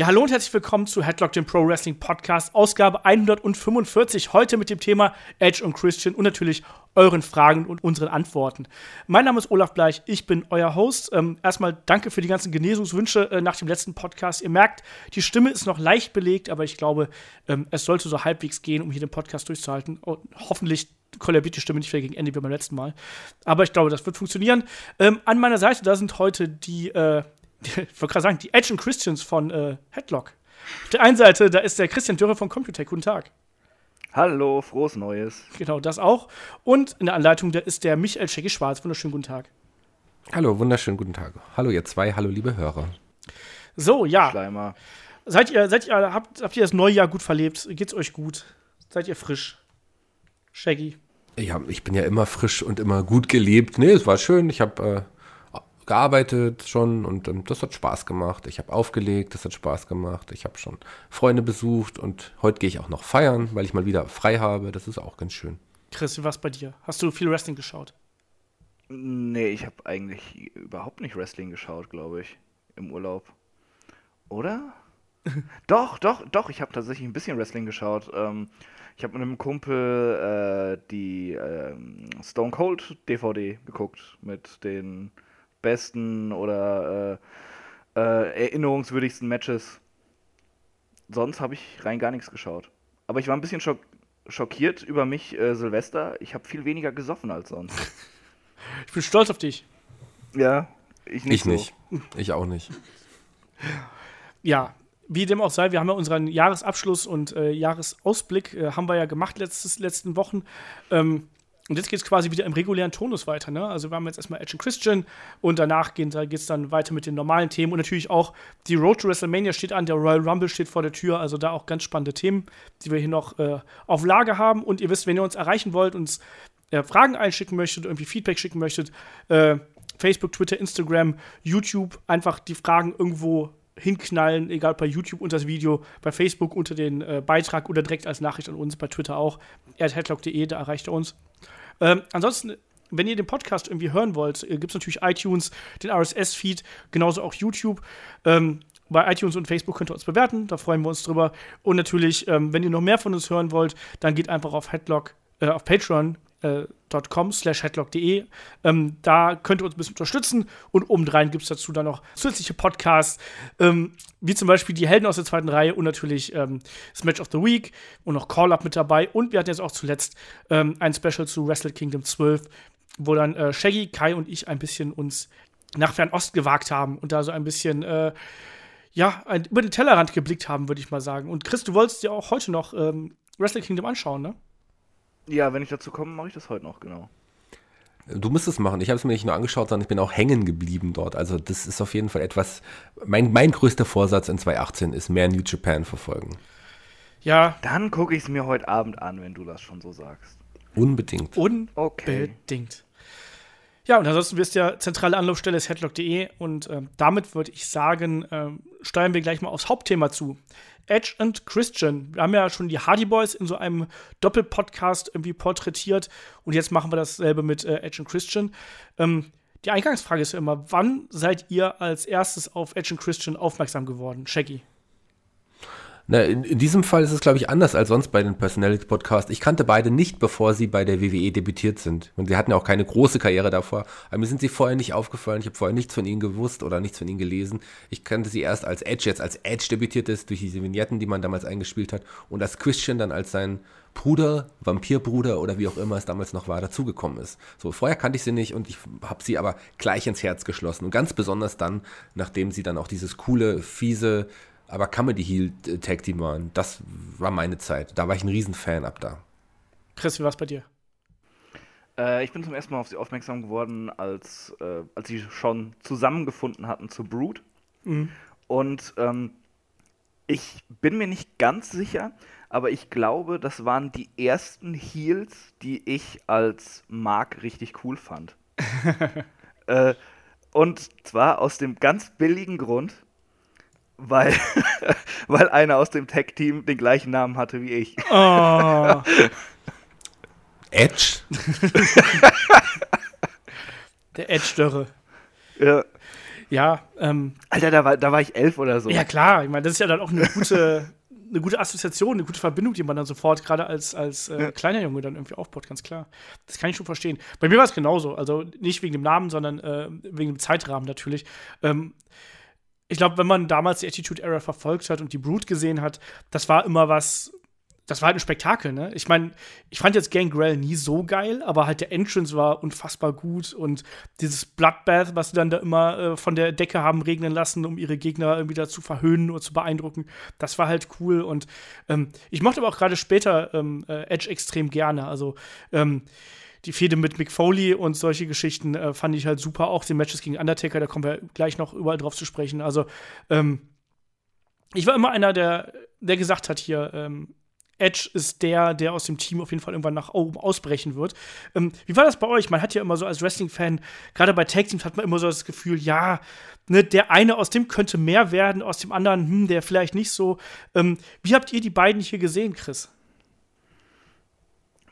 Ja, hallo und herzlich willkommen zu Headlock, dem Pro Wrestling Podcast, Ausgabe 145. Heute mit dem Thema Edge und Christian und natürlich euren Fragen und unseren Antworten. Mein Name ist Olaf Bleich, ich bin euer Host. Ähm, erstmal danke für die ganzen Genesungswünsche äh, nach dem letzten Podcast. Ihr merkt, die Stimme ist noch leicht belegt, aber ich glaube, ähm, es sollte so halbwegs gehen, um hier den Podcast durchzuhalten. Und hoffentlich kollabiert die Stimme nicht wieder gegen Ende wie beim letzten Mal. Aber ich glaube, das wird funktionieren. Ähm, an meiner Seite, da sind heute die, äh, ich wollte gerade sagen, die Edge and Christians von äh, Headlock. Auf der einen Seite, da ist der Christian Dürre von Computec. Guten Tag. Hallo, frohes Neues. Genau, das auch. Und in der Anleitung, da ist der Michael Schecki Schwarz. Wunderschönen guten Tag. Hallo, wunderschönen guten Tag. Hallo, ihr zwei. Hallo, liebe Hörer. So, ja. Schleimer. Seid ihr, seid ihr, habt, habt ihr das neue Jahr gut verlebt? Geht's euch gut? Seid ihr frisch? Shaggy. Ja, ich bin ja immer frisch und immer gut gelebt. Nee, es war schön. Ich habe äh, gearbeitet schon und ähm, das hat Spaß gemacht. Ich habe aufgelegt, das hat Spaß gemacht. Ich habe schon Freunde besucht und heute gehe ich auch noch feiern, weil ich mal wieder frei habe. Das ist auch ganz schön. Chris, wie war's bei dir? Hast du viel Wrestling geschaut? Nee, ich habe eigentlich überhaupt nicht Wrestling geschaut, glaube ich, im Urlaub. Oder? doch, doch, doch, ich habe tatsächlich ein bisschen Wrestling geschaut. Ähm, ich habe mit einem Kumpel äh, die äh, Stone Cold DVD geguckt mit den besten oder äh, äh, erinnerungswürdigsten Matches. Sonst habe ich rein gar nichts geschaut. Aber ich war ein bisschen schock schockiert über mich, äh, Silvester. Ich habe viel weniger gesoffen als sonst. Ich bin stolz auf dich. Ja, ich nicht. Ich so. nicht. Ich auch nicht. Ja, wie dem auch sei, wir haben ja unseren Jahresabschluss und äh, Jahresausblick, äh, haben wir ja gemacht letztes, letzten Wochen. Ähm, und jetzt geht es quasi wieder im regulären Tonus weiter. Ne? Also wir haben jetzt erstmal Edge und Christian und danach geht es dann weiter mit den normalen Themen und natürlich auch die Road to WrestleMania steht an, der Royal Rumble steht vor der Tür, also da auch ganz spannende Themen, die wir hier noch äh, auf Lage haben. Und ihr wisst, wenn ihr uns erreichen wollt, uns äh, Fragen einschicken möchtet, irgendwie Feedback schicken möchtet, äh, Facebook, Twitter, Instagram, YouTube, einfach die Fragen irgendwo hinknallen, egal bei YouTube unter das Video, bei Facebook unter den äh, Beitrag oder direkt als Nachricht an uns, bei Twitter auch, headlock.de, da erreicht ihr uns. Ähm, ansonsten, wenn ihr den Podcast irgendwie hören wollt, äh, gibt es natürlich iTunes, den RSS-Feed, genauso auch YouTube. Ähm, bei iTunes und Facebook könnt ihr uns bewerten, da freuen wir uns drüber. Und natürlich, ähm, wenn ihr noch mehr von uns hören wollt, dann geht einfach auf Headlock, äh, auf Patreon .com slash headlock.de. Ähm, da könnt ihr uns ein bisschen unterstützen und obendrein gibt es dazu dann noch zusätzliche Podcasts, ähm, wie zum Beispiel die Helden aus der zweiten Reihe und natürlich ähm, das Match of the Week und noch Call-Up mit dabei. Und wir hatten jetzt auch zuletzt ähm, ein Special zu Wrestle Kingdom 12, wo dann äh, Shaggy, Kai und ich ein bisschen uns nach Fernost gewagt haben und da so ein bisschen äh, ja, ein, über den Tellerrand geblickt haben, würde ich mal sagen. Und Chris, du wolltest dir auch heute noch ähm, Wrestle Kingdom anschauen, ne? Ja, wenn ich dazu komme, mache ich das heute noch, genau. Du musst es machen. Ich habe es mir nicht nur angeschaut, sondern ich bin auch hängen geblieben dort. Also das ist auf jeden Fall etwas, mein, mein größter Vorsatz in 2018 ist mehr New Japan verfolgen. Ja. Dann gucke ich es mir heute Abend an, wenn du das schon so sagst. Unbedingt. Unbedingt. Okay. Ja, und ansonsten wisst ihr, zentrale Anlaufstelle ist headlock.de und ähm, damit würde ich sagen, ähm, steuern wir gleich mal aufs Hauptthema zu. Edge und Christian. Wir haben ja schon die Hardy Boys in so einem Doppelpodcast irgendwie porträtiert und jetzt machen wir dasselbe mit äh, Edge und Christian. Ähm, die Eingangsfrage ist ja immer, wann seid ihr als erstes auf Edge und Christian aufmerksam geworden? Shaggy. Na, in, in diesem Fall ist es, glaube ich, anders als sonst bei den Personality Podcasts. Ich kannte beide nicht, bevor sie bei der WWE debütiert sind. Und sie hatten ja auch keine große Karriere davor. Aber mir sind sie vorher nicht aufgefallen. Ich habe vorher nichts von ihnen gewusst oder nichts von ihnen gelesen. Ich kannte sie erst als Edge, jetzt als Edge debütiert ist, durch diese Vignetten, die man damals eingespielt hat. Und als Christian dann als sein Bruder, Vampirbruder oder wie auch immer es damals noch war, dazugekommen ist. So, vorher kannte ich sie nicht und ich habe sie aber gleich ins Herz geschlossen. Und ganz besonders dann, nachdem sie dann auch dieses coole, fiese, aber Comedy Heel Tag Team waren. Das war meine Zeit. Da war ich ein Riesenfan ab da. Chris, wie war es bei dir? Äh, ich bin zum ersten Mal auf sie aufmerksam geworden, als, äh, als sie schon zusammengefunden hatten zu Brood. Mhm. Und ähm, ich bin mir nicht ganz sicher, aber ich glaube, das waren die ersten Heels, die ich als Mark richtig cool fand. äh, und zwar aus dem ganz billigen Grund, weil, weil einer aus dem Tech-Team den gleichen Namen hatte wie ich. Oh. Edge? Der Edge-Dörre. Ja. Ja, ähm, Alter, da war, da war ich elf oder so. ja klar, ich meine, das ist ja dann auch eine gute, eine gute Assoziation, eine gute Verbindung, die man dann sofort gerade als, als äh, kleiner Junge dann irgendwie aufbaut, ganz klar. Das kann ich schon verstehen. Bei mir war es genauso, also nicht wegen dem Namen, sondern äh, wegen dem Zeitrahmen natürlich. Ähm, ich glaube, wenn man damals die Attitude Era verfolgt hat und die Brood gesehen hat, das war immer was, das war halt ein Spektakel, ne? Ich meine, ich fand jetzt Gangrel nie so geil, aber halt der Entrance war unfassbar gut und dieses Bloodbath, was sie dann da immer äh, von der Decke haben regnen lassen, um ihre Gegner irgendwie da zu verhöhnen oder zu beeindrucken, das war halt cool und ähm, ich mochte aber auch gerade später ähm, äh, Edge extrem gerne, also ähm, die Fehde mit Mick Foley und solche Geschichten äh, fand ich halt super. Auch die Matches gegen Undertaker, da kommen wir gleich noch überall drauf zu sprechen. Also, ähm, ich war immer einer, der, der gesagt hat hier, ähm, Edge ist der, der aus dem Team auf jeden Fall irgendwann nach oben ausbrechen wird. Ähm, wie war das bei euch? Man hat ja immer so als Wrestling-Fan, gerade bei Tag-Teams hat man immer so das Gefühl, ja, ne, der eine aus dem könnte mehr werden, aus dem anderen, hm, der vielleicht nicht so. Ähm, wie habt ihr die beiden hier gesehen, Chris?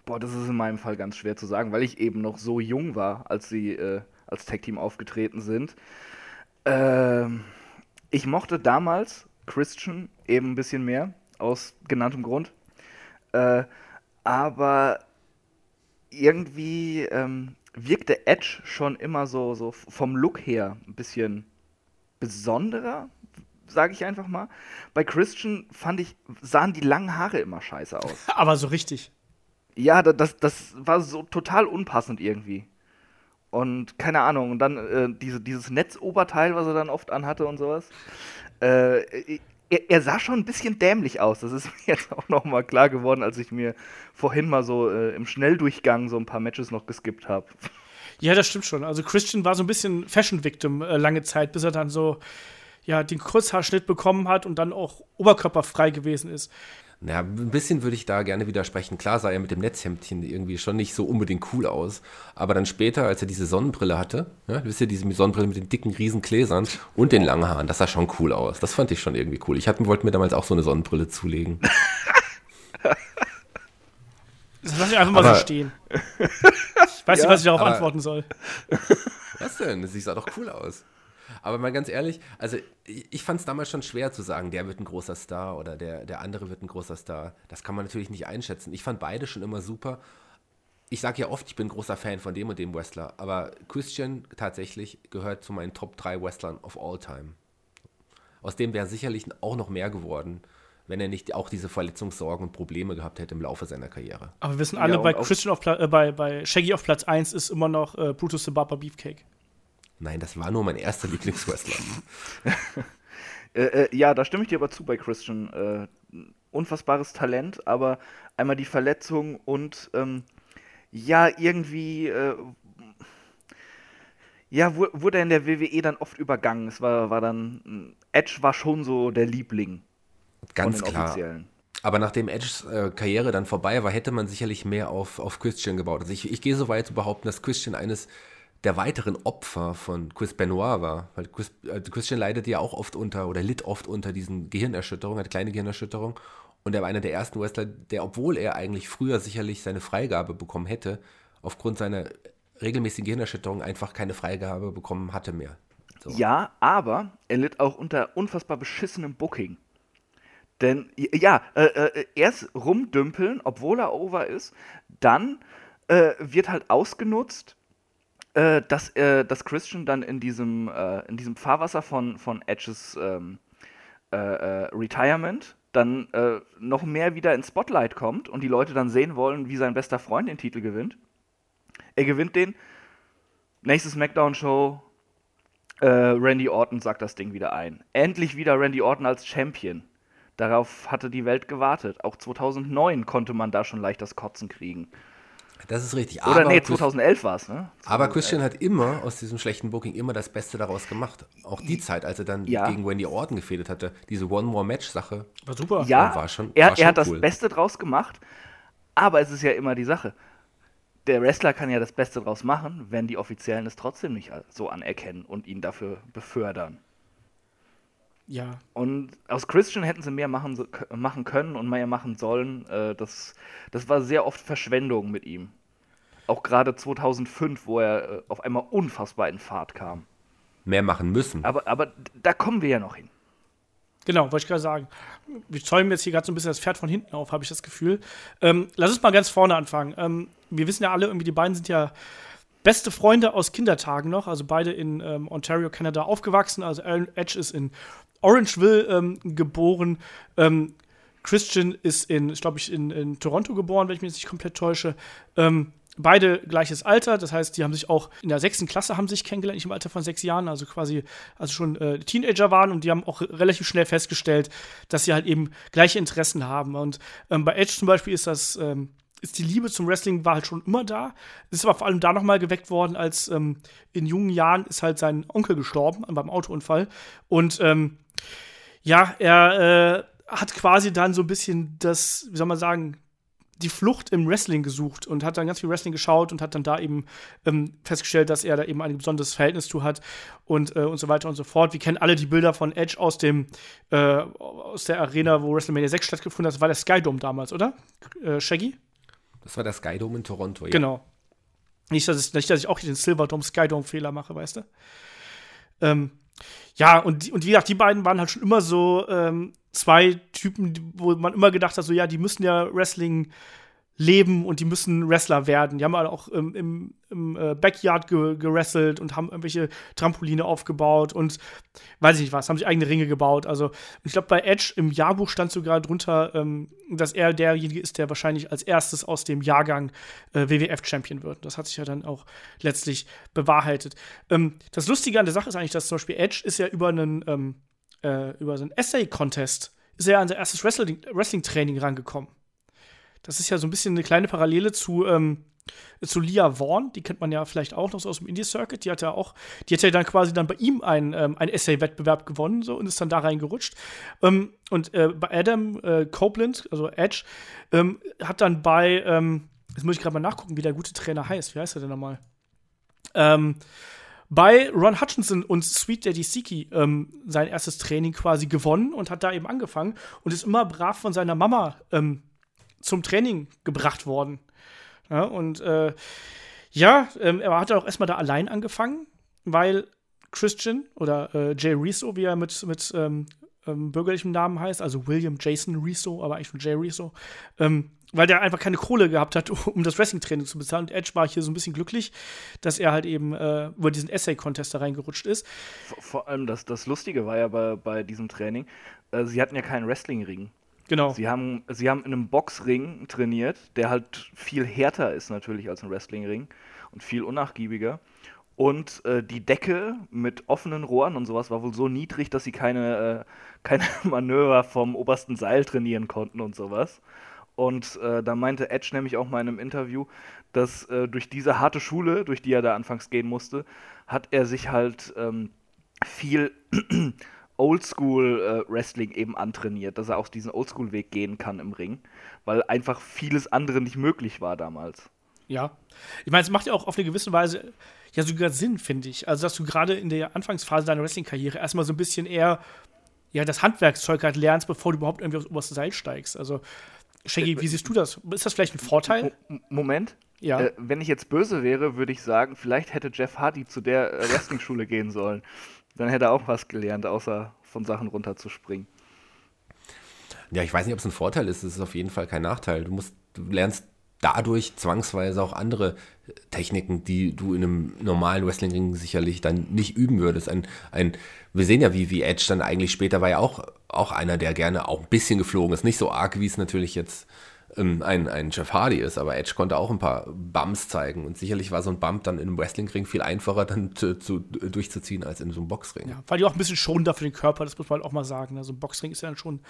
Boah, das ist in meinem Fall ganz schwer zu sagen, weil ich eben noch so jung war, als sie äh, als Tag-Team aufgetreten sind. Ähm, ich mochte damals Christian eben ein bisschen mehr, aus genanntem Grund. Äh, aber irgendwie ähm, wirkte Edge schon immer so, so vom Look her ein bisschen besonderer, sage ich einfach mal. Bei Christian fand ich, sahen die langen Haare immer scheiße aus. Aber so richtig. Ja, da- das, das war so total unpassend irgendwie. Und keine Ahnung, und dann äh, diese, dieses Netzoberteil, was er dann oft anhatte und sowas. Äh, er, er sah schon ein bisschen dämlich aus. Das ist mir jetzt auch nochmal klar geworden, als ich mir vorhin mal so äh, im Schnelldurchgang so ein paar Matches noch geskippt habe. Ja, das stimmt schon. Also Christian war so ein bisschen Fashion-Victim äh, lange Zeit, bis er dann so ja, den Kurzhaarschnitt bekommen hat und dann auch oberkörperfrei gewesen ist. Naja, ein bisschen würde ich da gerne widersprechen. Klar sah er mit dem Netzhemdchen irgendwie schon nicht so unbedingt cool aus. Aber dann später, als er diese Sonnenbrille hatte, ja, wisst ihr, diese Sonnenbrille mit den dicken Riesengläsern und den langen Haaren, das sah schon cool aus. Das fand ich schon irgendwie cool. Ich wollte mir damals auch so eine Sonnenbrille zulegen. Das lasse ich einfach mal Aber- so stehen. Ich weiß nicht, was ich darauf aber- antworten soll. Was denn? Sie sah doch cool aus. Aber mal ganz ehrlich, also ich, fand es damals schon schwer zu sagen, der wird ein großer Star oder der, der andere wird ein großer Star. Das kann man natürlich nicht einschätzen. Ich fand beide schon immer super. Ich sage ja oft, ich bin großer Fan von dem und dem Wrestler, aber Christian tatsächlich gehört zu meinen Top 3 Wrestlern of all time. Aus dem wäre sicherlich auch noch mehr geworden, wenn er nicht auch diese Verletzungssorgen und Probleme gehabt hätte im Laufe seiner Karriere. Aber wir wissen alle, Ja, bei Christian auf Pla äh, bei, bei Shaggy auf Platz 1 ist immer noch äh, Brutus the Barber Beefcake. Nein, das war nur mein erster Lieblingswrestler. Äh, äh, ja, da stimme ich dir aber zu bei Christian. Äh, unfassbares Talent, aber einmal die Verletzung und ähm, ja, irgendwie äh, ja, wu- wurde er in der WWE dann oft übergangen. Es war, war dann, mh, Edge war schon so der Liebling Ganz klar. Aber nachdem Edges äh, Karriere dann vorbei war, hätte man sicherlich mehr auf, auf Christian gebaut. Also ich, ich gehe so weit zu behaupten, dass Christian eines der weiteren Opfer von Chris Benoit war. Weil Chris, äh, Christian leidet ja auch oft unter oder litt oft unter diesen Gehirnerschütterungen, hat kleine Gehirnerschütterung. Und er war einer der ersten Wrestler, der, obwohl er eigentlich früher sicherlich seine Freigabe bekommen hätte, aufgrund seiner regelmäßigen Gehirnerschütterung einfach keine Freigabe bekommen hatte mehr. So. Ja, aber er litt auch unter unfassbar beschissenem Booking. Denn, ja, äh, äh, erst rumdümpeln, obwohl er over ist, dann äh, wird halt ausgenutzt, äh, dass, äh, dass Christian dann in diesem, äh, in diesem Fahrwasser von, von Edges ähm, äh, äh, Retirement dann äh, noch mehr wieder ins Spotlight kommt und die Leute dann sehen wollen, wie sein bester Freund den Titel gewinnt. Er gewinnt den. Nächste Smackdown-Show, Randy Orton sagt das Ding wieder ein. Endlich wieder Randy Orton als Champion. Darauf hatte die Welt gewartet. Auch 2009 konnte man da schon leicht das Kotzen kriegen. Das ist richtig. Oder nee, Chris- 2011 war es, ne? Aber Christian hat immer aus diesem schlechten Booking immer das Beste daraus gemacht. Auch die Zeit, als er dann Ja. gegen Wendy Orton gefädelt hatte, diese One-More-Match-Sache. War super. Ja, war schon- er, war schon er hat das cool. Beste draus gemacht, aber es ist ja immer die Sache. Der Wrestler kann ja das Beste draus machen, wenn die Offiziellen es trotzdem nicht so anerkennen und ihn dafür befördern. Ja. Und aus Christian hätten sie mehr machen, machen können und mehr machen sollen. Äh, das, das war sehr oft Verschwendung mit ihm. Auch gerade 2005, wo er äh, auf einmal unfassbar in Fahrt kam. mehr machen müssen. Aber, aber da kommen wir ja noch hin. Genau, wollte ich gerade sagen. Wir zäumen jetzt hier gerade so ein bisschen das Pferd von hinten auf, habe ich das Gefühl. Ähm, lass uns mal ganz vorne anfangen. Ähm, wir wissen ja alle, irgendwie die beiden sind ja beste Freunde aus Kindertagen noch, also beide in ähm, Ontario, Kanada aufgewachsen. Also Aaron Edge ist in Orangeville ähm, geboren. Ähm, Christian ist in, glaube ich, in, in, Toronto geboren, wenn ich mich nicht komplett täusche. Ähm, beide gleiches Alter, das heißt, die haben sich auch in der sechsten Klasse haben sich kennengelernt, nicht im Alter von sechs Jahren, also quasi, also schon äh, Teenager waren und die haben auch relativ schnell festgestellt, dass sie halt eben gleiche Interessen haben. Und ähm, bei Edge zum Beispiel ist das ähm, ist die Liebe zum Wrestling war halt schon immer da. Ist aber vor allem da nochmal geweckt worden, als ähm, in jungen Jahren ist halt sein Onkel gestorben beim Autounfall. Und ähm, ja, er äh, hat quasi dann so ein bisschen das, wie soll man sagen, die Flucht im Wrestling gesucht und hat dann ganz viel Wrestling geschaut und hat dann da eben ähm, festgestellt, dass er da eben ein besonderes Verhältnis zu hat und, äh, und so weiter und so fort. Wir kennen alle die Bilder von Edge aus dem äh, aus der Arena, wo WrestleMania 6 stattgefunden hat. Das war der Skydome damals, oder? Äh, Shaggy? Das war der Skydome in Toronto, ja. Genau. Nicht, dass, es, nicht, dass ich auch den Silverdome Skydome-Fehler mache, weißt du? Ähm, ja, und, und wie gesagt, die beiden waren halt schon immer so ähm, zwei Typen, wo man immer gedacht hat, so ja, die müssen ja Wrestling leben und die müssen Wrestler werden. Die haben halt auch ähm, im, im äh, Backyard ge gerestelt und haben irgendwelche Trampoline aufgebaut und weiß ich nicht was, haben sich eigene Ringe gebaut. Also ich glaube, bei Edge im Jahrbuch stand sogar drunter, ähm, dass er derjenige ist, der wahrscheinlich als erstes aus dem Jahrgang äh, WWF-Champion wird. Das hat sich ja dann auch letztlich bewahrheitet. Ähm, das Lustige an der Sache ist eigentlich, dass zum Beispiel Edge ist ja über einen, ähm, äh, über einen Essay-Contest ist an sein erstes Wrestling-Training Wrestling rangekommen. Das ist ja so ein bisschen eine kleine Parallele zu, ähm, zu Lia Vaughn, die kennt man ja vielleicht auch noch so aus dem Indie-Circuit. Die hat ja auch, die hat ja dann quasi dann bei ihm einen, ähm, einen Essay-Wettbewerb gewonnen so, und ist dann da reingerutscht. Ähm, und äh, bei Adam äh, Copeland, also Edge, ähm, hat dann bei, ähm, jetzt muss ich gerade mal nachgucken, wie der gute Trainer heißt. Wie heißt er denn nochmal? Ähm, bei Ron Hutchinson und Sweet Daddy Siki ähm, sein erstes Training quasi gewonnen und hat da eben angefangen und ist immer brav von seiner Mama ähm, zum Training gebracht worden. Ja, und äh, ja, ähm, er hat auch erstmal da allein angefangen, weil Christian oder äh, Jay Riso, wie er mit, mit ähm, ähm, bürgerlichem Namen heißt, also William Jason Riso, aber eigentlich nur Jay Riso, ähm, weil der einfach keine Kohle gehabt hat, um das Wrestling-Training zu bezahlen. Und Edge war hier so ein bisschen glücklich, dass er halt eben äh, über diesen Essay-Contest da reingerutscht ist. Vor, vor, allem das, das Lustige war ja bei, bei diesem Training, äh, sie hatten ja keinen Wrestling-Ring. Genau. Sie haben, sie haben in einem Boxring trainiert, der halt viel härter ist natürlich als ein Wrestlingring und viel unnachgiebiger. Und äh, die Decke mit offenen Rohren und sowas war wohl so niedrig, dass sie keine, äh, keine Manöver vom obersten Seil trainieren konnten und sowas. Und äh, da meinte Edge nämlich auch mal in einem Interview, dass äh, durch diese harte Schule, durch die er da anfangs gehen musste, hat er sich halt ähm, viel Oldschool-Wrestling äh, eben antrainiert, dass er auch diesen Oldschool-Weg gehen kann im Ring, weil einfach vieles andere nicht möglich war damals. Ja. Ich meine, es macht ja auch auf eine gewisse Weise ja sogar Sinn, finde ich. Also, dass du gerade in der Anfangsphase deiner Wrestling-Karriere erstmal so ein bisschen eher ja, das Handwerkszeug halt lernst, bevor du überhaupt irgendwie aufs oberste Seil steigst. Also, Shaggy, äh, wie siehst du das? Ist das vielleicht ein Vorteil? Moment. Ja. Äh, wenn ich jetzt böse wäre, würde ich sagen, vielleicht hätte Jeff Hardy zu der äh, Wrestling-Schule gehen sollen. Dann hätte er auch was gelernt, außer von Sachen runterzuspringen. Ja, ich weiß nicht, ob es ein Vorteil ist. Es ist auf jeden Fall kein Nachteil. Du musst, du lernst dadurch zwangsweise auch andere Techniken, die du in einem normalen Wrestlingring sicherlich dann nicht üben würdest. Ein, ein, wir sehen ja, wie, wie Edge dann eigentlich später war ja auch, auch einer, der gerne auch ein bisschen geflogen ist. Nicht so arg, wie es natürlich jetzt ähm, ein, ein Jeff Hardy ist, aber Edge konnte auch ein paar Bumps zeigen. Und sicherlich war so ein Bump dann in einem Wrestlingring viel einfacher dann zu, zu, durchzuziehen als in so einem Boxring. Ja, weil die auch ein bisschen schonender für den Körper, das muss man halt auch mal sagen. Also ein Boxring ist ja dann schon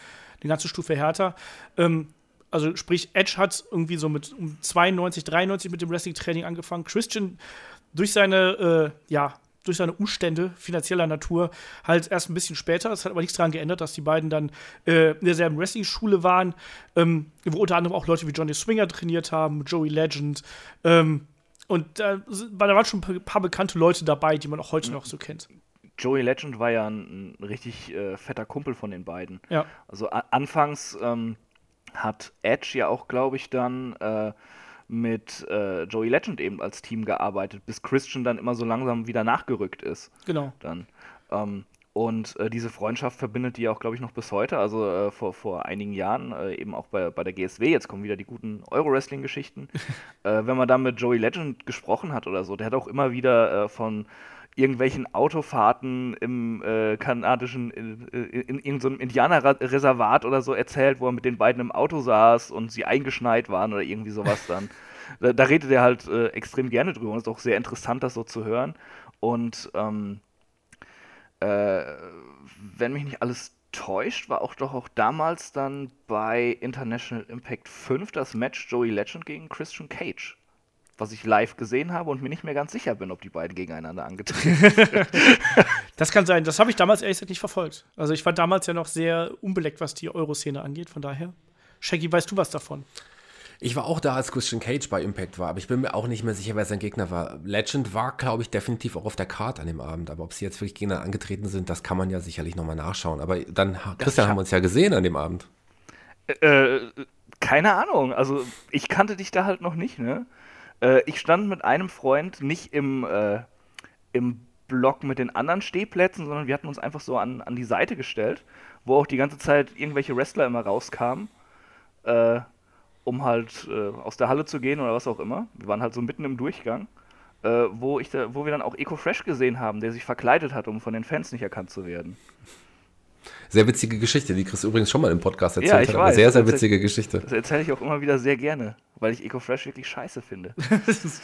eine ganze Stufe härter. Ähm, also sprich, Edge hat irgendwie so mit um 92, 93 mit dem Wrestling-Training angefangen. Christian durch seine, äh, ja, durch seine Umstände finanzieller Natur halt erst ein bisschen später. Es hat aber nichts daran geändert, dass die beiden dann äh, in derselben Wrestling-Schule waren, ähm, wo unter anderem auch Leute wie Johnny Swinger trainiert haben, Joey Legend. Ähm, und äh, da waren schon ein paar bekannte Leute dabei, die man auch heute noch so kennt. Joey Legend war ja ein, ein richtig äh, fetter Kumpel von den beiden. Ja. Also anfangs ähm, hat Edge ja auch, glaube ich, dann äh, mit äh, Joey Legend eben als Team gearbeitet, bis Christian dann immer so langsam wieder nachgerückt ist. Genau. Dann. Ähm, und äh, diese Freundschaft verbindet die auch, glaube ich, noch bis heute. Also äh, vor, vor einigen Jahren, äh, eben auch bei, bei der GSW, jetzt kommen wieder die guten Euro-Wrestling-Geschichten. Äh, wenn man da mit Joey Legend gesprochen hat oder so, der hat auch immer wieder äh, von irgendwelchen Autofahrten im äh, kanadischen, in, in, in irgendeinem Indianerreservat oder so erzählt, wo er mit den beiden im Auto saß und sie eingeschneit waren oder irgendwie sowas dann. da, da, redet er halt äh, extrem gerne drüber und ist auch sehr interessant, das so zu hören. Und ähm, äh, wenn mich nicht alles täuscht, war auch doch auch damals dann bei International Impact 5 das Match Joey Legend gegen Christian Cage was ich live gesehen habe und mir nicht mehr ganz sicher bin, ob die beiden gegeneinander angetreten sind. das kann sein. Das habe ich damals ehrlich gesagt nicht verfolgt. Also ich war damals ja noch sehr unbeleckt, was die Euro-Szene angeht. Von daher, Shaggy, weißt du was davon? Ich war auch da, als Christian Cage bei Impact war, aber ich bin mir auch nicht mehr sicher, wer sein Gegner war. Legend war, glaube ich, definitiv auch auf der Karte an dem Abend, aber ob sie jetzt wirklich Gegner angetreten sind, das kann man ja sicherlich nochmal nachschauen. Aber dann, Christian, haben wir uns ja gesehen an dem Abend. Äh, keine Ahnung, also ich kannte dich da halt noch nicht, ne? Äh, ich stand mit einem Freund nicht im, äh, im Block mit den anderen Stehplätzen, sondern wir hatten uns einfach so an, an die Seite gestellt, wo auch die ganze Zeit irgendwelche Wrestler immer rauskamen, äh, um halt äh, aus der Halle zu gehen oder was auch immer. Wir waren halt so mitten im Durchgang, äh, wo, ich da, wo wir dann auch Eco Fresh gesehen haben, der sich verkleidet hat, um von den Fans nicht erkannt zu werden. Sehr witzige Geschichte, die Chris übrigens schon mal im Podcast erzählt ja, ich hat. Weiß. Sehr, sehr witzige Geschichte. Das erzähle ich auch immer wieder sehr gerne, weil ich EcoFresh wirklich scheiße finde.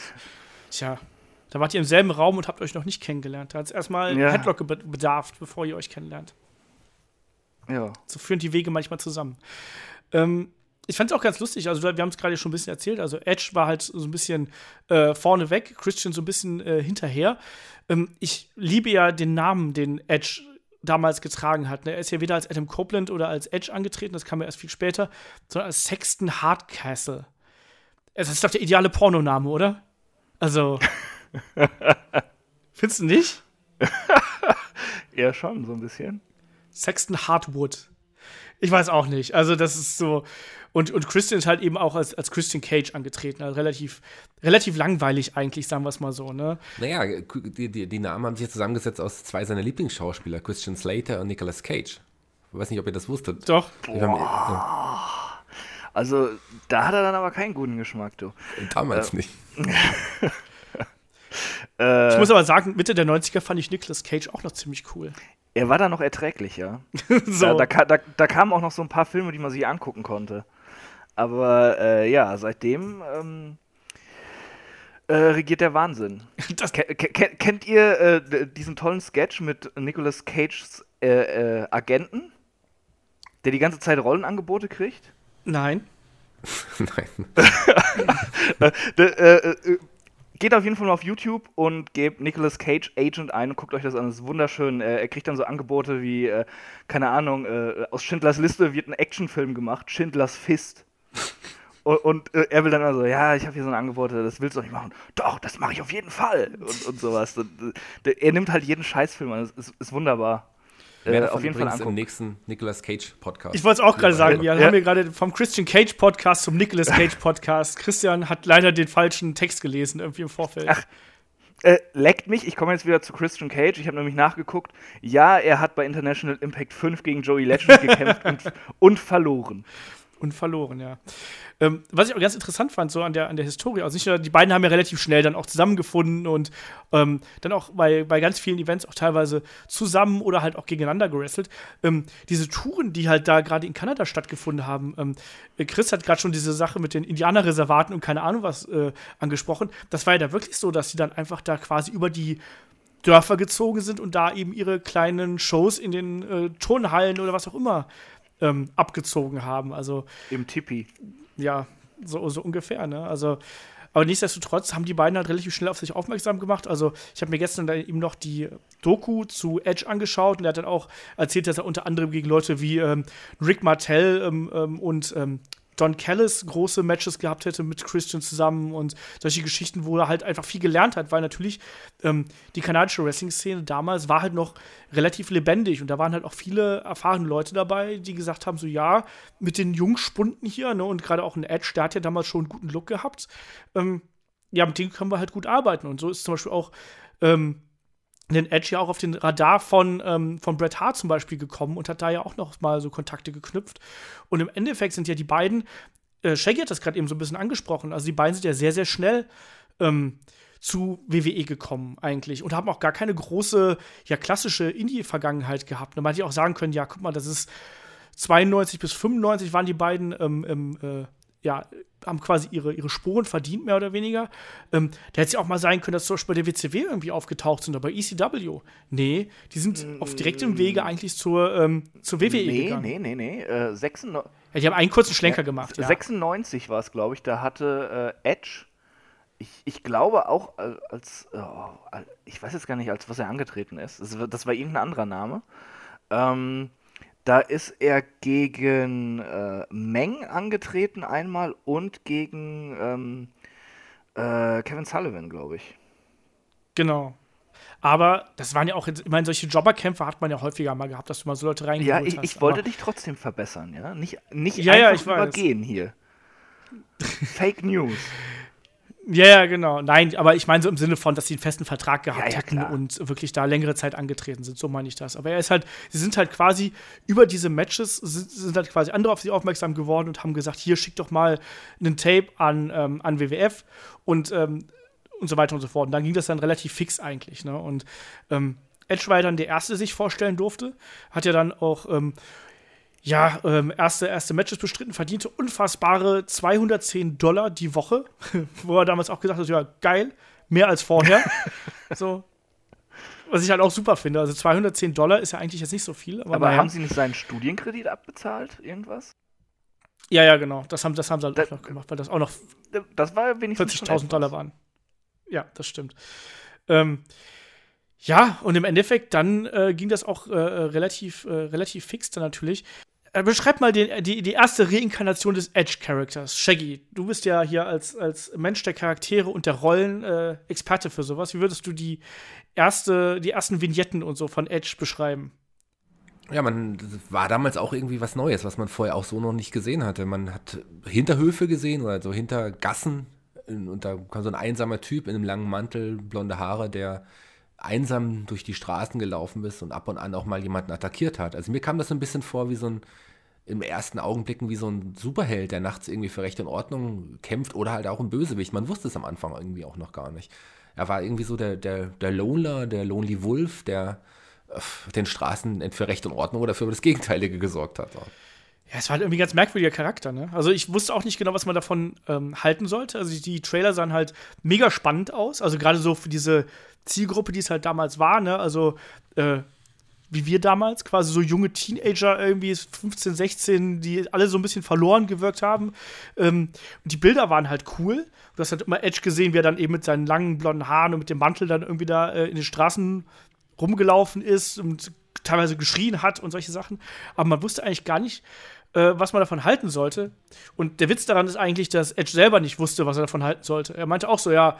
Tja, da wart ihr im selben Raum und habt euch noch nicht kennengelernt. Da hat es erstmal ja. Headlock bedarf, bevor ihr euch kennenlernt. Ja. So führen die Wege manchmal zusammen. Ähm, ich fand es auch ganz lustig, also wir haben es gerade schon ein bisschen erzählt, also Edge war halt so ein bisschen äh, vorne weg, Christian so ein bisschen äh, hinterher. Ähm, ich liebe ja den Namen, den Edge damals getragen hat. Ne? Er ist ja weder als Adam Copeland oder als Edge angetreten, das kam ja erst viel später, sondern als Sexton Hardcastle. Das ist doch der ideale Pornoname, oder? Also. Findest du nicht? ja, schon, so ein bisschen. Sexton Hardwood. Ich weiß auch nicht. Also, das ist so. Und, und Christian ist halt eben auch als, als Christian Cage angetreten. Also relativ, relativ langweilig eigentlich, sagen wir es mal so. Ne? Naja, die, die, die Namen haben sich zusammengesetzt aus zwei seiner Lieblingsschauspieler, Christian Slater und Nicolas Cage. Ich weiß nicht, ob ihr das wusstet. Doch. Ja. Also, da hat er dann aber keinen guten Geschmack, du. Damals äh, nicht. ich muss aber sagen, Mitte der 90er fand ich Nicolas Cage auch noch ziemlich cool. Er war da noch erträglich, ja. so. da, da, da, da, kamen auch noch so ein paar Filme, die man sich angucken konnte. Aber äh, ja, seitdem ähm, äh, regiert der Wahnsinn. Ken kennt ihr äh, diesen tollen Sketch mit Nicolas Cages äh, äh, Agenten, der die ganze Zeit Rollenangebote kriegt? Nein. Nein. Äh, geht auf jeden Fall mal auf YouTube und gebt Nicolas Cage Agent ein und guckt euch das an. Das ist wunderschön. Er kriegt dann so Angebote wie, äh, keine Ahnung, aus Schindlers Liste wird ein Actionfilm gemacht, Schindlers Fist. Und, und äh, er will dann also, ja, ich habe hier so ein Angebot, das willst du nicht machen. Doch, das mache ich auf jeden Fall. Und, und sowas. Und, äh, er nimmt halt jeden Scheißfilm an. Das ist, ist wunderbar. Äh, auf jeden Fall angucken. im nächsten Nicolas Cage Podcast. Ich wollte es auch gerade sagen. Wir ja. haben hier gerade vom Christian Cage Podcast zum Nicolas Cage Podcast. Christian hat leider den falschen Text gelesen irgendwie im Vorfeld. Ach, äh, leckt mich. Ich komme jetzt wieder zu Christian Cage. Ich habe nämlich nachgeguckt. Ja, er hat bei International Impact 5 gegen Joey Legend gekämpft und, und verloren. Und verloren, ja. Ähm, was ich auch ganz interessant fand, so an der, an der Historie, also nicht nur, die beiden haben ja relativ schnell dann auch zusammengefunden und ähm, dann auch bei, bei ganz vielen Events auch teilweise zusammen oder halt auch gegeneinander gewrestelt. Ähm, diese Touren, die halt da gerade in Kanada stattgefunden haben, ähm, Chris hat gerade schon diese Sache mit den Indianerreservaten und keine Ahnung was äh, angesprochen. Das war ja da wirklich so, dass sie dann einfach da quasi über die Dörfer gezogen sind und da eben ihre kleinen Shows in den äh, Turnhallen oder was auch immer ähm, abgezogen haben. Also im Tipi. Ja, so, so ungefähr, ne? Also, aber nichtsdestotrotz haben die beiden halt relativ schnell auf sich aufmerksam gemacht. Also, ich habe mir gestern dann eben noch die Doku zu Edge angeschaut und er hat dann auch erzählt, dass er unter anderem gegen Leute wie ähm, Rick Martell ähm, ähm und ähm, Don Callis große Matches gehabt hätte mit Christian zusammen und solche Geschichten, wo er halt einfach viel gelernt hat, weil natürlich ähm, die kanadische Wrestling-Szene damals war halt noch relativ lebendig und da waren halt auch viele erfahrene Leute dabei, die gesagt haben, so ja, mit den Jungspunden hier, ne, und gerade auch ein Edge, der hat ja damals schon einen guten Look gehabt, ähm, ja, mit denen können wir halt gut arbeiten und so ist zum Beispiel auch ähm, den Edge ja auch auf den Radar von, ähm, von Bret Hart zum Beispiel gekommen und hat da ja auch noch mal so Kontakte geknüpft. Und im Endeffekt sind ja die beiden, äh, Shaggy hat das gerade eben so ein bisschen angesprochen, also die beiden sind ja sehr, sehr schnell ähm, zu WWE gekommen eigentlich und haben auch gar keine große, ja, klassische Indie-Vergangenheit gehabt. Da man hätte auch sagen können, ja, guck mal, das ist 92 bis 95 waren die beiden ähm, im äh, ja, haben quasi ihre, ihre Spuren verdient, mehr oder weniger. Ähm, da hätte es ja auch mal sein können, dass zum Beispiel bei der WCW irgendwie aufgetaucht sind, aber bei ECW. Nee, die sind mm. auf direktem Wege eigentlich zur, ähm, zur WWE nee, gegangen. Nee, nee, nee, äh, 96, ja, die haben einen kurzen Schlenker ja, gemacht. Ja. 96 war es, glaube ich, da hatte äh, Edge, ich, ich glaube auch als, oh, ich weiß jetzt gar nicht, als was er angetreten ist. Das, das war irgendein anderer Name. Ähm, da ist er gegen äh, Meng angetreten einmal und gegen ähm, äh, Kevin Sullivan, glaube ich. Genau. Aber das waren ja auch, ich meine, solche Jobberkämpfe hat man ja häufiger mal gehabt, dass du mal so Leute reingeholt Ja, ich, hast. ich wollte dich trotzdem verbessern, ja? Nicht, nicht ja, einfach ja, übergehen hier. Fake News. Ja, ja, genau. Nein, aber ich meine so im Sinne von, dass sie einen festen Vertrag gehabt Ja, hätten und wirklich da längere Zeit angetreten sind. So meine ich das. Aber er ist halt, sie sind halt quasi über diese Matches, sind, sind halt quasi andere auf sie aufmerksam geworden und haben gesagt, hier schick doch mal einen Tape an, ähm, an WWF und, ähm, und so weiter und so fort. Und dann ging das dann relativ fix eigentlich. Ne? Und ähm, Edge war ja dann der Erste, der sich vorstellen durfte. Hat ja dann auch ähm, ja, ähm, erste, erste Matches bestritten, verdiente unfassbare 210 Dollar die Woche, wo er damals auch gesagt hat, ja, geil, mehr als vorher. so. Was ich halt auch super finde. Also 210 Dollar ist ja eigentlich jetzt nicht so viel. Aber, Aber naja. haben sie nicht seinen Studienkredit abbezahlt? Irgendwas? Ja, ja, genau. Das haben, das haben sie halt Da- auch noch gemacht, weil das auch noch Das war wenigstens schon 40.000 etwas. Dollar waren. Ja, das stimmt. Ähm, ja, und im Endeffekt dann äh, ging das auch äh, äh, relativ, äh, relativ fix dann natürlich. Äh, beschreib mal den, die, die erste Reinkarnation des Edge-Charakters. Shaggy, du bist ja hier als, als Mensch der Charaktere und der Rollen äh, Experte für sowas. Wie würdest du die, erste, die ersten Vignetten und so von Edge beschreiben? Ja, man war damals auch irgendwie was Neues, was man vorher auch so noch nicht gesehen hatte. Man hat Hinterhöfe gesehen oder so Hintergassen und da kam so ein einsamer Typ in einem langen Mantel, blonde Haare, der einsam durch die Straßen gelaufen ist und ab und an auch mal jemanden attackiert hat. Also mir kam das so ein bisschen vor wie so ein im ersten Augenblicken wie so ein Superheld, der nachts irgendwie für Recht und Ordnung kämpft oder halt auch ein Bösewicht. Man wusste es am Anfang irgendwie auch noch gar nicht. Er war irgendwie so der, der, der Loner, der Lonely Wolf, der auf den Straßen für Recht und Ordnung oder für das Gegenteilige gesorgt hat. Ja, es war halt irgendwie ein ganz merkwürdiger Charakter, ne? Also ich wusste auch nicht genau, was man davon ähm, halten sollte. Also die, Trailer sahen halt mega spannend aus. Also gerade so für diese Zielgruppe, die es halt damals war, ne? Also äh, wie wir damals, quasi so junge Teenager irgendwie 15, 16, die alle so ein bisschen verloren gewirkt haben. Ähm, und die Bilder waren halt cool. Du hast halt immer Edge gesehen, wie er dann eben mit seinen langen blonden Haaren und mit dem Mantel dann irgendwie da äh, in den Straßen rumgelaufen ist und teilweise geschrien hat und solche Sachen. Aber man wusste eigentlich gar nicht, äh, was man davon halten sollte. Und der Witz daran ist eigentlich, dass Edge selber nicht wusste, was er davon halten sollte. Er meinte auch so, ja,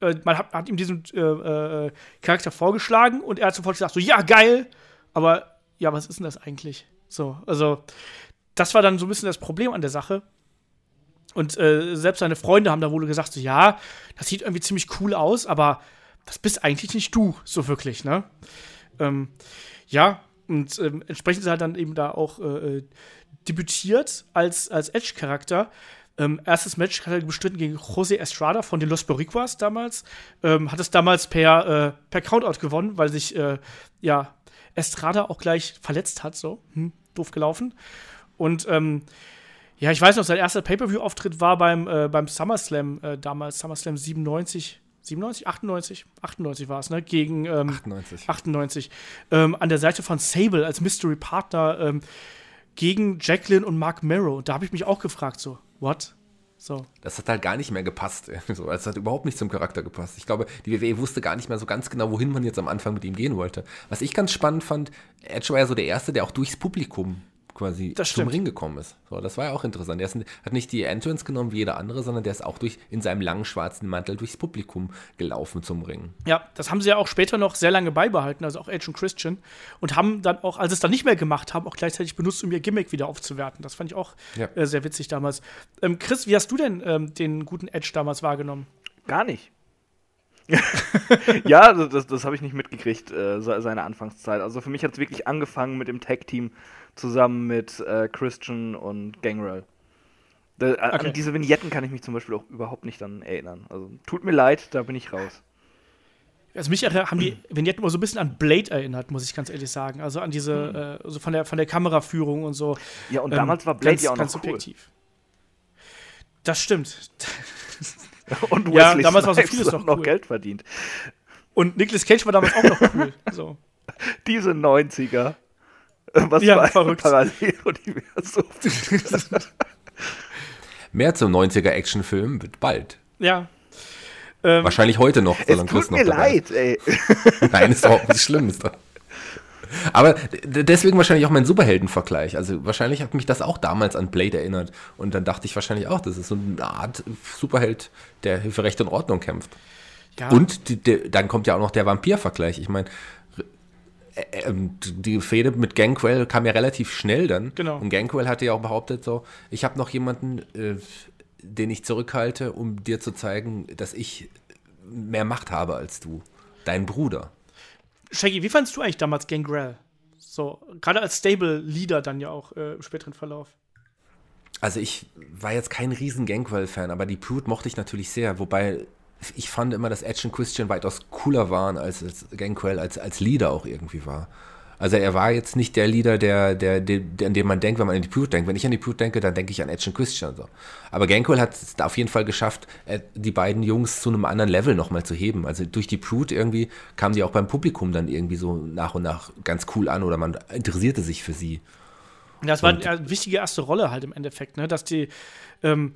äh, man hat, hat ihm diesen äh, äh, Charakter vorgeschlagen und er hat sofort gesagt, so, ja, geil, aber ja, was ist denn das eigentlich? So, also, das war dann so ein bisschen das Problem an der Sache. Und äh, selbst seine Freunde haben da wohl gesagt, so, ja, das sieht irgendwie ziemlich cool aus, aber das bist eigentlich nicht du, so wirklich, ne? Ähm, ja, und ähm, entsprechend ist er dann eben da auch äh, äh, debütiert als, als Edge-Charakter. Ähm, erstes Match hat er bestritten gegen Jose Estrada von den Los Boricuas damals. Ähm, hat es damals per, äh, per Countout gewonnen, weil sich äh, ja, Estrada auch gleich verletzt hat. So, hm, doof gelaufen. Und ähm, ja, ich weiß noch, sein erster Pay-Per-View-Auftritt war beim, äh, beim SummerSlam äh, damals, SummerSlam 97. 97? 98? 98 war es, ne? Gegen ähm, 98. 98. Ähm, an der Seite von Sable als Mystery Partner ähm, gegen Jacqueline und Mark Merrow. Da habe ich mich auch gefragt, so, what? So. Das hat halt gar nicht mehr gepasst. So, es hat überhaupt nicht zum Charakter gepasst. Ich glaube, die WWE wusste gar nicht mehr so ganz genau, wohin man jetzt am Anfang mit ihm gehen wollte. Was ich ganz spannend fand, Edge war ja so der Erste, der auch durchs Publikum quasi Das zum stimmt. Ring gekommen ist. So, das war ja auch interessant. Er ist, hat nicht die Entrance genommen wie jeder andere, sondern der ist auch durch, in seinem langen schwarzen Mantel durchs Publikum gelaufen zum Ring. Ja, das haben sie ja auch später noch sehr lange beibehalten, also auch Edge und Christian. Und haben dann auch, als sie es dann nicht mehr gemacht haben, auch gleichzeitig benutzt, um ihr Gimmick wieder aufzuwerten. Das fand ich auch Ja. äh, sehr witzig damals. Ähm, Chris, wie hast du denn ähm, den guten Edge damals wahrgenommen? Gar nicht. ja, das, das, habe ich nicht mitgekriegt, äh, se- seine Anfangszeit. Also für mich hat es wirklich angefangen mit dem Tag-Team zusammen mit äh, Christian und Gangrel. Da, a- Okay. An diese Vignetten kann ich mich zum Beispiel auch überhaupt nicht dann erinnern. Also tut mir leid, da bin ich raus. Also mich haben die Vignetten immer so ein bisschen an Blade erinnert, muss ich ganz ehrlich sagen. Also an diese, äh, so von der, von der Kameraführung und so. Ja, und Ähm, damals war Blade ganz, ja auch ganz noch cool. subjektiv. Das stimmt. Und Ja, Wesley damals war so vieles noch cool. Geld verdient. Und Nicolas Cage war damals auch noch cool. So. Diese 90er. Was Ja, für ein verrückt. Paralleluniversum. Mehr zum 90er-Actionfilm wird bald. Ja. Ähm, Wahrscheinlich heute noch, Es solange tut Chris noch mir dabei ist. leid, ey. Nein, ist überhaupt nicht schlimm. Ist doch. Aber deswegen wahrscheinlich auch mein Superheldenvergleich. Also wahrscheinlich hat mich das auch damals an Blade erinnert. Und dann dachte ich wahrscheinlich auch, das ist so eine Art Superheld, der für Recht und Ordnung kämpft. ja. Und die, der, dann kommt ja auch noch der Vampir-Vergleich. Ich meine, äh, ähm, die Fehde mit Gangrel kam ja relativ schnell dann. Genau. Und Gangrel hatte ja auch behauptet so, ich habe noch jemanden, äh, den ich zurückhalte, um dir zu zeigen, dass ich mehr Macht habe als du. Dein Bruder. Shaggy, wie fandst du eigentlich damals Gangrel? So, gerade als Stable-Leader dann ja auch äh, im späteren Verlauf. Also ich war jetzt kein riesen Gangrel-Fan, aber die Brute mochte ich natürlich sehr, wobei ich fand immer, dass Edge und Christian weitaus cooler waren, als, als Gangrel als, als Leader auch irgendwie war. Also er war jetzt nicht der Leader, der, der, der, der, an den man denkt, wenn man an die Brute denkt. Wenn ich an die Brute denke, dann denke ich an Edge und Christian. So. Aber Gangrel hat es auf jeden Fall geschafft, äh, die beiden Jungs zu einem anderen Level nochmal zu heben. Also durch die Brute irgendwie kamen die auch beim Publikum dann irgendwie so nach und nach ganz cool an oder man interessierte sich für sie. Ja, das war Und- eine wichtige erste Rolle halt im Endeffekt, ne? dass die, ähm,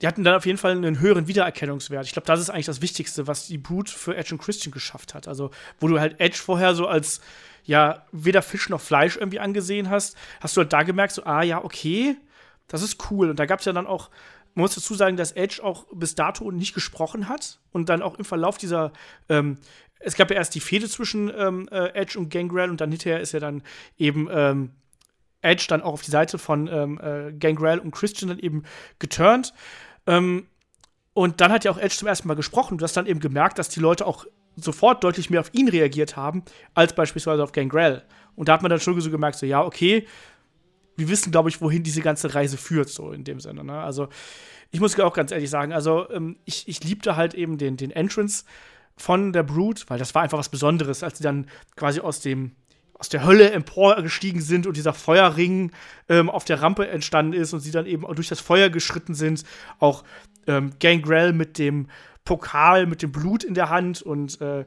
die hatten dann auf jeden Fall einen höheren Wiedererkennungswert. Ich glaube, das ist eigentlich das Wichtigste, was die Brute für Edge und Christian geschafft hat. Also, wo du halt Edge vorher so als, ja, weder Fisch noch Fleisch irgendwie angesehen hast, hast du halt da gemerkt, so, ah, ja, okay, das ist cool. Und da gab es ja dann auch, man muss dazu sagen, dass Edge auch bis dato nicht gesprochen hat und dann auch im Verlauf dieser, ähm, es gab ja erst die Fehde zwischen ähm, äh, Edge und Gangrel und dann hinterher ist ja dann eben ähm, Edge dann auch auf die Seite von ähm, äh, Gangrel und Christian dann eben geturnt. Ähm, und dann hat ja auch Edge zum ersten Mal gesprochen. Du hast dann eben gemerkt, dass die Leute auch sofort deutlich mehr auf ihn reagiert haben, als beispielsweise auf Gangrel. Und da hat man dann schon so gemerkt, so, ja, okay, wir wissen, glaube ich, wohin diese ganze Reise führt, so in dem Sinne. Ne? Also, ich muss auch ganz ehrlich sagen, also, ähm, ich, ich liebte halt eben den, den Entrance von der Brute, weil das war einfach was Besonderes, als sie dann quasi aus dem aus der Hölle emporgestiegen sind und dieser Feuerring ähm, auf der Rampe entstanden ist und sie dann eben durch das Feuer geschritten sind. Auch ähm, Gangrel mit dem Pokal, mit dem Blut in der Hand und äh,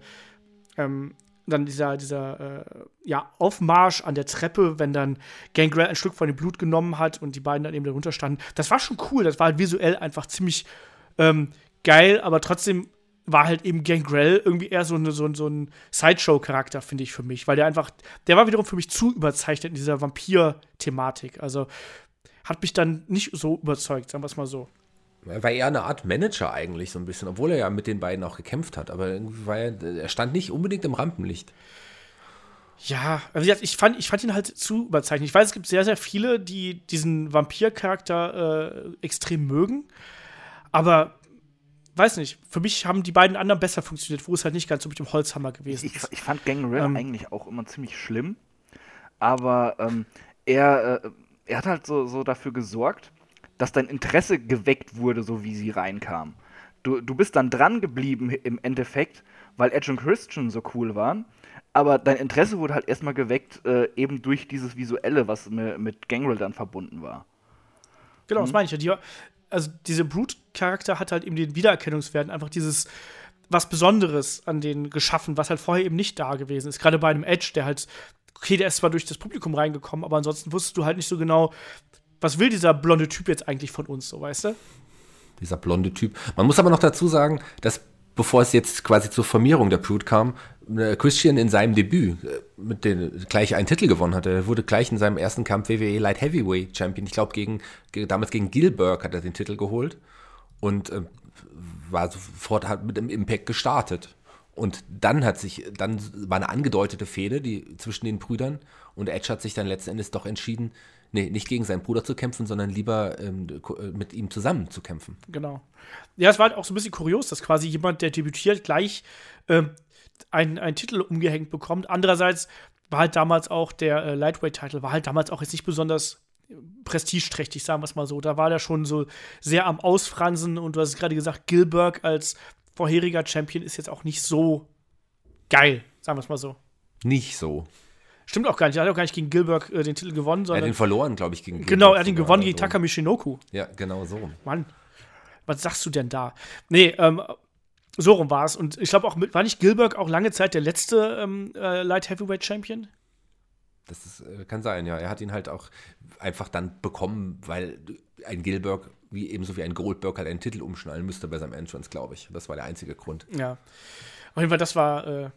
ähm, dann dieser, dieser äh, ja, Aufmarsch an der Treppe, wenn dann Gangrel ein Stück von dem Blut genommen hat und die beiden dann eben darunter standen. Das war schon cool. Das war halt visuell einfach ziemlich ähm, geil, aber trotzdem war halt eben Gangrel irgendwie eher so, eine, so, ein- so ein Sideshow-Charakter, finde ich für mich, weil der einfach, der war wiederum für mich zu überzeichnet in dieser Vampir-Thematik. Also hat mich dann nicht so überzeugt, sagen wir es mal so. Er war eher eine Art Manager eigentlich so ein bisschen, obwohl er ja mit den beiden auch gekämpft hat. Aber irgendwie war er, er stand nicht unbedingt im Rampenlicht. Ja, also ich fand, ich fand ihn halt zu überzeichnet. Ich weiß, es gibt sehr, sehr viele, die diesen Vampir-Charakter äh, extrem mögen. Aber weiß nicht, für mich haben die beiden anderen besser funktioniert, wo es halt nicht ganz so mit dem Holzhammer gewesen ist. ich fand Gangrel Ähm. eigentlich auch immer ziemlich schlimm, aber ähm, er, äh, er hat halt so, so dafür gesorgt, dass dein Interesse geweckt wurde, so wie sie reinkam. Du, du bist dann dran geblieben im Endeffekt, weil Edge und Christian so cool waren, aber dein Interesse wurde halt erstmal geweckt, äh, eben durch dieses Visuelle, was mi- mit Gangrel dann verbunden war. Genau, Mhm. das meine ich ja. Die, also diese Brute-Charakter hat halt eben den Wiedererkennungswert, einfach dieses was Besonderes an denen geschaffen, was halt vorher eben nicht da gewesen ist. Gerade bei einem Edge, der halt, okay, der ist zwar durch das Publikum reingekommen, aber ansonsten wusstest du halt nicht so genau, was will dieser blonde Typ jetzt eigentlich von uns, so weißt du? dieser blonde Typ. Man muss aber noch dazu sagen, dass bevor es jetzt quasi zur Formierung der Brood kam, äh, Christian in seinem Debüt äh, mit den gleich einen Titel gewonnen hatte. Er wurde gleich in seinem ersten Kampf WWE Light Heavyweight Champion. Ich glaube, gegen, damals gegen Gilbert hat er den Titel geholt und äh, war sofort hat mit dem Impact gestartet. Und dann hat sich, dann war eine angedeutete Fehde die, zwischen den Brüdern und Edge hat sich dann letzten Endes doch entschieden, nee, nicht gegen seinen Bruder zu kämpfen, sondern lieber ähm, äh, mit ihm zusammen zu kämpfen. Genau. Ja, es war halt auch so ein bisschen kurios, dass quasi jemand, der debütiert, gleich äh, einen, einen Titel umgehängt bekommt. Andererseits war halt damals auch der äh, Lightweight-Titel, war halt damals auch jetzt nicht besonders prestigeträchtig, sagen wir es mal so. Da war der schon so sehr am Ausfransen und du hast es gerade gesagt, Gilbert als vorheriger Champion ist jetzt auch nicht so geil, sagen wir es mal so. Nicht so. Stimmt auch gar nicht. Er hat auch gar nicht gegen Gilbert äh, den Titel gewonnen, sondern. Er hat ihn verloren, glaube ich, gegen Gilbert. Genau, er hat ihn gewonnen gegen so. Taka Michinoku. Ja, genau so. Mann, was sagst du denn da? Nee, ähm, so rum war es. Und ich glaube auch, war nicht Gilbert auch lange Zeit der letzte ähm, äh, Light Heavyweight Champion? Das ist, äh, kann sein, ja. Er hat ihn halt auch einfach dann bekommen, weil ein Gilbert, wie ebenso wie ein Goldberg, halt einen Titel umschnallen müsste bei seinem Entrance, glaube ich. Das war der einzige Grund. Ja. Auf jeden Fall, das war. Äh,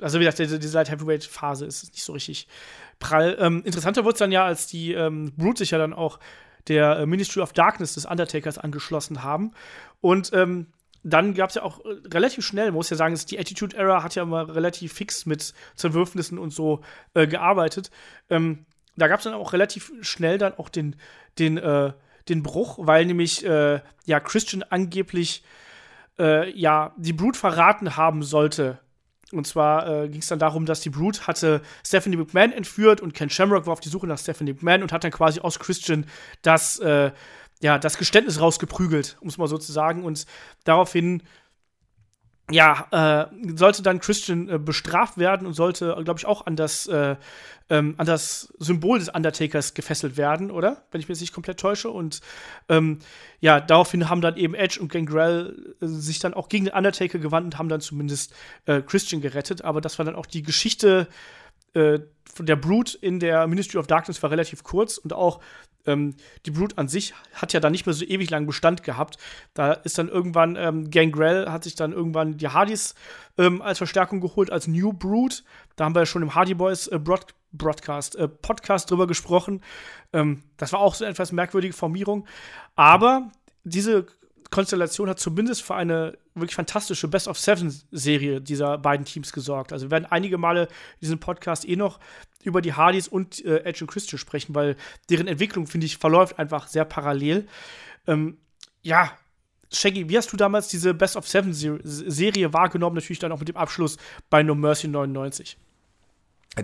also, wie gesagt, diese, Light Heavyweight-Phase ist nicht so richtig prall. Ähm, interessanter wurde es dann ja, als die ähm, Brute sich ja dann auch der äh, Ministry of Darkness des Undertakers angeschlossen haben. Und ähm, dann gab es ja auch äh, relativ schnell, muss ja sagen, die Attitude Era hat ja immer relativ fix mit Zerwürfnissen und so äh, gearbeitet. Ähm, da gab es dann auch relativ schnell dann auch den, den, äh, den Bruch, weil nämlich äh, ja Christian angeblich äh, ja die Brute verraten haben sollte. Und zwar äh, ging es dann darum, dass die Brute hatte Stephanie McMahon entführt und Ken Shamrock war auf die Suche nach Stephanie McMahon und hat dann quasi aus Christian das ja, das Geständnis rausgeprügelt, um es mal so zu sagen. Und daraufhin, ja, äh, sollte dann Christian äh, bestraft werden und sollte, glaube ich, auch an das, äh, ähm, an das Symbol des Undertakers gefesselt werden, oder? Wenn ich mich jetzt nicht komplett täusche. Und ähm, ja, daraufhin haben dann eben Edge und Gangrel äh, sich dann auch gegen den Undertaker gewandt und haben dann zumindest äh, Christian gerettet. Aber das war dann auch die Geschichte äh, von der Brute in der Ministry of Darkness war relativ kurz und auch ähm, die Brute an sich hat ja dann nicht mehr so ewig lang Bestand gehabt. Da ist dann irgendwann, ähm, Gangrel hat sich dann irgendwann die Hardys ähm, als Verstärkung geholt, als New Brute. Da haben wir ja schon im Hardy Boys äh, Broad Broadcast, äh, Podcast drüber gesprochen. Ähm, das war auch so eine etwas merkwürdige Formierung. Aber diese Konstellation hat zumindest für eine wirklich fantastische Best of Seven Serie dieser beiden Teams gesorgt. Also wir werden einige Male in diesem Podcast eh noch über die Hardys und äh, Edge und Christian sprechen, weil deren Entwicklung, finde ich, verläuft einfach sehr parallel. Ähm, ja, Shaggy, wie hast du damals diese Best of Seven Serie wahrgenommen? Natürlich dann auch mit dem Abschluss bei No Mercy 99.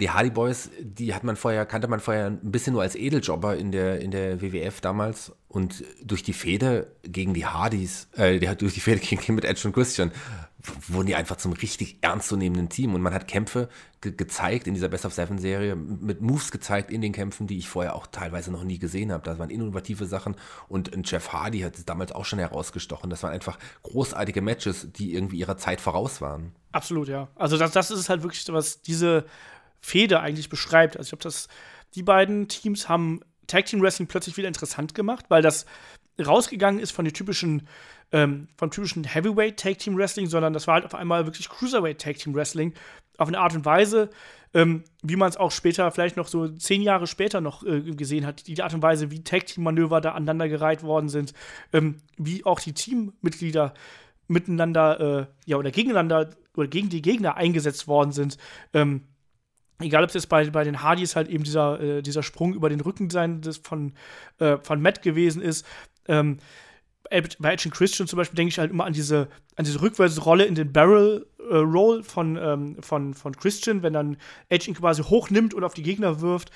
Die Hardy Boys, die hat man vorher, kannte man vorher ein bisschen nur als Edeljobber in der, in der WWF damals. Und durch die Fehde gegen die Hardys, äh, durch die Fehde gegen mit Edge und Christian, wurden die einfach zum richtig ernstzunehmenden Team. Und man hat Kämpfe ge gezeigt in dieser Best of Seven Serie, mit Moves gezeigt in den Kämpfen, die ich vorher auch teilweise noch nie gesehen habe. Das waren innovative Sachen. Und Jeff Hardy hat es damals auch schon herausgestochen. Das waren einfach großartige Matches, die irgendwie ihrer Zeit voraus waren. Absolut, ja. Also das, das ist halt wirklich, was diese Fehde eigentlich beschreibt. Also ich glaube, dass die beiden Teams haben Tag Team Wrestling plötzlich wieder interessant gemacht, weil das rausgegangen ist von den typischen ähm, vom typischen Heavyweight Tag Team Wrestling, sondern das war halt auf einmal wirklich Cruiserweight Tag Team Wrestling auf eine Art und Weise, ähm, wie man es auch später, vielleicht noch so zehn Jahre später noch äh, gesehen hat, die Art und Weise, wie Tag Team Manöver da aneinandergereiht worden sind, ähm, wie auch die Teammitglieder miteinander äh, ja oder gegeneinander oder gegen die Gegner eingesetzt worden sind. Ähm, egal ob es jetzt bei, bei den Hardys halt eben dieser, äh, dieser Sprung über den Rücken sein des von, äh, von Matt gewesen ist. Ähm, bei Edge Christian zum Beispiel denke ich halt immer an diese, an diese Rückwärtsrolle in den Barrel äh, Roll von, ähm, von, von Christian, wenn dann Edge ihn quasi hochnimmt und auf die Gegner wirft.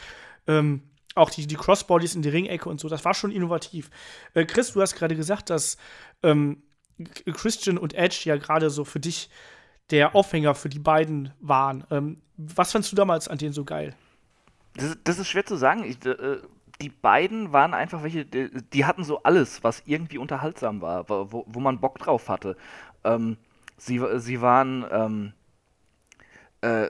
Ähm, auch die, die Crossbodies in die Ringecke und so, das war schon innovativ. Äh, Chris, du hast gerade gesagt, dass ähm, Christian und Edge ja gerade so für dich der Aufhänger für die beiden waren. Ähm, was fandst du damals an denen so geil? Das, das ist schwer zu sagen. Ich, äh, die beiden waren einfach welche, die, die, hatten so alles, was irgendwie unterhaltsam war, wo, wo man Bock drauf hatte. Ähm, sie, sie waren, ähm, äh,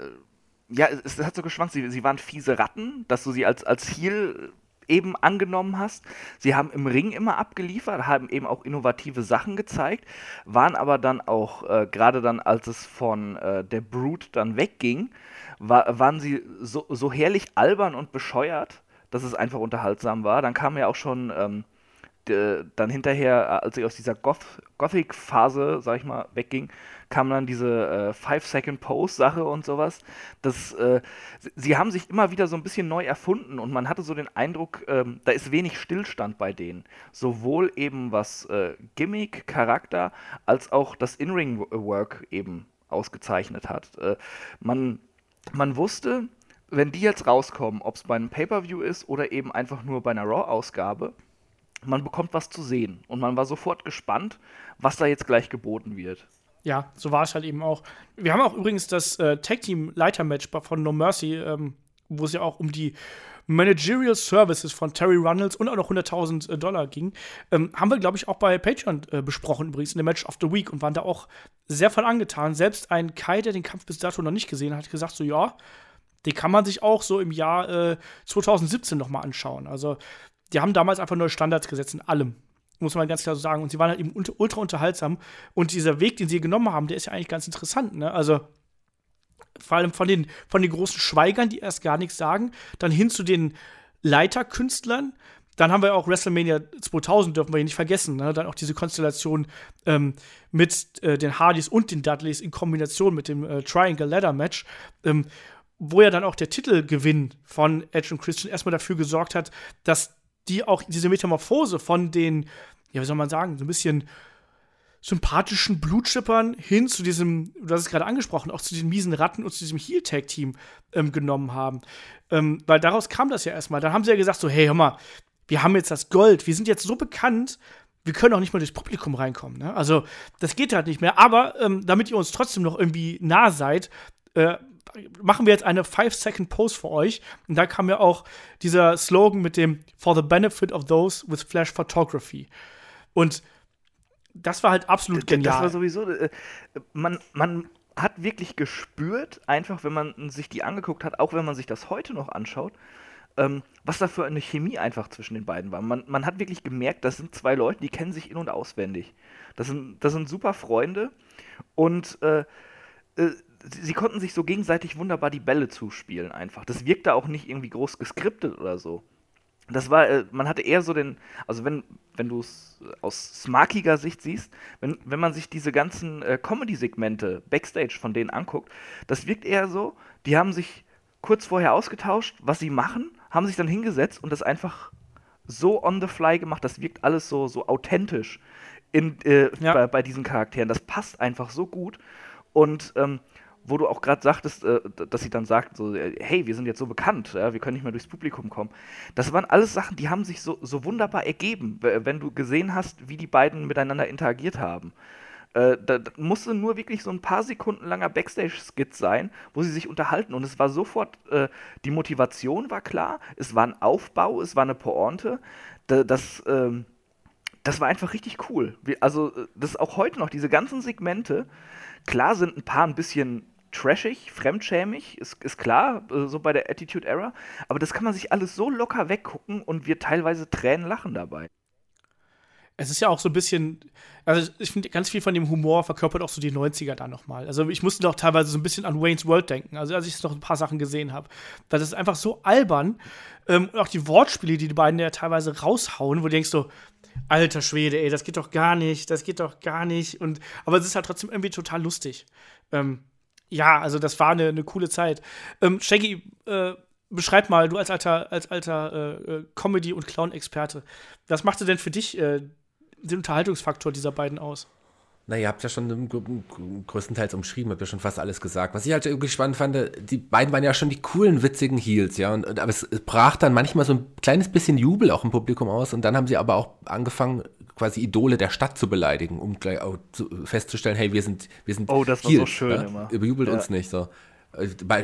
ja, es, es, hat so geschwankt, sie, sie waren fiese Ratten, dass du sie als, als Heel eben angenommen hast. Sie haben im Ring immer abgeliefert, haben eben auch innovative Sachen gezeigt, waren aber dann auch, äh, gerade dann, als es von äh, der Brute dann wegging, war, waren sie so, so herrlich albern und bescheuert, dass es einfach unterhaltsam war. Dann kam ja auch schon ähm, dann hinterher, als ich aus dieser Goth Gothic-Phase, sag ich mal, wegging, kam dann diese äh, Five-Second-Pose-Sache und sowas. Das, äh, sie haben sich immer wieder so ein bisschen neu erfunden und man hatte so den Eindruck, ähm, da ist wenig Stillstand bei denen. Sowohl eben was äh, Gimmick, Charakter, als auch das In-Ring-Work eben ausgezeichnet hat. Äh, man, man wusste, wenn die jetzt rauskommen, ob es bei einem Pay-Per-View ist oder eben einfach nur bei einer Raw-Ausgabe, man bekommt was zu sehen. Und man war sofort gespannt, was da jetzt gleich geboten wird. Ja, so war es halt eben auch. Wir haben auch übrigens das äh, Tag Team Leiter Match von No Mercy, ähm, wo es ja auch um die Managerial Services von Terry Runnels und auch noch 100.000 äh, Dollar ging. Ähm, haben wir, glaube ich, auch bei Patreon äh, besprochen, übrigens, in dem Match of the Week und waren da auch sehr voll angetan. Selbst ein Kai, der den Kampf bis dato noch nicht gesehen hat, gesagt: so, ja, den kann man sich auch so im Jahr äh, 2017 noch mal anschauen. Also, die haben damals einfach neue Standards gesetzt in allem muss man ganz klar so sagen. Und sie waren halt eben ultra unterhaltsam. Und dieser Weg, den sie genommen haben, der ist ja eigentlich ganz interessant. Ne? Also vor allem von den, von den großen Schweigern, die erst gar nichts sagen, dann hin zu den Leiterkünstlern. Dann haben wir auch WrestleMania 2000, dürfen wir hier nicht vergessen. Ne? Dann auch diese Konstellation ähm, mit äh, den Hardys und den Dudleys in Kombination mit dem äh, Triangle Ladder Match. Ähm, wo ja dann auch der Titelgewinn von Edge und Christian erstmal dafür gesorgt hat, dass die auch diese Metamorphose von den, ja, wie soll man sagen, so ein bisschen sympathischen Blutschippern hin zu diesem, du hast es gerade angesprochen, auch zu diesen miesen Ratten und zu diesem Heel-Tag-Team ähm, genommen haben. Ähm, weil daraus kam das ja erstmal. Dann haben sie ja gesagt, so, hey, hör mal, wir haben jetzt das Gold, wir sind jetzt so bekannt, wir können auch nicht mal durchs Publikum reinkommen. Ne? Also, das geht halt nicht mehr. Aber ähm, damit ihr uns trotzdem noch irgendwie nah seid, äh, machen wir jetzt eine 5-Second-Pose für euch. Und da kam ja auch dieser Slogan mit dem For the benefit of those with Flash Photography. Und das war halt absolut genial. Das war sowieso, äh, man, man hat wirklich gespürt, einfach wenn man sich die angeguckt hat, auch wenn man sich das heute noch anschaut, ähm, was da für eine Chemie einfach zwischen den beiden war. Man, man hat wirklich gemerkt, das sind zwei Leute, die kennen sich in- und auswendig. Das sind, das sind super Freunde und äh, äh, sie konnten sich so gegenseitig wunderbar die Bälle zuspielen einfach. Das wirkte auch nicht irgendwie groß geskriptet oder so. Das war, äh, man hatte eher so den, also wenn, wenn du es aus smarkiger Sicht siehst, wenn, wenn man sich diese ganzen äh, Comedy-Segmente Backstage von denen anguckt, das wirkt eher so, die haben sich kurz vorher ausgetauscht, was sie machen, haben sich dann hingesetzt und das einfach so on the fly gemacht, das wirkt alles so, so authentisch in, äh, ja. bei, bei, diesen Charakteren. Das passt einfach so gut. Und ähm, wo du auch gerade sagtest, äh, dass sie dann sagt, so, äh, hey, wir sind jetzt so bekannt, ja, wir können nicht mehr durchs Publikum kommen. Das waren alles Sachen, die haben sich so, so wunderbar ergeben, wenn du gesehen hast, wie die beiden miteinander interagiert haben. Äh, da, da, musste nur wirklich so ein paar Sekunden langer Backstage-Skit sein, wo sie sich unterhalten. Und es war sofort, äh, die Motivation war klar, es war ein Aufbau, es war eine Pointe. Da, das, ähm, das war einfach richtig cool. Wie, also, äh, das ist auch heute noch, diese ganzen Segmente, klar sind ein paar ein bisschen trashig, fremdschämig, ist, ist klar, äh, so bei der Attitude Era. Aber das kann man sich alles so locker weggucken und wir teilweise Tränen lachen dabei. Es ist ja auch so ein bisschen, also ich finde, ganz viel von dem Humor verkörpert auch so die 90er da nochmal. Also ich musste doch teilweise so ein bisschen an Wayne's World denken, also als ich noch ein paar Sachen gesehen habe. Das ist einfach so albern. Ähm, und auch die Wortspiele, die die beiden ja teilweise raushauen, wo du denkst so, alter Schwede, ey, das geht doch gar nicht, das geht doch gar nicht. Und, aber es ist halt trotzdem irgendwie total lustig. Ähm, ja, also das war eine, eine coole Zeit. Ähm, Shaggy, äh, beschreib mal, du als alter, als alter äh, äh, Comedy- und Clown-Experte, was machte denn für dich äh, den Unterhaltungsfaktor dieser beiden aus? Na, ihr habt ja schon größtenteils umschrieben, habt ja schon fast alles gesagt. Was ich halt irgendwie spannend fand, die beiden waren ja schon die coolen, witzigen Heels, ja. Und, aber es brach dann manchmal so ein kleines bisschen Jubel auch im Publikum aus. Und dann haben sie aber auch angefangen, quasi Idole der Stadt zu beleidigen, um gleich auch zu, festzustellen, hey, wir sind, wir sind Oh, das war so schön ja? immer. Überjubelt ja. uns nicht, so.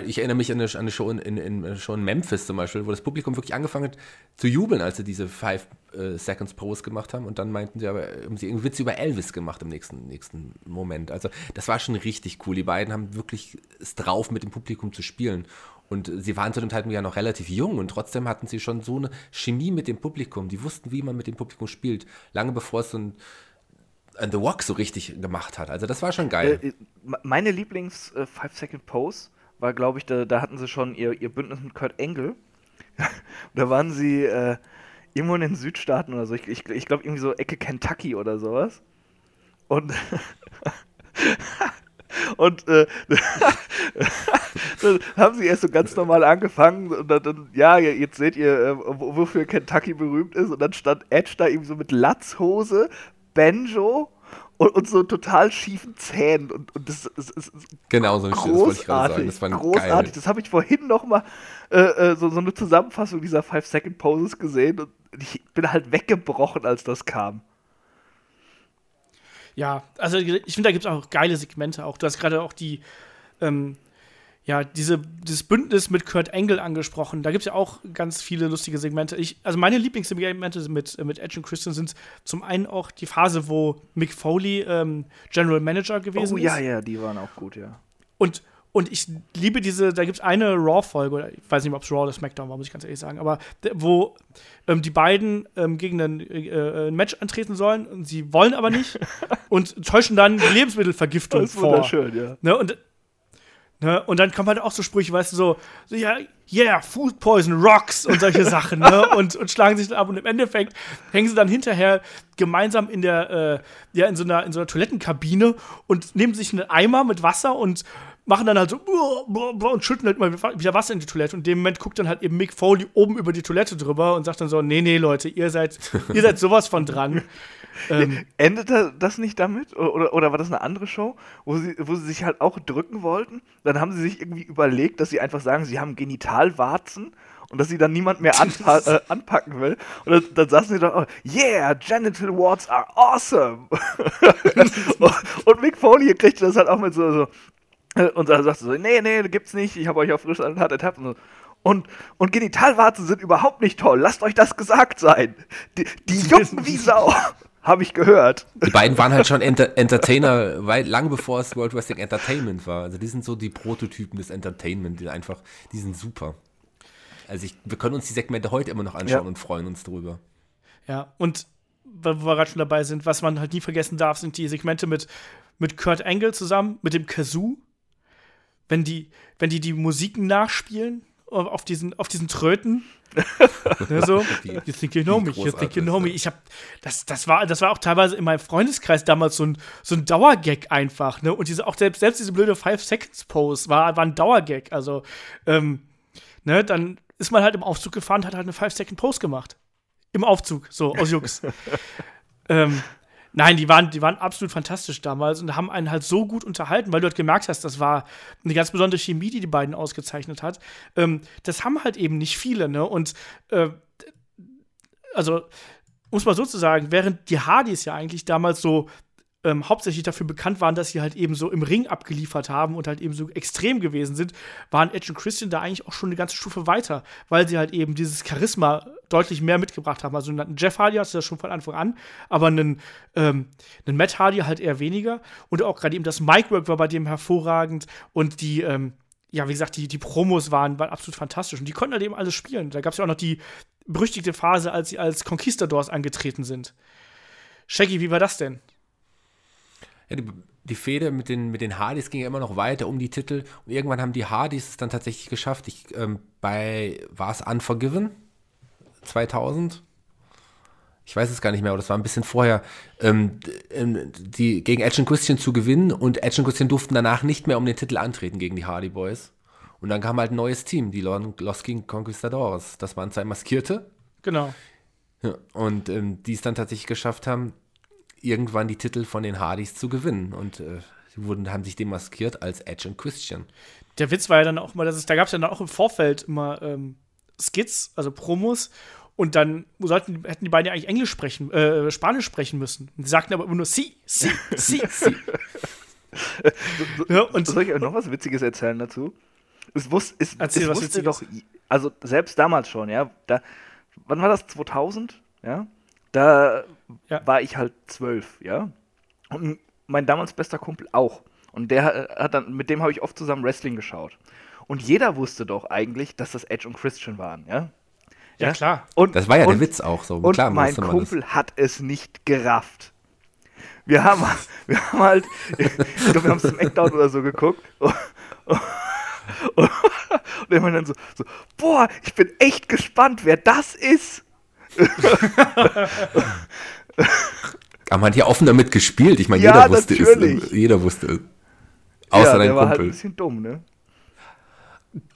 Ich erinnere mich an eine, an eine Show in, in, in, Show in Memphis zum Beispiel, wo das Publikum wirklich angefangen hat zu jubeln, als sie diese Five äh, Seconds Pose gemacht haben. Und dann meinten sie aber, haben sie irgendwie Witze über Elvis gemacht im nächsten, nächsten Moment. Also das war schon richtig cool. Die beiden haben wirklich es drauf, mit dem Publikum zu spielen. Und sie waren zu dem Zeitpunkt ja noch relativ jung und trotzdem hatten sie schon so eine Chemie mit dem Publikum. Die wussten, wie man mit dem Publikum spielt. Lange bevor es so ein, ein The Walk so richtig gemacht hat. Also das war schon geil. Äh, meine Lieblings 5-Second-Pose äh, war, glaube ich, da, da, hatten sie schon ihr, ihr Bündnis mit Kurt Engel. da waren sie äh, irgendwo in den Südstaaten oder so. Ich, ich, ich glaube, irgendwie so Ecke Kentucky oder sowas. Und Und äh, dann haben sie erst so ganz normal angefangen und dann, dann ja, jetzt seht ihr, äh, wofür Kentucky berühmt ist. Und dann stand Edge da eben so mit Latzhose, Banjo und, und so total schiefen Zähnen. Und, und das, das, das ist genau so großartig, das wollte ich gerade sagen. Das war großartig. Geil. Das habe ich vorhin noch mal äh, äh, so, so eine Zusammenfassung dieser Five-Second-Poses gesehen und ich bin halt weggebrochen, als das kam. Ja, also ich finde, da gibt es auch geile Segmente auch. Du hast gerade auch die, ähm, ja, diese, dieses Bündnis mit Kurt Engel angesprochen. Da gibt es ja auch ganz viele lustige Segmente. Ich, also meine Lieblingssegmente mit, mit Edge und Christian sind zum einen auch die Phase, wo Mick Foley ähm, General Manager gewesen ist. Oh ja, ja, die waren auch gut, ja. Und und ich liebe diese, da gibt es eine Raw-Folge, oder ich weiß nicht, ob es Raw oder SmackDown war, muss ich ganz ehrlich sagen, aber wo ähm, die beiden ähm, gegen ein, äh, ein Match antreten sollen und sie wollen aber nicht und täuschen dann Lebensmittelvergiftung das ist vor. Schön, ja. Ne, und, ne, und dann kommen halt auch so Sprüche, weißt du, so, so ja, yeah, Food Poison rocks und solche Sachen, ne, und, und schlagen sich dann ab und im Endeffekt hängen sie dann hinterher gemeinsam in der, äh, ja, in so einer, in so einer Toilettenkabine und nehmen sich einen Eimer mit Wasser und machen dann halt so und schütten halt mal wieder Wasser in die Toilette. Und in dem Moment guckt dann halt eben Mick Foley oben über die Toilette drüber und sagt dann so: Nee, nee, Leute, ihr seid, ihr seid sowas von dran. ähm, Endete das nicht damit? Oder, oder war das eine andere Show, wo sie, wo sie sich halt auch drücken wollten? Dann haben sie sich irgendwie überlegt, dass sie einfach sagen, sie haben Genitalwarzen und dass sie dann niemand mehr anpa äh, anpacken will. Und dann, dann saßen sie da, oh, yeah, genital warts are awesome. und Mick Foley kriegte das halt auch mit so, so und dann sagst du so, nee, nee, gibt's nicht, ich habe euch auf frisch an hart ertappt. Und, so. und, und Genitalwarzen sind überhaupt nicht toll, lasst euch das gesagt sein. Die, die jucken wie Sau, habe ich gehört. Die beiden waren halt schon Enter Entertainer, weil, lang bevor es World Wrestling Entertainment war. Also die sind so die Prototypen des Entertainment, die einfach, die sind super. Also ich, wir können uns die Segmente heute immer noch anschauen ja. und freuen uns drüber. Ja, und wo wir gerade schon dabei sind, was man halt nie vergessen darf, sind die Segmente mit, mit Kurt Angle zusammen, mit dem Kazoo wenn die, wenn die die Musiken nachspielen auf diesen, auf diesen Tröten. ne, so, you think you know me, you think you know me. Ich hab, das, das war, das war auch teilweise in meinem Freundeskreis damals so ein, so ein Dauergag einfach, ne? Und diese, auch selbst, selbst diese blöde Five Seconds Pose war, war ein Dauergag. Also, ähm, ne, dann ist man halt im Aufzug gefahren, hat halt eine Five Second Pose gemacht. Im Aufzug, so, aus Jux. ähm, Nein, die waren, die waren absolut fantastisch damals und haben einen halt so gut unterhalten, weil du halt gemerkt hast, das war eine ganz besondere Chemie, die die beiden ausgezeichnet hat. Ähm, das haben halt eben nicht viele, ne? Und äh, also, um es mal so zu sagen, während die Hardys ja eigentlich damals so ähm, hauptsächlich dafür bekannt waren, dass sie halt eben so im Ring abgeliefert haben und halt eben so extrem gewesen sind, waren Edge und Christian da eigentlich auch schon eine ganze Stufe weiter, weil sie halt eben dieses Charisma deutlich mehr mitgebracht haben. Also einen Jeff Hardy hatte das schon von Anfang an, aber einen, ähm, einen Matt Hardy halt eher weniger. Und auch gerade eben das Micwork war bei dem hervorragend und die, ähm, ja, wie gesagt, die, die Promos waren, waren absolut fantastisch und die konnten halt eben alles spielen. Da gab es ja auch noch die berüchtigte Phase, als sie als Conquistadors angetreten sind. Shaggy, wie war das denn? Ja, die, die Fehde mit den, mit den Hardys ging ja immer noch weiter um die Titel und irgendwann haben die Hardys es dann tatsächlich geschafft. Ich, ähm, bei, war es Unforgiven? 2000? Ich weiß es gar nicht mehr, aber das war ein bisschen vorher, ähm, ähm, die gegen Edge und Christian zu gewinnen und Edge und Christian durften danach nicht mehr um den Titel antreten gegen die Hardy Boys. Und dann kam halt ein neues Team, die Los King Conquistadors. Das waren zwei Maskierte. Genau. Ja, und ähm, die es dann tatsächlich geschafft haben, irgendwann die Titel von den Hardys zu gewinnen. Und äh, sie wurden, haben sich demaskiert als Edge und Christian. Der Witz war ja dann auch mal, dass es, da gab es ja dann auch im Vorfeld immer ähm, Skits, also Promos. Und dann sollten, hätten die beiden ja eigentlich Englisch sprechen, äh, Spanisch sprechen müssen. Und sie sagten aber immer nur si, si, si, si. ja, und Soll ich euch noch was Witziges erzählen dazu? Es, wus, es, Erzähl, es wusste doch, also selbst damals schon, ja, da, wann war das, 2000, ja, da ja. war ich halt zwölf, ja. Und mein damals bester Kumpel auch. Und der hat dann, mit dem habe ich oft zusammen Wrestling geschaut. Und jeder wusste doch eigentlich, dass das Edge und Christian waren, ja? Ja, klar. Und, Das war ja und, der Witz auch so. Und Klar mein Kumpel hat es nicht gerafft. Wir haben, wir haben halt, ich glaube, wir haben Smackdown oder so geguckt. Und, und, und dann so, so, boah, ich bin echt gespannt, wer das ist. Aber man hat ja offen damit gespielt. Ich meine, Ja, jeder wusste natürlich. es. Jeder wusste es. Außer ja, dein der war halt ein Kumpel. bisschen dumm, ne?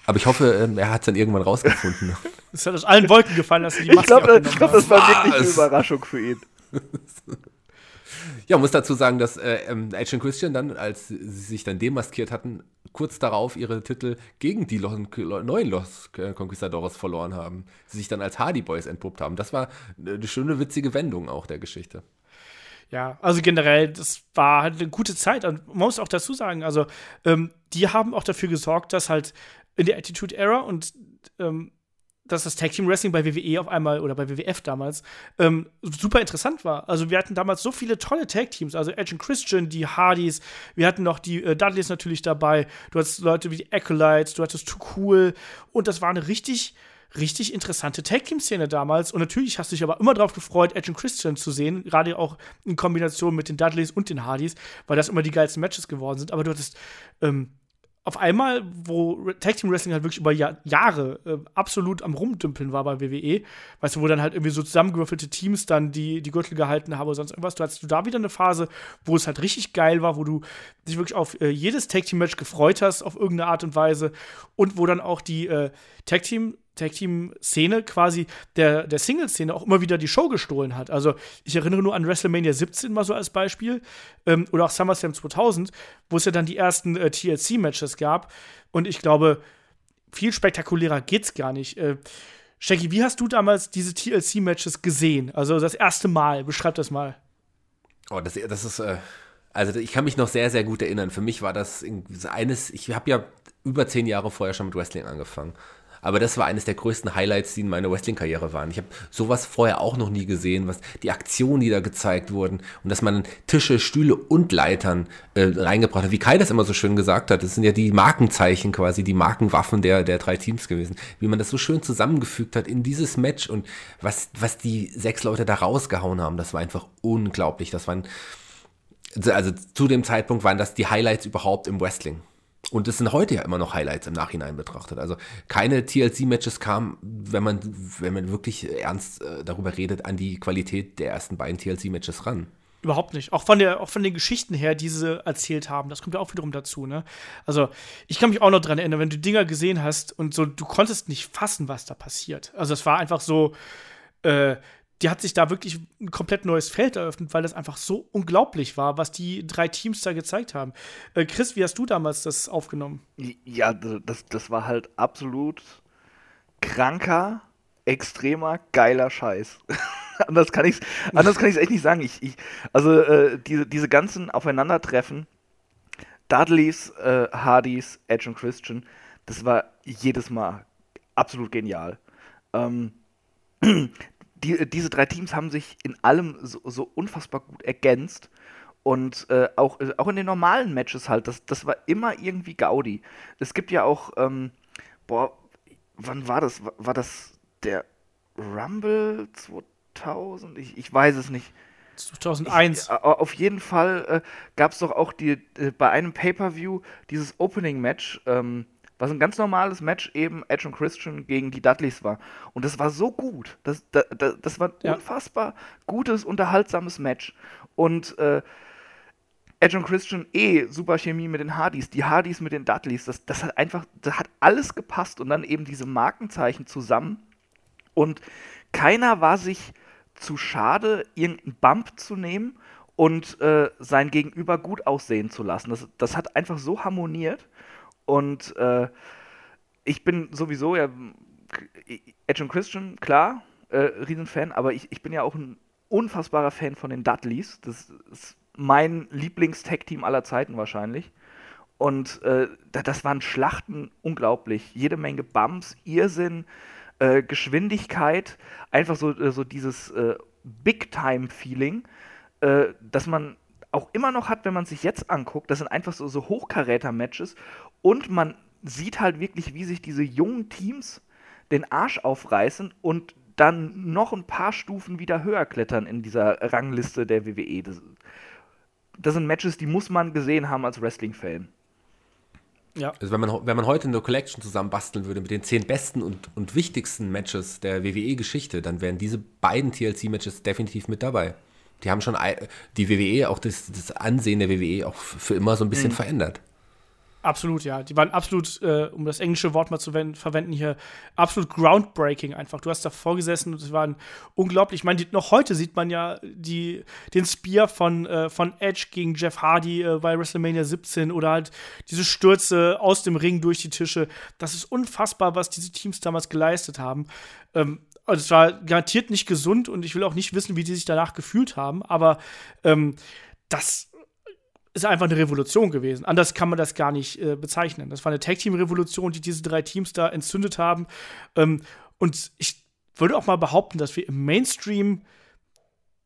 Aber ich hoffe, ähm, er hat es dann irgendwann rausgefunden. Es hat aus allen Wolken gefallen, dass sie die Ich Maske glaube, ich glaub, das war wirklich eine? Überraschung für ihn. Ja, muss dazu sagen, dass äh, ähm, Edge und Christian dann, als sie sich dann demaskiert hatten, kurz darauf ihre Titel gegen die Los, neuen Los Conquistadores verloren haben. Sie sich dann als Hardy Boys entpuppt haben. Das war eine schöne, witzige Wendung auch der Geschichte. Ja, also generell, das war halt eine gute Zeit. Und man muss auch dazu sagen, also ähm, die haben auch dafür gesorgt, dass halt in der Attitude Era und ähm, dass das Tag Team Wrestling bei WWE auf einmal oder bei WWF damals ähm, super interessant war. Also wir hatten damals so viele tolle Tag Teams, also Edge und Christian, die Hardys, wir hatten noch die äh, Dudleys natürlich dabei, du hattest Leute wie die Acolytes, du hattest Too Cool und das war eine richtig richtig interessante Tag-Team-Szene damals. Und natürlich hast du dich aber immer darauf gefreut, Edge und Christian zu sehen, gerade auch in Kombination mit den Dudleys und den Hardys, weil das immer die geilsten Matches geworden sind. Aber du hattest ähm, auf einmal, wo Tag Team Wrestling halt wirklich über Jahr, Jahre äh, absolut am Rumdümpeln war bei WWE, weißt du, wo dann halt irgendwie so zusammengewürfelte Teams dann die, die Gürtel gehalten haben oder sonst irgendwas. Du hattest du da wieder eine Phase, wo es halt richtig geil war, wo du dich wirklich auf äh, jedes Tag Team Match gefreut hast, auf irgendeine Art und Weise und wo dann auch die äh, Tag Team Tag Team Szene quasi der, der Single Szene auch immer wieder die Show gestohlen hat. Also ich erinnere nur an WrestleMania 17 mal so als Beispiel ähm, oder auch SummerSlam 2000, wo es ja dann die ersten äh, TLC Matches gab und ich glaube viel spektakulärer geht's gar nicht. Äh, Shaggy, wie hast du damals diese TLC Matches gesehen? Also das erste Mal, beschreib das mal. Oh, das, das ist, äh, also ich kann mich noch sehr, sehr gut erinnern. Für mich war das eines, ich habe ja über zehn Jahre vorher schon mit Wrestling angefangen. Aber das war eines der größten Highlights, die in meiner Wrestling-Karriere waren. Ich habe sowas vorher auch noch nie gesehen, was die Aktionen, die da gezeigt wurden und dass man Tische, Stühle und Leitern äh, reingebracht hat. Wie Kai das immer so schön gesagt hat, das sind ja die Markenzeichen quasi, die Markenwaffen der, der drei Teams gewesen. Wie man das so schön zusammengefügt hat in dieses Match und was, was die sechs Leute da rausgehauen haben, das war einfach unglaublich. Das waren, also zu dem Zeitpunkt waren das die Highlights überhaupt im Wrestling. Und es sind heute ja immer noch Highlights im Nachhinein betrachtet. Also keine TLC-Matches kamen, wenn man, wenn man wirklich ernst äh, darüber redet, an die Qualität der ersten beiden TLC-Matches ran. Überhaupt nicht. Auch von, der, auch von den Geschichten her, die sie erzählt haben. Das kommt ja auch wiederum dazu, ne? Also, ich kann mich auch noch dran erinnern, wenn du Dinger gesehen hast und so, du konntest nicht fassen, was da passiert. Also, es war einfach so, äh, die hat sich da wirklich ein komplett neues Feld eröffnet, weil das einfach so unglaublich war, was die drei Teams da gezeigt haben. Äh, Chris, wie hast du damals das aufgenommen? Ja, das, das war halt absolut kranker, extremer, geiler Scheiß. anders kann ich es echt nicht sagen. Ich, ich, also äh, diese, diese ganzen Aufeinandertreffen, Dudleys, äh, Hardys, Edge und Christian, das war jedes Mal absolut genial. Ähm, die, diese drei Teams haben sich in allem so, so unfassbar gut ergänzt. Und äh, auch, äh, auch in den normalen Matches halt, das, das war immer irgendwie Gaudi. Es gibt ja auch, ähm, boah, wann war das? War, war das der Rumble 2000? Ich, ich weiß es nicht. 2001. Ich, äh, auf jeden Fall äh, gab es doch auch die, äh, bei einem Pay-Per-View dieses Opening-Match, ähm, was ein ganz normales Match eben Edge und Christian gegen die Dudleys war. Und das war so gut. Das, das, das, war ein unfassbar gutes, unterhaltsames Match. Und äh, Edge und Christian eh super Chemie mit den Hardys, die Hardys mit den Dudleys, das, das hat einfach, das hat alles gepasst und dann eben diese Markenzeichen zusammen. Und keiner war sich zu schade, irgendeinen Bump zu nehmen und äh, sein Gegenüber gut aussehen zu lassen. Das, das hat einfach so harmoniert. Und äh, ich bin sowieso ja Edge und Christian, klar, äh, Riesenfan, aber ich, ich bin ja auch ein unfassbarer Fan von den Dudleys. Das ist mein Lieblings-Tag-Team aller Zeiten wahrscheinlich. Und äh, da- das waren Schlachten unglaublich. Jede Menge Bumps, Irrsinn, äh, Geschwindigkeit, einfach so, äh, so dieses äh, Big-Time-Feeling, äh, das man auch immer noch hat, wenn man sich jetzt anguckt. Das sind einfach so, so Hochkaräter-Matches und man sieht halt wirklich, wie sich diese jungen Teams den Arsch aufreißen und dann noch ein paar Stufen wieder höher klettern in dieser Rangliste der WWE. Das, das sind Matches, die muss man gesehen haben als Wrestling-Fan. Ja. Also wenn man, wenn man heute eine Collection zusammenbasteln würde mit den zehn besten und, und wichtigsten Matches der WWE-Geschichte, dann wären diese beiden TLC-Matches definitiv mit dabei. Die haben schon die WWE, auch das, das Ansehen der WWE auch für immer so ein bisschen mhm. verändert. Absolut, ja. Die waren absolut, äh, um das englische Wort mal zu verwenden hier, absolut groundbreaking einfach. Du hast da vorgesessen und es waren unglaublich. Ich meine, noch heute sieht man ja die, den Spear von, äh, von Edge gegen Jeff Hardy äh, bei WrestleMania 17 oder halt diese Stürze aus dem Ring durch die Tische. Das ist unfassbar, was diese Teams damals geleistet haben. Ähm, also es war garantiert nicht gesund und ich will auch nicht wissen, wie die sich danach gefühlt haben, aber ähm, das ist einfach eine Revolution gewesen. Anders kann man das gar nicht äh, bezeichnen. Das war eine Tag-Team-Revolution, die diese drei Teams da entzündet haben. Ähm, und ich würde auch mal behaupten, dass wir im Mainstream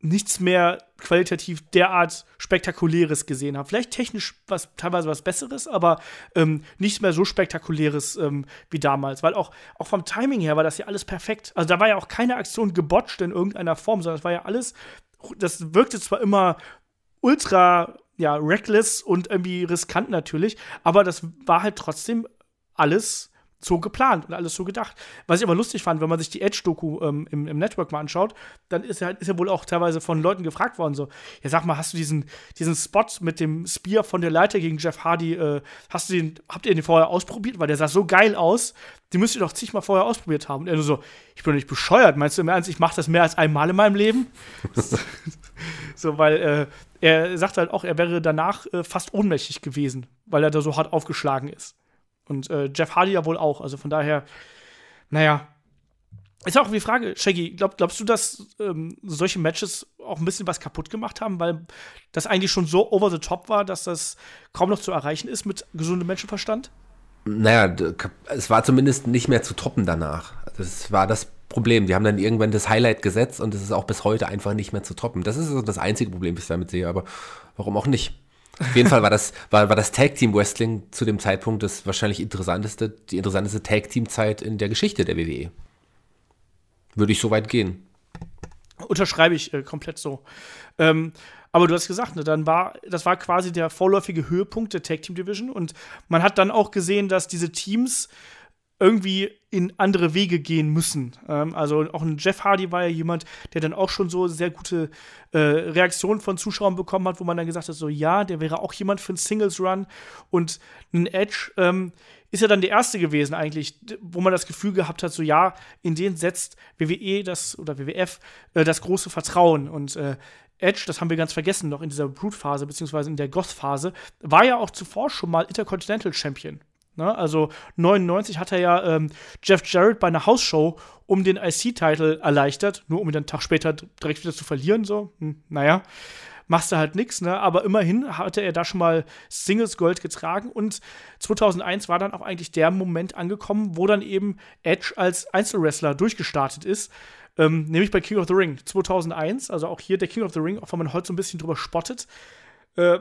nichts mehr qualitativ derart spektakuläres gesehen haben. Vielleicht technisch was teilweise was Besseres, aber ähm, nichts mehr so spektakuläres ähm, wie damals, weil auch auch vom Timing her war das ja alles perfekt. Also da war ja auch keine Aktion gebotcht in irgendeiner Form, sondern es war ja alles das wirkte zwar immer ultra ja, reckless und irgendwie riskant natürlich, aber das war halt trotzdem alles so geplant und alles so gedacht. Was ich aber lustig fand, wenn man sich die Edge-Doku ähm, im, im, Network mal anschaut, dann ist ja, ist ja wohl auch teilweise von Leuten gefragt worden, so, ja sag mal, hast du diesen, diesen Spot mit dem Spear von der Leiter gegen Jeff Hardy, äh, hast du den, habt ihr den vorher ausprobiert? Weil der sah so geil aus, den müsst ihr doch zigmal vorher ausprobiert haben. Und er so, ich bin doch nicht bescheuert, meinst du im Ernst, ich mache das mehr als einmal in meinem Leben? so, weil äh, er sagt halt auch, er wäre danach äh, fast ohnmächtig gewesen, weil er da so hart aufgeschlagen ist. Und äh, Jeff Hardy ja wohl auch. Also von daher, naja. Ist auch die Frage, Shaggy, glaub, glaubst du, dass ähm, solche Matches auch ein bisschen was kaputt gemacht haben, weil das eigentlich schon so over the top war, dass das kaum noch zu erreichen ist mit gesundem Menschenverstand? Naja, es war zumindest nicht mehr zu toppen danach. Das war das Problem. Die haben dann irgendwann das Highlight gesetzt und es ist auch bis heute einfach nicht mehr zu toppen. Das ist das einzige Problem, das ich damit sehe, aber warum auch nicht? Auf jeden Fall war das, war, war das Tag Team Wrestling zu dem Zeitpunkt das wahrscheinlich interessanteste, die interessanteste Tag Team Zeit in der Geschichte der WWE. Würde ich so weit gehen. Unterschreibe ich äh, komplett so. Ähm, aber du hast gesagt, ne, dann war, das war quasi der vorläufige Höhepunkt der Tag Team Division und man hat dann auch gesehen, dass diese Teams irgendwie in andere Wege gehen müssen. Ähm, also auch ein Jeff Hardy war ja jemand, der dann auch schon so sehr gute äh, Reaktionen von Zuschauern bekommen hat, wo man dann gesagt hat, so ja, der wäre auch jemand für einen Singles Run und ein Edge ähm, ist ja dann der erste gewesen eigentlich, wo man das Gefühl gehabt hat, so ja, in den setzt WWE das oder WWF äh, das große Vertrauen und äh, Edge, das haben wir ganz vergessen noch in dieser Brute-Phase, beziehungsweise in der Goth-Phase, war ja auch zuvor schon mal Intercontinental Champion. Ne? Also 99 hat er ja ähm, Jeff Jarrett bei einer Hausshow um den IC-Title erleichtert, nur um ihn dann einen Tag später direkt wieder zu verlieren. So, hm, naja, machst du halt nichts, ne? Aber immerhin hatte er da schon mal Singles Gold getragen und 2001 war dann auch eigentlich der Moment angekommen, wo dann eben Edge als Einzelwrestler durchgestartet ist. Ähm, nämlich bei King of the Ring 2001, also auch hier der King of the Ring, auch wenn man heute so ein bisschen drüber spottet. Äh,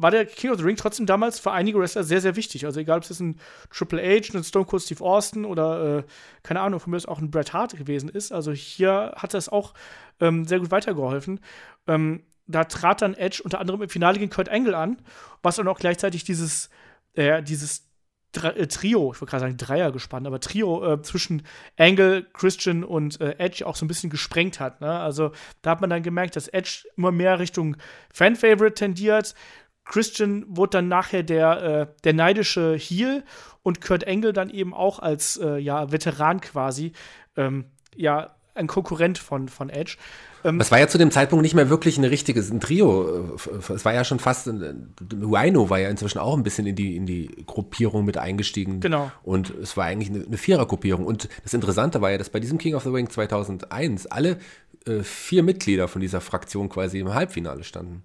war der King of the Ring trotzdem damals für einige Wrestler sehr, sehr wichtig. Also egal, ob es ein Triple H, ein Stone Cold Steve Austin oder, äh, keine Ahnung, von mir ist auch ein Bret Hart gewesen ist. Also hier hat es auch ähm, sehr gut weitergeholfen. Ähm, da trat dann Edge unter anderem im Finale gegen Kurt Angle an, was dann auch gleichzeitig dieses, äh, dieses äh, Trio, ich wollte gerade sagen Dreier gespannt, aber Trio äh, zwischen Angle, Christian und äh, Edge auch so ein bisschen gesprengt hat. Ne? Also da hat man dann gemerkt, dass Edge immer mehr Richtung Fan-Favorite tendiert. Christian wurde dann nachher der, äh, der neidische Heel und Kurt Engel dann eben auch als äh, ja, Veteran quasi, ähm, ja, ein Konkurrent von, von Edge. Ähm, es war ja zu dem Zeitpunkt nicht mehr wirklich ein richtiges ein Trio. Es war ja schon fast, ein, Rhino war ja inzwischen auch ein bisschen in die, in die Gruppierung mit eingestiegen. Genau. Und es war eigentlich eine, eine Vierergruppierung. Und das Interessante war ja, dass bei diesem King of the Ring 2001 alle äh, vier Mitglieder von dieser Fraktion quasi im Halbfinale standen.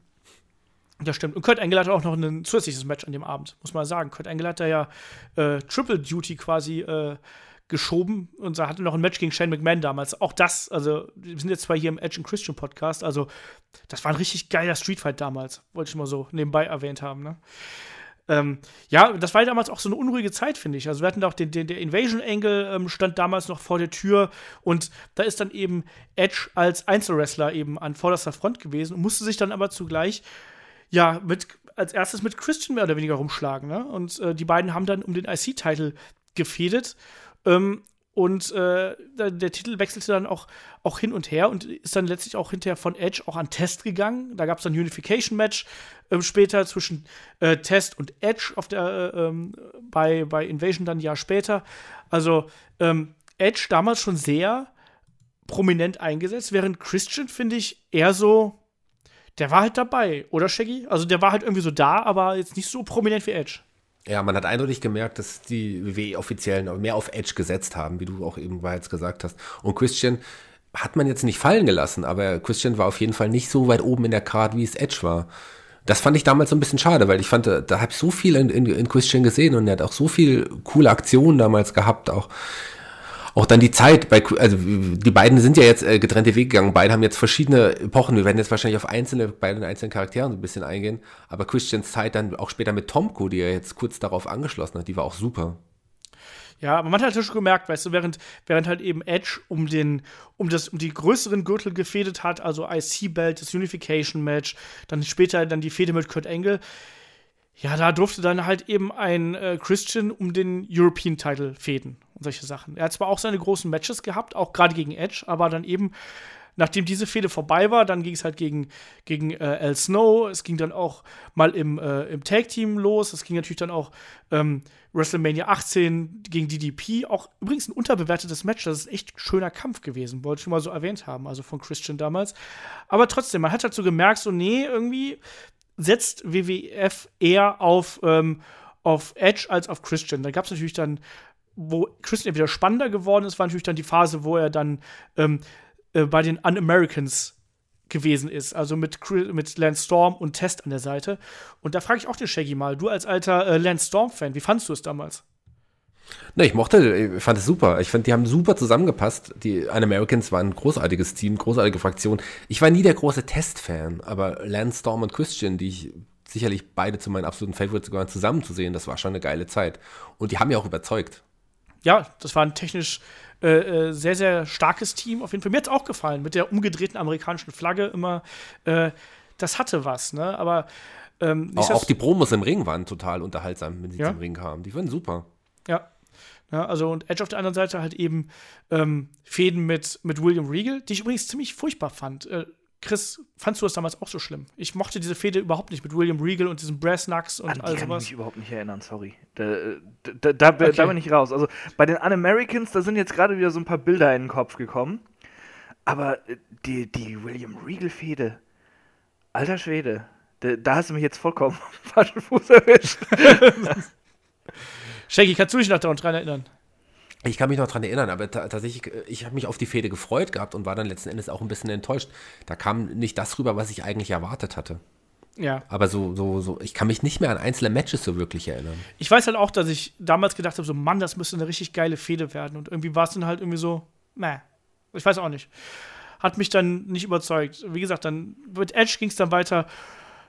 Das stimmt. Und Kurt Angle hatte auch noch ein zusätzliches Match an dem Abend, muss man sagen. Kurt Angle hat da ja äh, Triple Duty quasi äh, geschoben und hatte noch ein Match gegen Shane McMahon damals. Auch das, also wir sind jetzt zwar hier im Edge and Christian Podcast, also das war ein richtig geiler Streetfight damals, wollte ich mal so nebenbei erwähnt haben. Ne? Ähm, ja, das war damals auch so eine unruhige Zeit, finde ich. Also wir hatten auch den, den der Invasion Angle ähm, stand damals noch vor der Tür und da ist dann eben Edge als Einzelwrestler eben an vorderster Front gewesen und musste sich dann aber zugleich ja mit als erstes mit Christian mehr oder weniger rumschlagen. Ne? Und äh, die beiden haben dann um den IC-Titel gefädet. Ähm, und äh, der Titel wechselte dann auch, auch hin und her und ist dann letztlich auch hinterher von Edge auch an Test gegangen. Da gab es dann Unification-Match äh, später zwischen äh, Test und Edge auf der, äh, ähm, bei, bei Invasion dann ein Jahr später. Also ähm, Edge damals schon sehr prominent eingesetzt, während Christian, finde ich, eher so, der war halt dabei, oder Shaggy? Also der war halt irgendwie so da, aber jetzt nicht so prominent wie Edge. Ja, man hat eindeutig gemerkt, dass die WWE-Offiziellen mehr auf Edge gesetzt haben, wie du auch eben bereits gesagt hast. Und Christian hat man jetzt nicht fallen gelassen, aber Christian war auf jeden Fall nicht so weit oben in der Card, wie es Edge war. Das fand ich damals so ein bisschen schade, weil ich fand, da habe ich so viel in, in, in Christian gesehen und er hat auch so viel coole Aktionen damals gehabt, auch auch dann die Zeit, bei, also die beiden sind ja jetzt äh, getrennte Wege gegangen, beide haben jetzt verschiedene Epochen, wir werden jetzt wahrscheinlich auf einzelne, bei den einzelnen Charakteren ein bisschen eingehen, aber Christians Zeit dann auch später mit Tomko, die er jetzt kurz darauf angeschlossen hat, die war auch super. Ja, aber man hat halt schon gemerkt, weißt du, während, während halt eben Edge um den, um das, um die größeren Gürtel gefädet hat, also IC-Belt, das Unification-Match, dann später dann die Fehde mit Kurt Angle, ja, da durfte dann halt eben ein äh, Christian um den European Title fäden und solche Sachen. Er hat zwar auch seine großen Matches gehabt, auch gerade gegen Edge, aber dann eben, nachdem diese Fehde vorbei war, dann ging es halt gegen, gegen äh, Al Snow, es ging dann auch mal im, äh, im Tag-Team los, es ging natürlich dann auch ähm, WrestleMania 18 gegen DDP, auch übrigens ein unterbewertetes Match, das ist echt ein schöner Kampf gewesen, wollte ich schon mal so erwähnt haben, also von Christian damals. Aber trotzdem, man hat halt so gemerkt, so, nee, irgendwie setzt WWF eher auf, ähm, auf Edge als auf Christian. Da gab es natürlich dann, wo Christian wieder spannender geworden ist, war natürlich dann die Phase, wo er dann ähm, äh, bei den Un-Americans gewesen ist, also mit, mit Lance Storm und Test an der Seite. Und da frage ich auch den Shaggy mal, du als alter äh, Lance Storm-Fan, wie fandest du es damals? Ne, ich mochte, ich fand es super. Ich fand, die haben super zusammengepasst. Die Un-Americans waren ein großartiges Team, großartige Fraktion. Ich war nie der große Test-Fan, aber Lance Storm und Christian, die ich sicherlich beide zu meinen absoluten Favorites gehören, zusammen zu sehen, das war schon eine geile Zeit. Und die haben ja auch überzeugt. Ja, das war ein technisch äh, äh sehr, sehr starkes Team. Auf jeden Fall. Mir hat es auch gefallen, mit der umgedrehten amerikanischen Flagge immer. Äh, das hatte was, ne? Aber ähm, auch, auch, die Promos im Ring waren total unterhaltsam, wenn sie ja? zum Ring kamen. Die waren super. Ja, ja, also und Edge auf der anderen Seite halt eben ähm, Fäden mit, mit William Regal, die ich übrigens ziemlich furchtbar fand. Äh, Chris, fandst du das damals auch so schlimm? Ich mochte diese Fehde überhaupt nicht mit William Regal und diesem Brass Knucks und An all sowas. kann ich mich überhaupt nicht erinnern, sorry. Da, da, da, okay. da bin ich raus. Also bei den Un-Americans, da sind jetzt gerade wieder so ein paar Bilder in den Kopf gekommen. Aber äh, die, die William Regal-Fehde, alter Schwede, da, da hast du mich jetzt vollkommen falschen Fuß erwischt. Shaggy, kannst du dich noch daran erinnern? Ich kann mich noch daran erinnern, aber tatsächlich, äh, ich habe mich auf die Fehde gefreut gehabt und war dann letzten Endes auch ein bisschen enttäuscht. Da kam nicht das rüber, was ich eigentlich erwartet hatte. Ja. Aber so, so, so, ich kann mich nicht mehr an einzelne Matches so wirklich erinnern. Ich weiß halt auch, dass ich damals gedacht habe, so, Mann, das müsste eine richtig geile Fehde werden. Und irgendwie war es dann halt irgendwie so, meh. Ich weiß auch nicht. Hat mich dann nicht überzeugt. Wie gesagt, dann mit Edge ging es dann weiter.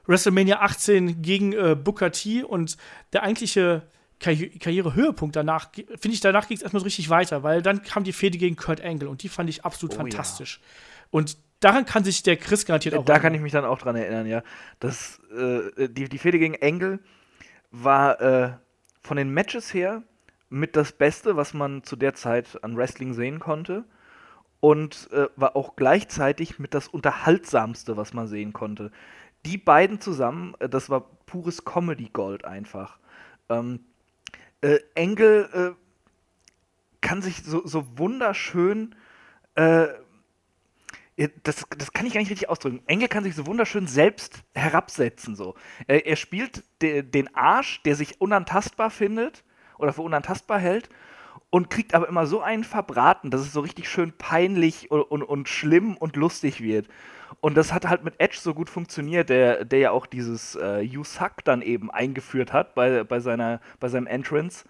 WrestleMania 18 gegen äh, Booker T und der eigentliche Karri Karrierehöhepunkt danach, finde ich, danach ging es erstmal so richtig weiter, weil dann kam die Fehde gegen Kurt Angle und die fand ich absolut oh, fantastisch. Ja. Und daran kann sich der Chris garantiert auch Da erinnern. kann ich mich dann auch dran erinnern, ja. Das, äh, die, die Fehde gegen Angle war äh, von den Matches her mit das Beste, was man zu der Zeit an Wrestling sehen konnte. Und äh, war auch gleichzeitig mit das Unterhaltsamste, was man sehen konnte. Die beiden zusammen, äh, das war pures Comedy-Gold einfach. Ähm, äh, Engel äh, kann sich so, so wunderschön äh, das, das kann ich gar nicht richtig ausdrücken. Engel kann sich so wunderschön selbst herabsetzen. So. Er, er spielt de, den Arsch, der sich unantastbar findet oder für unantastbar hält und kriegt aber immer so einen verbraten, dass es so richtig schön peinlich und, und, und schlimm und lustig wird. Und das hat halt mit Edge so gut funktioniert, der, der ja auch dieses äh, You Suck dann eben eingeführt hat bei, bei, seiner, bei seinem Entrance.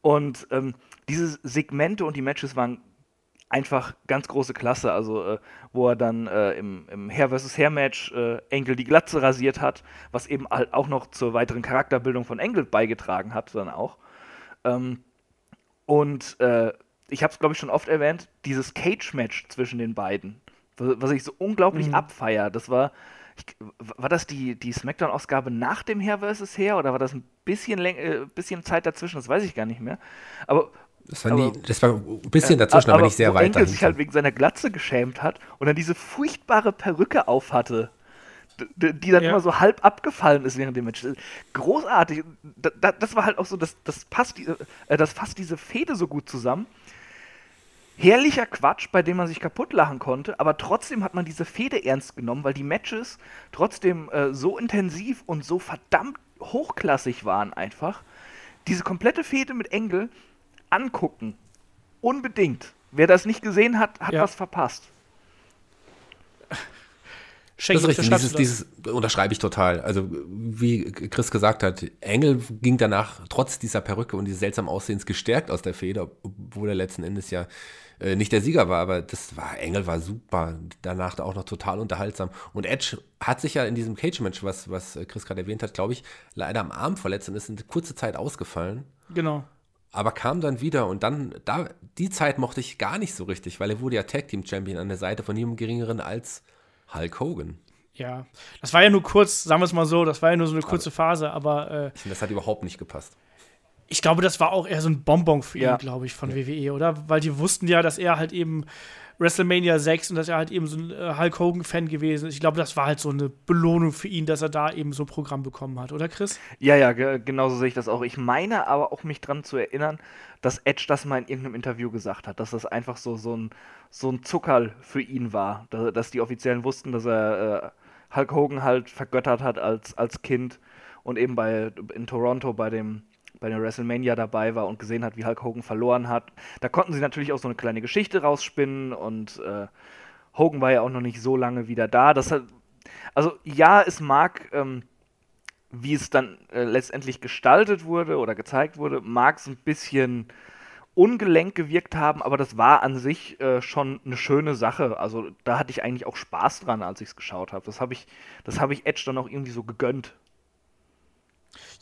Und ähm, diese Segmente und die Matches waren einfach ganz große Klasse. Also, äh, wo er dann äh, im, im Hair vs. Hair Match äh, Engel die Glatze rasiert hat, was eben halt auch noch zur weiteren Charakterbildung von Engel beigetragen hat, dann auch. Ähm, und äh, ich habe es, glaube ich, schon oft erwähnt, dieses Cage-Match zwischen den beiden, was, ich so unglaublich mhm. abfeier, das war. Ich, war das die, die Smackdown-Ausgabe nach dem Hair vs. Hair oder war das ein bisschen, äh, bisschen Zeit dazwischen? Das weiß ich gar nicht mehr. Aber das, aber, die, das, war ein bisschen dazwischen, aber, aber nicht sehr weit. Enkel sich halt wegen seiner Glatze geschämt hat und dann diese furchtbare Perücke aufhatte, die dann ja. immer so halb abgefallen ist während dem Match. Großartig. Das, das war halt auch so, das, das, passt, äh, das fasst diese Fehde so gut zusammen. Herrlicher Quatsch, bei dem man sich kaputt lachen konnte, aber trotzdem hat man diese Fehde ernst genommen, weil die Matches trotzdem äh, so intensiv und so verdammt hochklassig waren einfach. Diese komplette Fehde mit Engel angucken. Unbedingt. Wer das nicht gesehen hat, hat ja. was verpasst. Schenk das ist richtig, dieses, dieses unterschreibe ich total. Also, wie Chris gesagt hat, Engel ging danach trotz dieser Perücke und dieses seltsamen Aussehens gestärkt aus der Feder, obwohl er letzten Endes ja äh, nicht der Sieger war, aber das war, Engel war super. Danach auch noch total unterhaltsam. Und Edge hat sich ja in diesem Cage-Match, was, was Chris gerade erwähnt hat, glaube ich, leider am Arm verletzt und ist eine kurze Zeit ausgefallen. Genau aber kam dann wieder und dann, da, die Zeit mochte ich gar nicht so richtig, weil er wurde ja Tag Team Champion an der Seite von niemandem geringeren als Hulk Hogan. Ja, das war ja nur kurz, sagen wir es mal so, das war ja nur so eine kurze Phase, aber. Äh, das hat überhaupt nicht gepasst. Ich glaube, das war auch eher so ein Bonbon für ja. ihn, glaube ich, von ja. WWE, oder? Weil die wussten ja, dass er halt eben WrestleMania 6 und dass er halt eben so ein äh, Hulk Hogan-Fan gewesen ist. Ich glaube, das war halt so eine Belohnung für ihn, dass er da eben so ein Programm bekommen hat, oder Chris? Ja, ja, genauso sehe ich das auch. Ich meine aber auch mich dran zu erinnern, dass Edge das mal in irgendeinem Interview gesagt hat, dass das einfach so, so ein, so ein Zuckerl für ihn war. Dass, dass die Offiziellen wussten, dass er äh, Hulk Hogan halt vergöttert hat als, als Kind und eben bei in Toronto bei dem bei der WrestleMania dabei war und gesehen hat, wie Hulk Hogan verloren hat. Da konnten sie natürlich auch so eine kleine Geschichte rausspinnen und äh, Hogan war ja auch noch nicht so lange wieder da. Das hat, also ja, es mag, ähm, wie es dann äh, letztendlich gestaltet wurde oder gezeigt wurde, mag es ein bisschen ungelenk gewirkt haben, aber das war an sich äh, schon eine schöne Sache. Also da hatte ich eigentlich auch Spaß dran, als ich es geschaut habe. Das habe ich, das habe ich Edge dann auch irgendwie so gegönnt.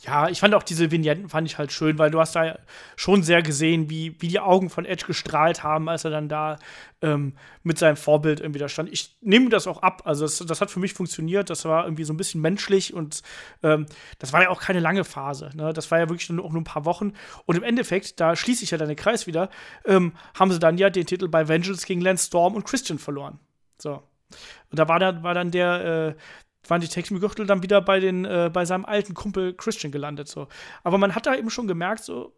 Ja, ich fand auch diese Vignetten fand ich halt schön, weil du hast da schon sehr gesehen, wie, wie die Augen von Edge gestrahlt haben, als er dann da ähm, mit seinem Vorbild irgendwie da stand. Ich nehme das auch ab. Also das, das, hat für mich funktioniert. Das war irgendwie so ein bisschen menschlich und ähm, das war ja auch keine lange Phase. Ne? Das war ja wirklich nur, auch nur ein paar Wochen. Und im Endeffekt, da schließe ich ja dann den Kreis wieder, ähm, haben sie dann ja den Titel bei Vengeance gegen Lance Storm und Christian verloren. So. Und da war dann, war dann der, äh, waren die Tex-Gürtel dann wieder bei, den, äh, bei seinem alten Kumpel Christian gelandet. So. Aber man hat da eben schon gemerkt, so,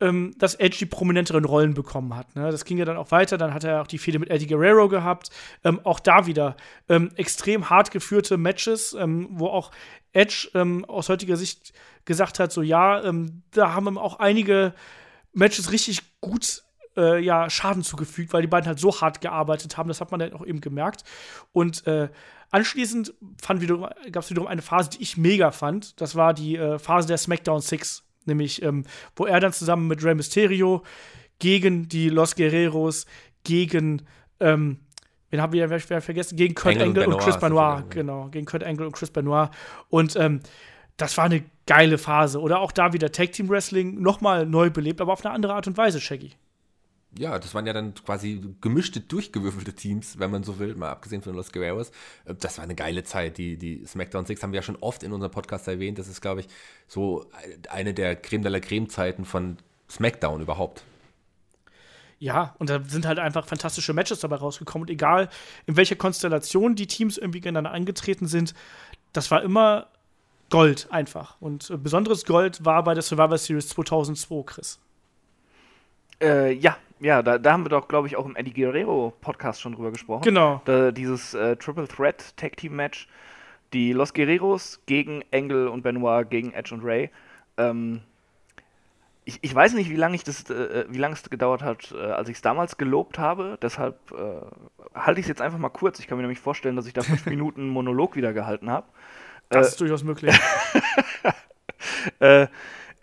ähm, dass Edge die prominenteren Rollen bekommen hat. Ne? Das ging ja dann auch weiter. Dann hat er auch die Fehde mit Eddie Guerrero gehabt. Ähm, auch da wieder ähm, extrem hart geführte Matches, ähm, wo auch Edge ähm, aus heutiger Sicht gesagt hat: so ja, ähm, da haben auch einige Matches richtig gut äh, ja, Schaden zugefügt, weil die beiden halt so hart gearbeitet haben. Das hat man dann auch eben gemerkt. Und äh, Anschließend gab es wiederum eine Phase, die ich mega fand. Das war die äh, Phase der SmackDown 6. Nämlich, ähm, wo er dann zusammen mit Rey Mysterio gegen die Los Guerreros, gegen, ähm, wen haben wir wer, vergessen? Gegen Kurt Angle, Angle und, und, Chris Benoit. Genau, gegen Kurt Angle und Chris Benoit. Und ähm, das war eine geile Phase. Oder auch da wieder Tag Team Wrestling nochmal neu belebt, aber auf eine andere Art und Weise, Shaggy ja, das waren ja dann quasi gemischte, durchgewürfelte Teams, wenn man so will, mal abgesehen von Los Guerreros. Äh, das war eine geile Zeit. Die, die SmackDown 6 haben wir ja schon oft in unserem Podcast erwähnt. Das ist, glaube ich, so eine der Creme de la Creme-Zeiten von SmackDown überhaupt. Ja, und da sind halt einfach fantastische Matches dabei rausgekommen. Und egal, in welcher Konstellation die Teams irgendwie gegeneinander angetreten sind, das war immer Gold einfach. Und äh, besonderes Gold war bei der Survivor Series 2002, Chris. Äh, ja, ja, da, da haben wir doch, glaube ich, auch im Eddie Guerrero Podcast schon drüber gesprochen. Genau. Da, dieses äh, Triple Threat Tag Team Match, die Los Guerreros gegen Engel und Benoit gegen Edge und Ray. Ähm, ich, ich, weiß nicht, wie lange das, äh, wie lange es gedauert hat, äh, als ich es damals gelobt habe. Deshalb äh, halte ich es jetzt einfach mal kurz. Ich kann mir nämlich vorstellen, dass ich da fünf Minuten Monolog wieder gehalten habe. Das ist durchaus möglich. äh,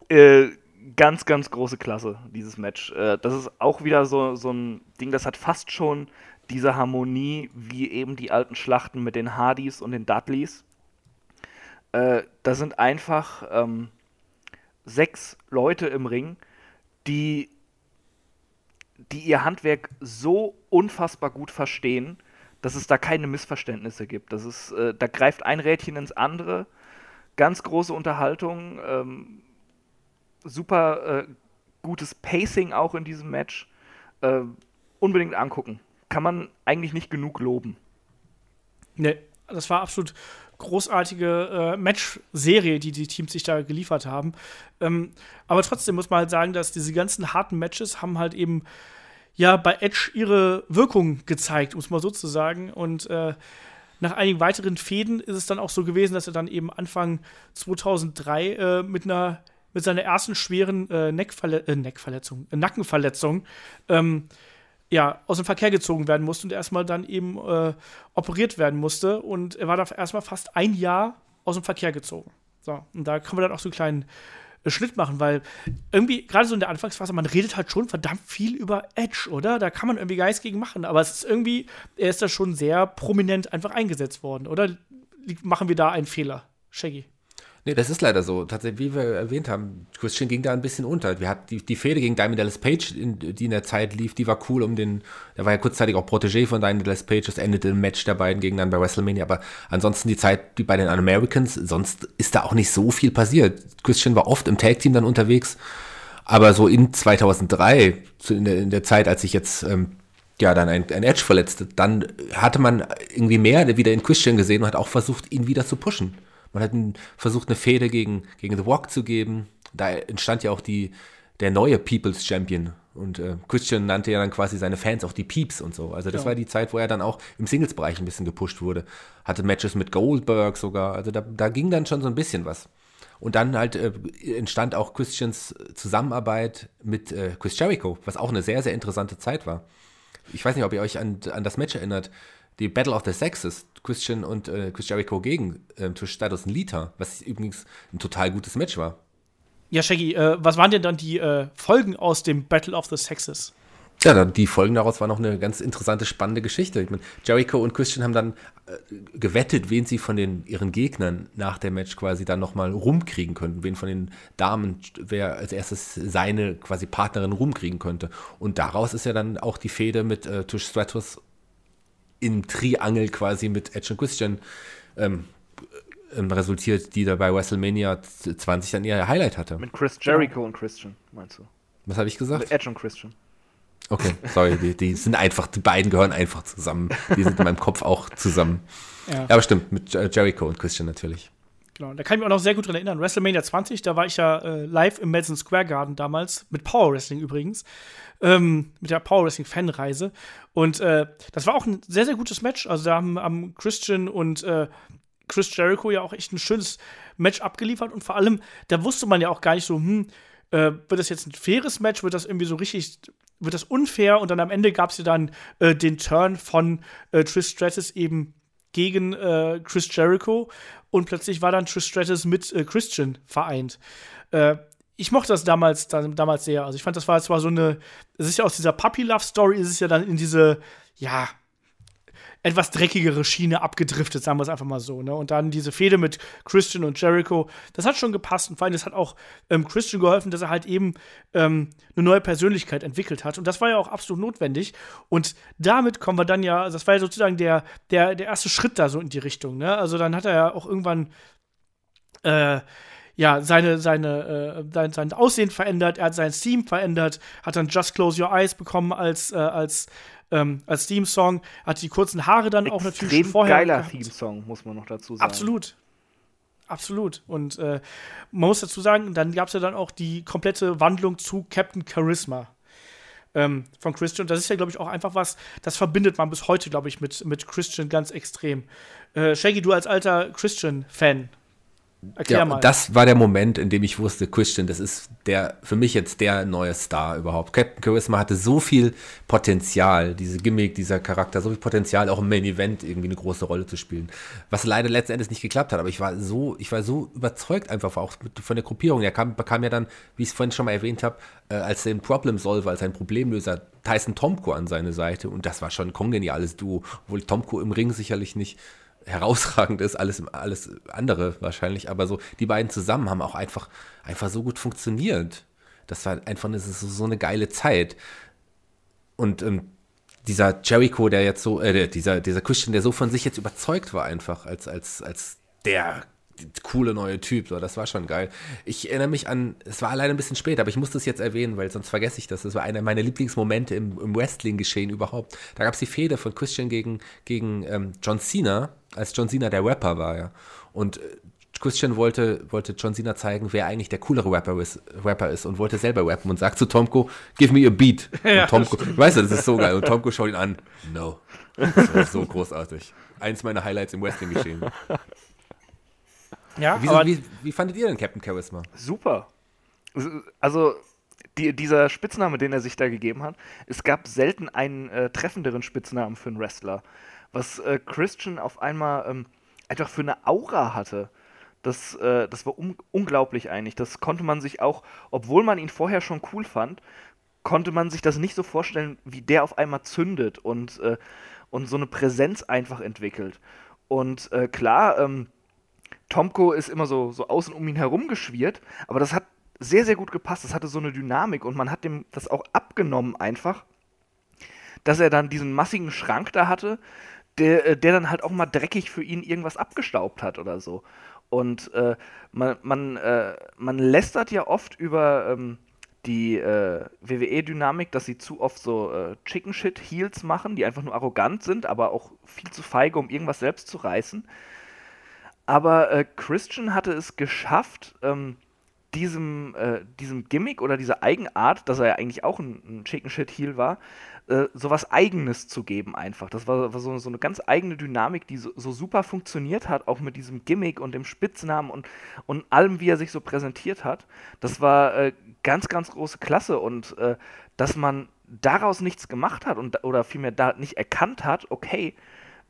äh ganz, ganz große Klasse, dieses Match. Äh, das ist auch wieder so, so ein Ding, das hat fast schon diese Harmonie wie eben die alten Schlachten mit den Hardys und den Dudleys. Äh, da sind einfach ähm, sechs Leute im Ring, die, die ihr Handwerk so unfassbar gut verstehen, dass es da keine Missverständnisse gibt. Das ist, äh, da greift ein Rädchen ins andere. Ganz große Unterhaltung. Ähm, super äh, gutes Pacing auch in diesem Match. Äh, unbedingt angucken. Kann man eigentlich nicht genug loben. Ne, das war absolut großartige äh, Match-Serie, die die Teams sich da geliefert haben. Ähm, aber trotzdem muss man halt sagen, dass diese ganzen harten Matches haben halt eben ja bei Edge ihre Wirkung gezeigt, muss man sozusagen. Und äh, nach einigen weiteren Fäden ist es dann auch so gewesen, dass er dann eben Anfang 2003 äh, mit einer mit seiner ersten schweren äh, Neckverle äh, Neckverletzung, äh, Nackenverletzung ähm, ja, aus dem Verkehr gezogen werden musste und erstmal dann eben äh, operiert werden musste. Und er war da erstmal fast ein Jahr aus dem Verkehr gezogen. So, und da kann man dann auch so einen kleinen äh, Schnitt machen, weil irgendwie, gerade so in der Anfangsphase, man redet halt schon verdammt viel über Edge, oder? Da kann man irgendwie Geist gegen machen, aber es ist irgendwie, er ist da schon sehr prominent einfach eingesetzt worden, oder? Machen wir da einen Fehler, Shaggy? Nee, das ist leider so. Tatsächlich, wie wir erwähnt haben, Christian ging da ein bisschen unter. Wir hatten die, die Fehde gegen Diamond Dallas Page, in, die in der Zeit lief, die war cool um den, der war ja kurzzeitig auch Protégé von Diamond Dallas Page, das endete im Match der beiden gegeneinander bei WrestleMania, aber ansonsten die Zeit, die bei den Americans, sonst ist da auch nicht so viel passiert. Christian war oft im Tag-Team dann unterwegs, aber so in 2003, in der, in der Zeit, als ich jetzt, ähm, ja, dann ein, ein Edge verletzte, dann hatte man irgendwie mehr wieder in Christian gesehen und hat auch versucht, ihn wieder zu pushen. Man hat versucht, eine Fehde gegen, gegen The Walk zu geben. Da entstand ja auch die, der neue People's Champion. Und äh, Christian nannte ja dann quasi seine Fans auch die Peeps und so. Also das ja. war die Zeit, wo er dann auch im Singles-Bereich ein bisschen gepusht wurde. Hatte Matches mit Goldberg sogar. Also da, da ging dann schon so ein bisschen was. Und dann halt äh, entstand auch Christians Zusammenarbeit mit äh, Chris Jericho, was auch eine sehr, sehr interessante Zeit war. Ich weiß nicht, ob ihr euch an, an das Match erinnert. Die Battle of the Sexes, Christian und äh, Chris Jericho gegen äh, Trish Stratus und Lita, was übrigens ein total gutes Match war. Ja, Shaggy, äh, was waren denn dann die äh, Folgen aus dem Battle of the Sexes? Ja, dann die Folgen daraus waren noch eine ganz interessante, spannende Geschichte. Ich meine, Jericho und Christian haben dann äh, gewettet, wen sie von den, ihren Gegnern nach dem Match quasi dann nochmal rumkriegen könnten. Wen von den Damen, wer als erstes seine quasi Partnerin rumkriegen könnte. Und daraus ist ja dann auch die Fehde mit äh, Trish Stratus im Triangel quasi mit Edge und Christian ähm, ähm, resultiert, die da bei WrestleMania 20 dann ihr Highlight hatte. Mit Chris Jericho ja. und Christian, meinst du? Was habe ich gesagt? Mit Edge und Christian. Okay, sorry, die, die, sind einfach, die beiden gehören einfach zusammen. Die sind in meinem Kopf auch zusammen. Ja, ja aber stimmt, mit Jericho und Christian natürlich. Genau, da kann ich mich auch noch sehr gut dran erinnern. WrestleMania 20, da war ich ja äh, live im Madison Square Garden damals, mit Power Wrestling übrigens, ähm, mit der Power Wrestling Fanreise. Und äh, das war auch ein sehr, sehr gutes Match. Also da haben, haben Christian und äh, Chris Jericho ja auch echt ein schönes Match abgeliefert. Und vor allem, da wusste man ja auch gar nicht so, hm, äh, wird das jetzt ein faires Match, wird das irgendwie so richtig wird das unfair und dann am Ende gab es ja dann äh, den Turn von äh, Trish Stratus eben gegen äh, Chris Jericho und plötzlich war dann Trish Stratus mit äh, Christian vereint. Äh, ich mochte das damals, damals sehr. Also ich fand, das war zwar so eine, es ist ja aus dieser Puppy-Love-Story, ist es ja dann in diese, ja, etwas dreckigere Schiene abgedriftet, sagen wir es einfach mal so. Ne? Und dann diese Fehde mit Christian und Jericho, das hat schon gepasst. Und vor allem, das hat auch ähm, Christian geholfen, dass er halt eben ähm, eine neue Persönlichkeit entwickelt hat. Und das war ja auch absolut notwendig. Und damit kommen wir dann ja, also das war ja sozusagen der, der, der erste Schritt da so in die Richtung. Ne? Also dann hat er ja auch irgendwann äh, ja, seine, seine, äh, sein, sein Aussehen verändert, er hat sein Theme verändert, hat dann Just Close Your Eyes bekommen als, äh, als ähm, als Theme-Song. Hat die kurzen Haare dann Extrem auch natürlich schon vorher. geiler Theme-Song, muss man noch dazu sagen. Absolut. Absolut. Und äh, man muss dazu sagen, dann gab es ja dann auch die komplette Wandlung zu Captain Charisma ähm, von Christian. Das ist ja, glaube ich, auch einfach was, das verbindet man bis heute, glaube ich, mit, mit Christian ganz extrem. Äh, Shaggy, du als alter Christian-Fan, Erklär ja, mal. Das war der Moment, in dem ich wusste, Christian, das ist der für mich jetzt der neue Star überhaupt. Captain Charisma hatte so viel Potenzial, diese Gimmick, dieser Charakter, so viel Potenzial, auch im Main Event irgendwie eine große Rolle zu spielen. Was leider letzten Endes nicht geklappt hat, aber ich war so, ich war so überzeugt einfach auch von der Gruppierung. Er kam, bekam ja dann, wie ich es vorhin schon mal erwähnt habe, äh, als den Problem Solver, als ein Problemlöser, Tyson Tomko an seine Seite und das war schon ein kongeniales Duo, obwohl Tomko im Ring sicherlich nicht herausragend ist, alles, alles andere wahrscheinlich, aber so, die beiden zusammen haben auch einfach, einfach so gut funktioniert. Das war einfach eine, so, so eine geile Zeit. Und ähm, dieser Jericho, der jetzt so, äh, dieser, dieser Christian, der so von sich jetzt überzeugt war, einfach als, als, als der coole neue Typ, so, das war schon geil. Ich erinnere mich an, es war leider ein bisschen spät, aber ich muss das jetzt erwähnen, weil sonst vergesse ich das. Das war einer meiner Lieblingsmomente im, im Wrestling-Geschehen überhaupt. Da gab es die Fehde von Christian gegen, gegen ähm, John Cena, als John Cena der Rapper war, ja. Und äh, Christian wollte, wollte John Cena zeigen, wer eigentlich der coolere Rapper ist, Rapper ist und wollte selber rappen und sagt zu Tomko, give me a beat. Ja, und Tomko, weißt du, das ist so geil. Und Tomko schaut ihn an, no. Das war so großartig. Eins meiner Highlights im Wrestling-Geschehen. ja, Wie, aber wie, wie fandet ihr denn Captain Charisma? Super. Also, die, dieser Spitzname, den er sich da gegeben hat, es gab selten einen äh, treffenderen Spitznamen für einen Wrestler. Was äh, Christian auf einmal ähm, einfach für eine Aura hatte. Das, äh, das war un unglaublich eigentlich. Das konnte man sich auch, obwohl man ihn vorher schon cool fand, konnte man sich das nicht so vorstellen, wie der auf einmal zündet und, äh, und so eine Präsenz einfach entwickelt. Und äh, klar, ähm, Tomko ist immer so, so außen um ihn herum geschwirrt, aber das hat sehr, sehr gut gepasst. Das hatte so eine Dynamik und man hat dem das auch abgenommen einfach, dass er dann diesen massigen Schrank da hatte, der, äh, der dann halt auch mal dreckig für ihn irgendwas abgestaubt hat oder so. Und äh, man, man, äh, man lästert ja oft über ähm, die äh, WWE-Dynamik, dass sie zu oft so äh, Chicken Shit Heels machen, die einfach nur arrogant sind, aber auch viel zu feige, um irgendwas selbst zu reißen. Aber äh, Christian hatte es geschafft, ähm, diesem, äh, diesem Gimmick oder dieser Eigenart, dass er ja eigentlich auch ein, ein Chicken Shit Heel war, äh, sowas Eigenes zu geben einfach. Das war, war so, so, eine ganz eigene Dynamik, die so, so, super funktioniert hat, auch mit diesem Gimmick und dem Spitznamen und, und allem, wie er sich so präsentiert hat. Das war äh, ganz, ganz große Klasse und äh, dass man daraus nichts gemacht hat und, oder vielmehr da nicht erkannt hat, okay,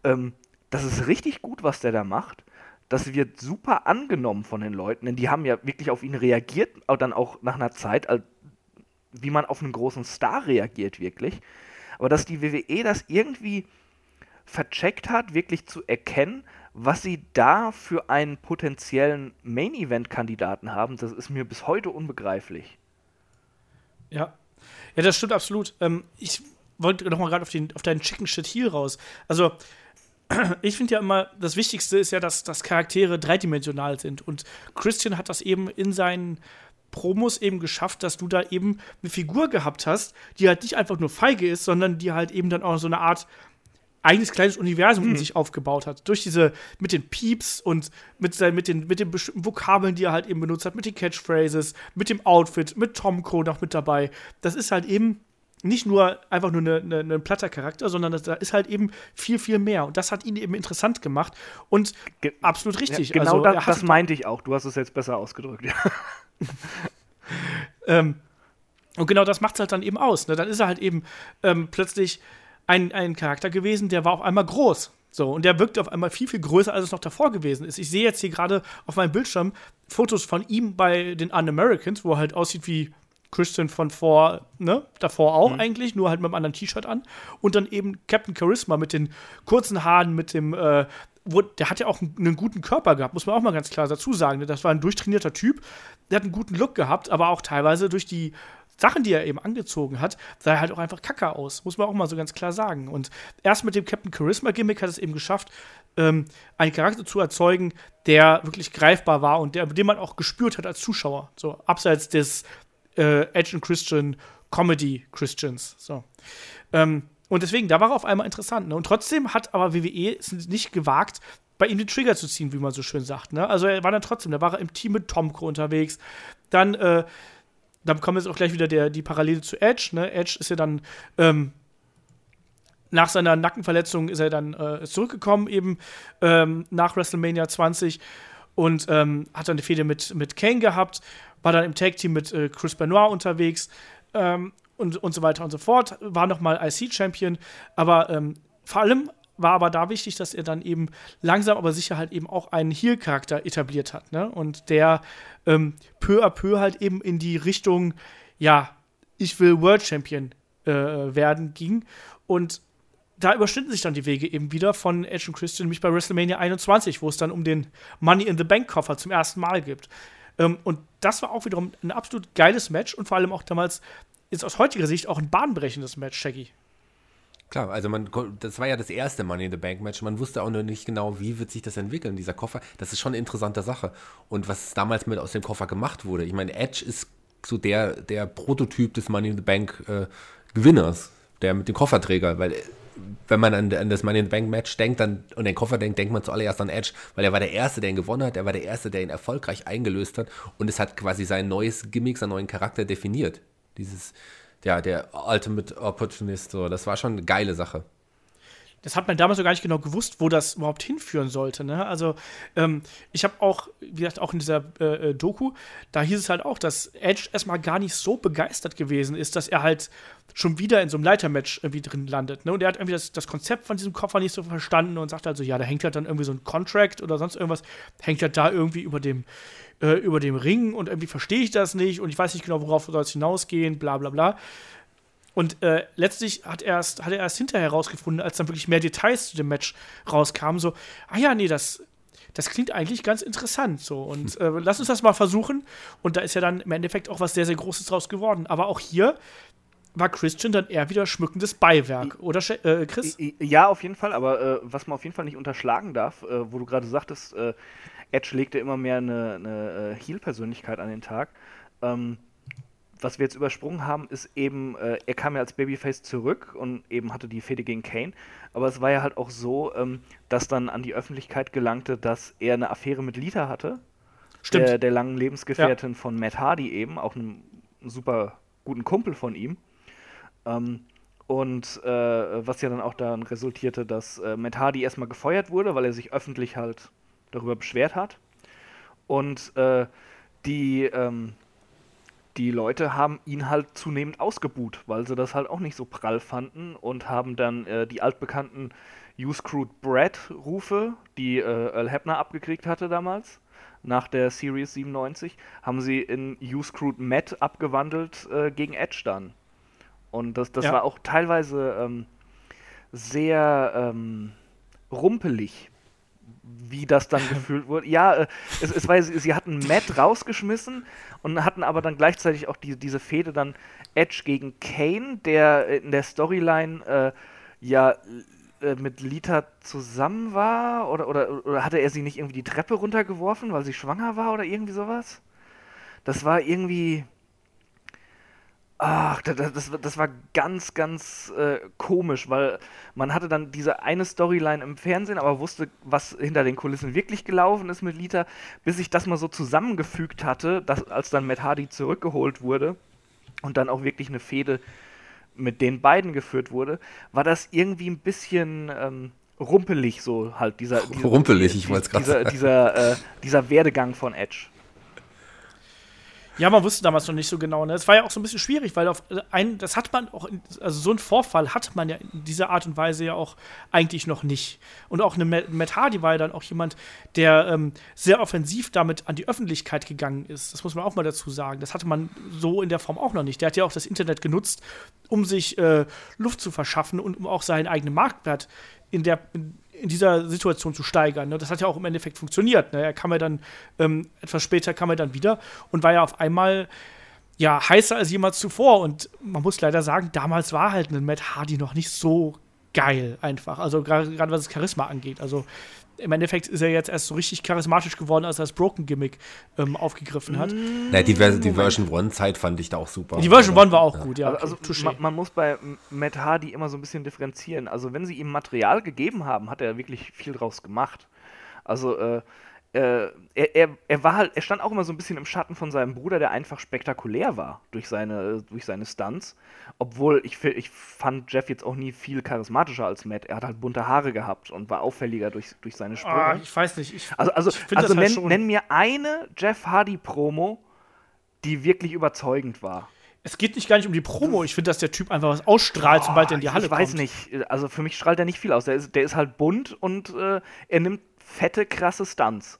ähm, das ist richtig gut, was der da macht das wird super angenommen von den Leuten, denn die haben ja wirklich auf ihn reagiert, dann auch nach einer Zeit, wie man auf einen großen Star reagiert wirklich. Aber dass die WWE das irgendwie vercheckt hat, wirklich zu erkennen, was sie da für einen potenziellen Main-Event-Kandidaten haben, das ist mir bis heute unbegreiflich. Ja, ja, das stimmt absolut. Ähm, ich wollte noch mal gerade auf, auf deinen Chicken Shit Heel raus. Also, ich finde ja immer, das Wichtigste ist ja, dass, dass Charaktere dreidimensional sind. Und Christian hat das eben in seinen Promos eben geschafft, dass du da eben eine Figur gehabt hast, die halt nicht einfach nur feige ist, sondern die halt eben dann auch so eine Art eigenes kleines Universum mhm. in sich aufgebaut hat. Durch diese, mit den Pieps und mit, mit, den, mit den bestimmten Vokabeln, die er halt eben benutzt hat, mit den Catchphrases, mit dem Outfit, mit Tomko noch mit dabei. Das ist halt eben nicht nur einfach nur ein eine, eine platter Charakter, sondern da ist halt eben viel, viel mehr. Und das hat ihn eben interessant gemacht und Ge absolut richtig. Ja, genau also, das, das meinte ich auch. Du hast es jetzt besser ausgedrückt. Ja. ähm, und genau das macht es halt dann eben aus. Ne? Dann ist er halt eben ähm, plötzlich ein, ein Charakter gewesen, der war auf einmal groß. So, und der wirkte auf einmal viel, viel größer, als es noch davor gewesen ist. Ich sehe jetzt hier gerade auf meinem Bildschirm Fotos von ihm bei den Un-Americans, wo er halt aussieht wie Christian von vor, ne, davor auch mhm. eigentlich, nur halt mit einem anderen T-Shirt an. Und dann eben Captain Charisma mit den kurzen Haaren, mit dem, äh, wo, der hat ja auch einen, einen, guten Körper gehabt, muss man auch mal ganz klar dazu sagen. Ne? Das war ein durchtrainierter Typ, der hat einen guten Look gehabt, aber auch teilweise durch die Sachen, die er eben angezogen hat, sah er halt auch einfach kacke aus, muss man auch mal so ganz klar sagen. Und erst mit dem Captain Charisma Gimmick hat es eben geschafft, ähm, einen Charakter zu erzeugen, der wirklich greifbar war und der, den man auch gespürt hat als Zuschauer. So abseits des äh, Edge Christian Comedy Christians. So. Ähm, und deswegen, da war er auf einmal interessant. Ne? Und trotzdem hat aber WWE es nicht gewagt, bei ihm den Trigger zu ziehen, wie man so schön sagt. Ne? Also er war dann trotzdem, da war er im Team mit Tomko unterwegs. Dann, äh, dann kommen jetzt auch gleich wieder der, die Parallele zu Edge. Ne? Edge ist ja dann ähm, nach seiner Nackenverletzung ist er dann äh, zurückgekommen, eben ähm, nach WrestleMania 20 und ähm, hat dann eine Fehde mit, mit Kane gehabt, war dann im Tag-Team mit äh, Chris Benoit unterwegs ähm, und, und so weiter und so fort, war nochmal IC-Champion, aber ähm, vor allem war aber da wichtig, dass er dann eben langsam, aber sicher halt eben auch einen Heel-Charakter etabliert hat, ne? Und der ähm, peu à peu halt eben in die Richtung, ja, ich will World Champion äh, werden ging. Und da überschnitten sich dann die Wege eben wieder von Edge und Christian, nämlich bei WrestleMania 21, wo es dann um den Money in the Bank Koffer zum ersten Mal gibt. Ähm, und das war auch wiederum ein absolut geiles Match und vor allem auch damals, ist aus heutiger Sicht auch ein bahnbrechendes Match, Shaggy. Klar, also man, das war ja das erste Money in the Bank Match. Man wusste auch noch nicht genau, wie wird sich das entwickeln, dieser Koffer. Das ist schon eine interessante Sache. Und was damals mit aus dem Koffer gemacht wurde. Ich meine, Edge ist so der, der Prototyp des Money in the Bank äh, Gewinners, der mit dem Kofferträger, weil wenn man an, an, das Money in the Bank Match denkt dann, und den Koffer denkt, denkt man zuallererst an Edge, weil er war der Erste, der ihn gewonnen hat, er war der Erste, der ihn erfolgreich eingelöst hat und es hat quasi sein neues Gimmick, seinen neuen Charakter definiert. Dieses, ja, der Ultimate Opportunist, so, das war schon eine geile Sache. Das hat man damals so gar nicht genau gewusst, wo das überhaupt hinführen sollte. Ne? Also, ähm, ich habe auch, wie gesagt, auch in dieser äh, äh, Doku, da hieß es halt auch, dass Edge erstmal gar nicht so begeistert gewesen ist, dass er halt schon wieder in so einem Leitermatch irgendwie drin landet. Ne? Und er hat irgendwie das, das Konzept von diesem Koffer nicht so verstanden und sagt also, ja, da hängt halt dann irgendwie so ein Contract oder sonst irgendwas, hängt halt da irgendwie über dem, äh, über dem Ring und irgendwie verstehe ich das nicht und ich weiß nicht genau, worauf soll es hinausgehen, bla bla bla. Und äh, letztlich hat, erst, hat er erst hinterher herausgefunden, als dann wirklich mehr Details zu dem Match rauskamen, so, ah ja, nee, das, das klingt eigentlich ganz interessant so. Und äh, lass uns das mal versuchen. Und da ist ja dann im Endeffekt auch was sehr, sehr Großes draus geworden. Aber auch hier war Christian dann eher wieder schmückendes Beiwerk, oder äh, Chris? Ja, auf jeden Fall, aber äh, was man auf jeden Fall nicht unterschlagen darf, äh, wo du gerade sagtest, äh, Edge legte immer mehr eine, eine Heel-Persönlichkeit an den Tag. Ähm, was wir jetzt übersprungen haben, ist eben, äh, er kam ja als Babyface zurück und eben hatte die Fehde gegen Kane. Aber es war ja halt auch so, ähm, dass dann an die Öffentlichkeit gelangte, dass er eine Affäre mit Lita hatte. Stimmt. Der, der langen Lebensgefährtin ja. von Matt Hardy eben, auch einem super guten Kumpel von ihm. Ähm, und äh, was ja dann auch daran resultierte, dass äh, Matt Hardy erstmal gefeuert wurde, weil er sich öffentlich halt darüber beschwert hat. Und äh, die, ähm, die Leute haben ihn halt zunehmend ausgebuht, weil sie das halt auch nicht so prall fanden und haben dann äh, die altbekannten You Screwed Brad Rufe, die äh, Earl Hebner abgekriegt hatte damals, nach der Series 97, haben sie in You Screwed Matt abgewandelt äh, gegen Edge dann. Und das, das ja. war auch teilweise ähm, sehr ähm, rumpelig, wie das dann gefühlt wurde. Ja, äh, es, es war, sie hatten Matt rausgeschmissen und hatten aber dann gleichzeitig auch die, diese Fehde dann Edge gegen Kane, der in der Storyline äh, ja äh, mit Lita zusammen war oder, oder, oder hatte er sie nicht irgendwie die Treppe runtergeworfen, weil sie schwanger war oder irgendwie sowas? Das war irgendwie Ach, das, das, das, war ganz, ganz äh, komisch, weil man hatte dann diese eine Storyline im Fernsehen, aber wusste, was hinter den Kulissen wirklich gelaufen ist mit Lita, bis ich das mal so zusammengefügt hatte, dass, als dann Matt Hardy zurückgeholt wurde und dann auch wirklich eine Fehde mit den beiden geführt wurde, war das irgendwie ein bisschen ähm, rumpelig, so halt dieser. dieser rumpelig, ich wollte es gerade sagen. Dieser, äh, dieser Werdegang von Edge. Ja, man wusste damals noch nicht so genau. Ne? Es war ja auch so ein bisschen schwierig, weil auf ein, das hat man auch, in, also so einen Vorfall hat man ja in dieser Art und Weise ja auch eigentlich noch nicht. Und auch eine Matt Hardy war ja dann auch jemand, der ähm, sehr offensiv damit an die Öffentlichkeit gegangen ist. Das muss man auch mal dazu sagen. Das hatte man so in der Form auch noch nicht. Der hat ja auch das Internet genutzt, um sich äh, Luft zu verschaffen und um auch seinen eigenen Marktwert in der, in, in dieser Situation zu steigern. Ne? Das hat ja auch im Endeffekt funktioniert. Ne? Er kam ja dann, ähm, etwas später kam er dann wieder und war ja auf einmal ja, heißer als jemals zuvor. Und man muss leider sagen, damals war halt ein Matt Hardy noch nicht so geil einfach. Also gerade was das Charisma angeht. Also im Endeffekt ist er jetzt erst so richtig charismatisch geworden, als er das Broken-Gimmick ähm, aufgegriffen hat. Ja, die, die Version One-Zeit fand ich da auch super. Die Version One war auch ja. gut, ja. Also, also man, man, muss bei Matt Hardy immer so ein bisschen differenzieren. Also wenn sie ihm Material gegeben haben, hat er wirklich viel draus gemacht. Also äh, äh, er, er, er war halt, er stand auch immer so ein bisschen im Schatten von seinem Bruder, der einfach spektakulär war durch seine, durch seine Stunts. Obwohl ich, ich fand Jeff jetzt auch nie viel charismatischer als Matt. Er hat halt bunte Haare gehabt und war auffälliger durch, durch seine Sprünge. Ah, ich weiß nicht. Ich, also also, ich also halt nenn, nenn mir eine Jeff Hardy-Promo, die wirklich überzeugend war. Es geht nicht gar nicht um die Promo. Ich finde, dass der Typ einfach was ausstrahlt, Boah, sobald er in die Halle kommt. Ich weiß nicht. Also für mich strahlt er nicht viel aus. Der ist, der ist halt bunt und äh, er nimmt fette, krasse Stunts.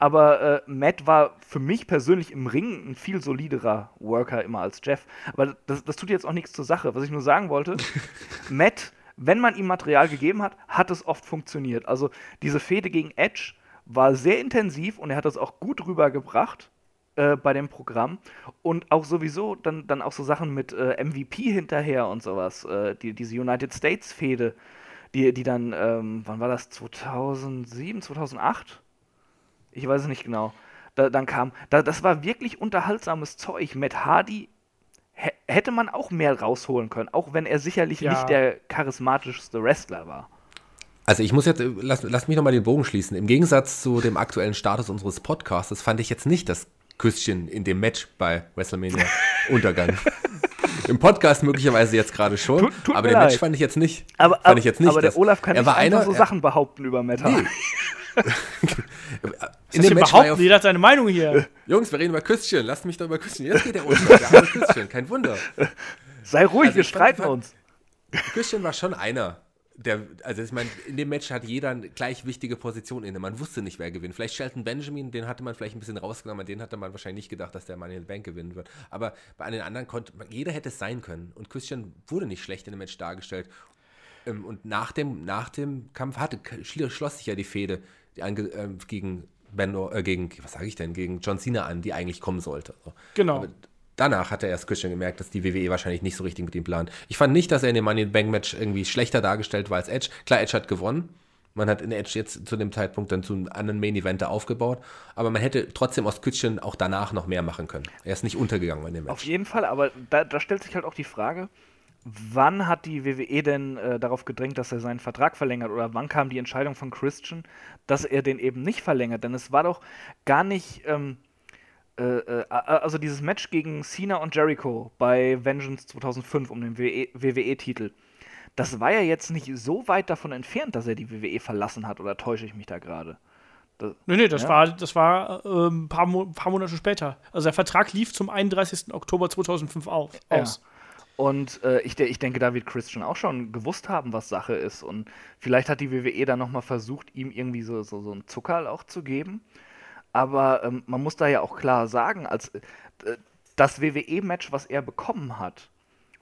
Aber äh, Matt war für mich persönlich im Ring ein viel soliderer Worker immer als Jeff. Aber das, das tut jetzt auch nichts zur Sache. Was ich nur sagen wollte, Matt, wenn man ihm Material gegeben hat, hat es oft funktioniert. Also diese Fehde gegen Edge war sehr intensiv und er hat das auch gut rübergebracht äh, bei dem Programm. Und auch sowieso dann, dann auch so Sachen mit äh, MVP hinterher und sowas. Äh, die, diese United States-Fehde, die, die dann, ähm, wann war das? 2007, 2008? Ich weiß es nicht genau. Da, dann kam, da, das war wirklich unterhaltsames Zeug. Matt Hardy hätte man auch mehr rausholen können, auch wenn er sicherlich ja. nicht der charismatischste Wrestler war. Also ich muss jetzt, lass, lass mich nochmal den Bogen schließen. Im Gegensatz zu dem aktuellen Status unseres Podcasts fand ich jetzt nicht das Küsschen in dem Match bei WrestleMania Untergang. Im Podcast möglicherweise jetzt gerade schon, tut, tut aber den leid. Match fand ich jetzt nicht. Aber, fand ich jetzt nicht, aber der Olaf kann er nicht war einfach einer, so Sachen behaupten über Matt Hardy. Nee. in dem Match behaupten, jeder hat seine Meinung hier. Jungs, wir reden über Küsschen, lasst mich doch über Küsschen. Jetzt geht der arme Küsschen, kein Wunder. Sei ruhig, also wir streiten fand, uns. Küsschen war schon einer der, also ich meine, in dem Match hat jeder eine gleich wichtige Position inne. Man wusste nicht, wer gewinnt. Vielleicht Shelton Benjamin, den hatte man vielleicht ein bisschen rausgenommen, den hatte man wahrscheinlich nicht gedacht, dass der Money in the Bank gewinnen wird. Aber bei den anderen konnte man, jeder hätte es sein können. Und Christian wurde nicht schlecht in dem Match dargestellt. Ähm, und nach dem, nach dem Kampf hatte, schloss sich ja die Fehde äh, gegen Benno, äh, gegen, was sage ich denn, gegen John Cena an, die eigentlich kommen sollte. Genau. Aber danach hat er erst Christian gemerkt, dass die WWE wahrscheinlich nicht so richtig mit ihm plant. Ich fand nicht, dass er in dem Money in Bank Match irgendwie schlechter dargestellt war als Edge. Klar, Edge hat gewonnen. Man hat in Edge jetzt zu dem Zeitpunkt dann zu einem anderen Main Eventer aufgebaut, aber man hätte trotzdem aus Kütchen auch danach noch mehr machen können. Er ist nicht untergegangen in dem Match. Auf jeden Fall, aber da, da stellt sich halt auch die Frage, wann hat die WWE denn äh, darauf gedrängt, dass er seinen Vertrag verlängert oder wann kam die Entscheidung von Christian, dass er den eben nicht verlängert? Denn es war doch gar nicht. Ähm, äh, äh, also dieses Match gegen Cena und Jericho bei Vengeance 2005 um den WWE-Titel, e das war ja jetzt nicht so weit davon entfernt, dass er die WWE verlassen hat, oder täusche ich mich da gerade? Das, nee, nee, das ja? war, das war ein paar, Mo paar, Monate später. Also der Vertrag lief zum 31. Oktober 2005 auf, aus. Ja. Und äh, ich, ich, denke, da wird Christian auch schon gewusst haben, was Sache ist. Und vielleicht hat die WWE dann nochmal versucht, ihm irgendwie so, so, so einen Zuckerl auch zu geben. Aber ähm, man muss da ja auch klar sagen, als äh, das WWE-Match, was er bekommen hat,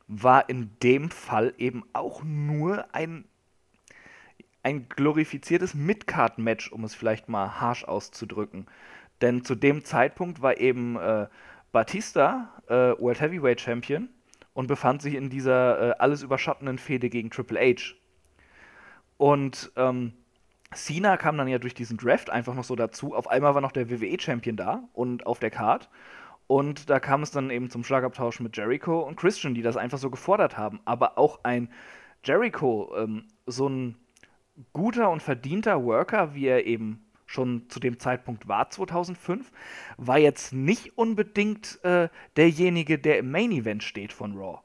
war in dem Fall eben auch nur ein, ein glorifiziertes Midcard-Match, um es vielleicht mal harsch auszudrücken. Denn zu dem Zeitpunkt war eben äh, Batista äh, World Heavyweight Champion und befand sich in dieser äh, alles überschattenden Fehde gegen Triple H. Und ähm, Cena kam dann ja durch diesen Draft einfach noch so dazu. Auf einmal war noch der WWE-Champion da und auf der Card. Und da kam es dann eben zum Schlagabtausch mit Jericho und Christian, die das einfach so gefordert haben. Aber auch ein Jericho, ähm, so ein guter und verdienter Worker, wie er eben schon zu dem Zeitpunkt war, 2005, war jetzt nicht unbedingt äh, derjenige, der im Main Event steht von Raw.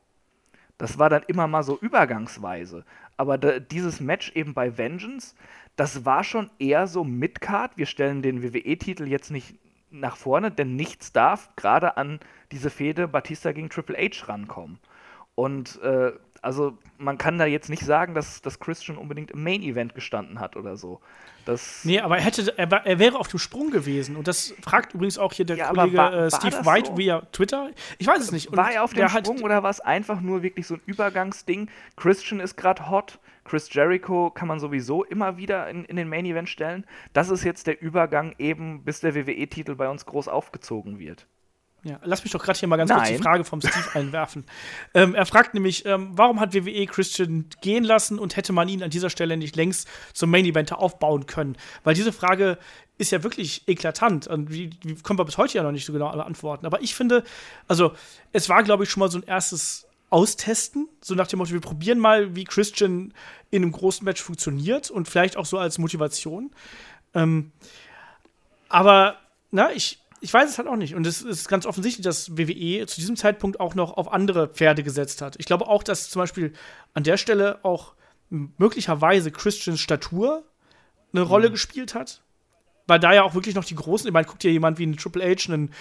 Das war dann immer mal so übergangsweise. Aber da, dieses Match eben bei Vengeance, das war schon eher so Midcard. Wir stellen den WWE-Titel jetzt nicht nach vorne, denn nichts darf gerade an diese Fehde Batista gegen Triple H rankommen. Und äh, also man kann da jetzt nicht sagen, dass, dass Christian unbedingt im Main Event gestanden hat oder so. Das nee, aber er, hätte, er, er wäre auf dem Sprung gewesen. Und das fragt übrigens auch hier der ja, Kollege war, war Steve White so? via Twitter. Ich weiß es nicht. Und war er auf dem Sprung oder war es einfach nur wirklich so ein Übergangsding? Christian ist gerade hot. Chris Jericho kann man sowieso immer wieder in, in den Main Event stellen. Das ist jetzt der Übergang eben, bis der WWE-Titel bei uns groß aufgezogen wird. Ja, lass mich doch gerade hier mal ganz Nein. kurz die Frage vom Steve einwerfen. ähm, er fragt nämlich, ähm, warum hat WWE Christian gehen lassen und hätte man ihn an dieser Stelle nicht längst zum Main Eventer aufbauen können? Weil diese Frage ist ja wirklich eklatant und wie, wie können wir bis heute ja noch nicht so genau beantworten. Aber ich finde, also es war, glaube ich, schon mal so ein erstes Austesten, so nach dem Motto, wir probieren mal, wie Christian in einem großen Match funktioniert und vielleicht auch so als Motivation. Ähm, Aber, na, ich, ich weiß es halt auch nicht. Und es ist ganz offensichtlich, dass WWE zu diesem Zeitpunkt auch noch auf andere Pferde gesetzt hat. Ich glaube auch, dass zum Beispiel an der Stelle auch möglicherweise Christians Statur eine Rolle mhm. gespielt hat. Weil da ja auch wirklich noch die Großen, ich meine, guckt ja jemand wie einen Triple H, einen,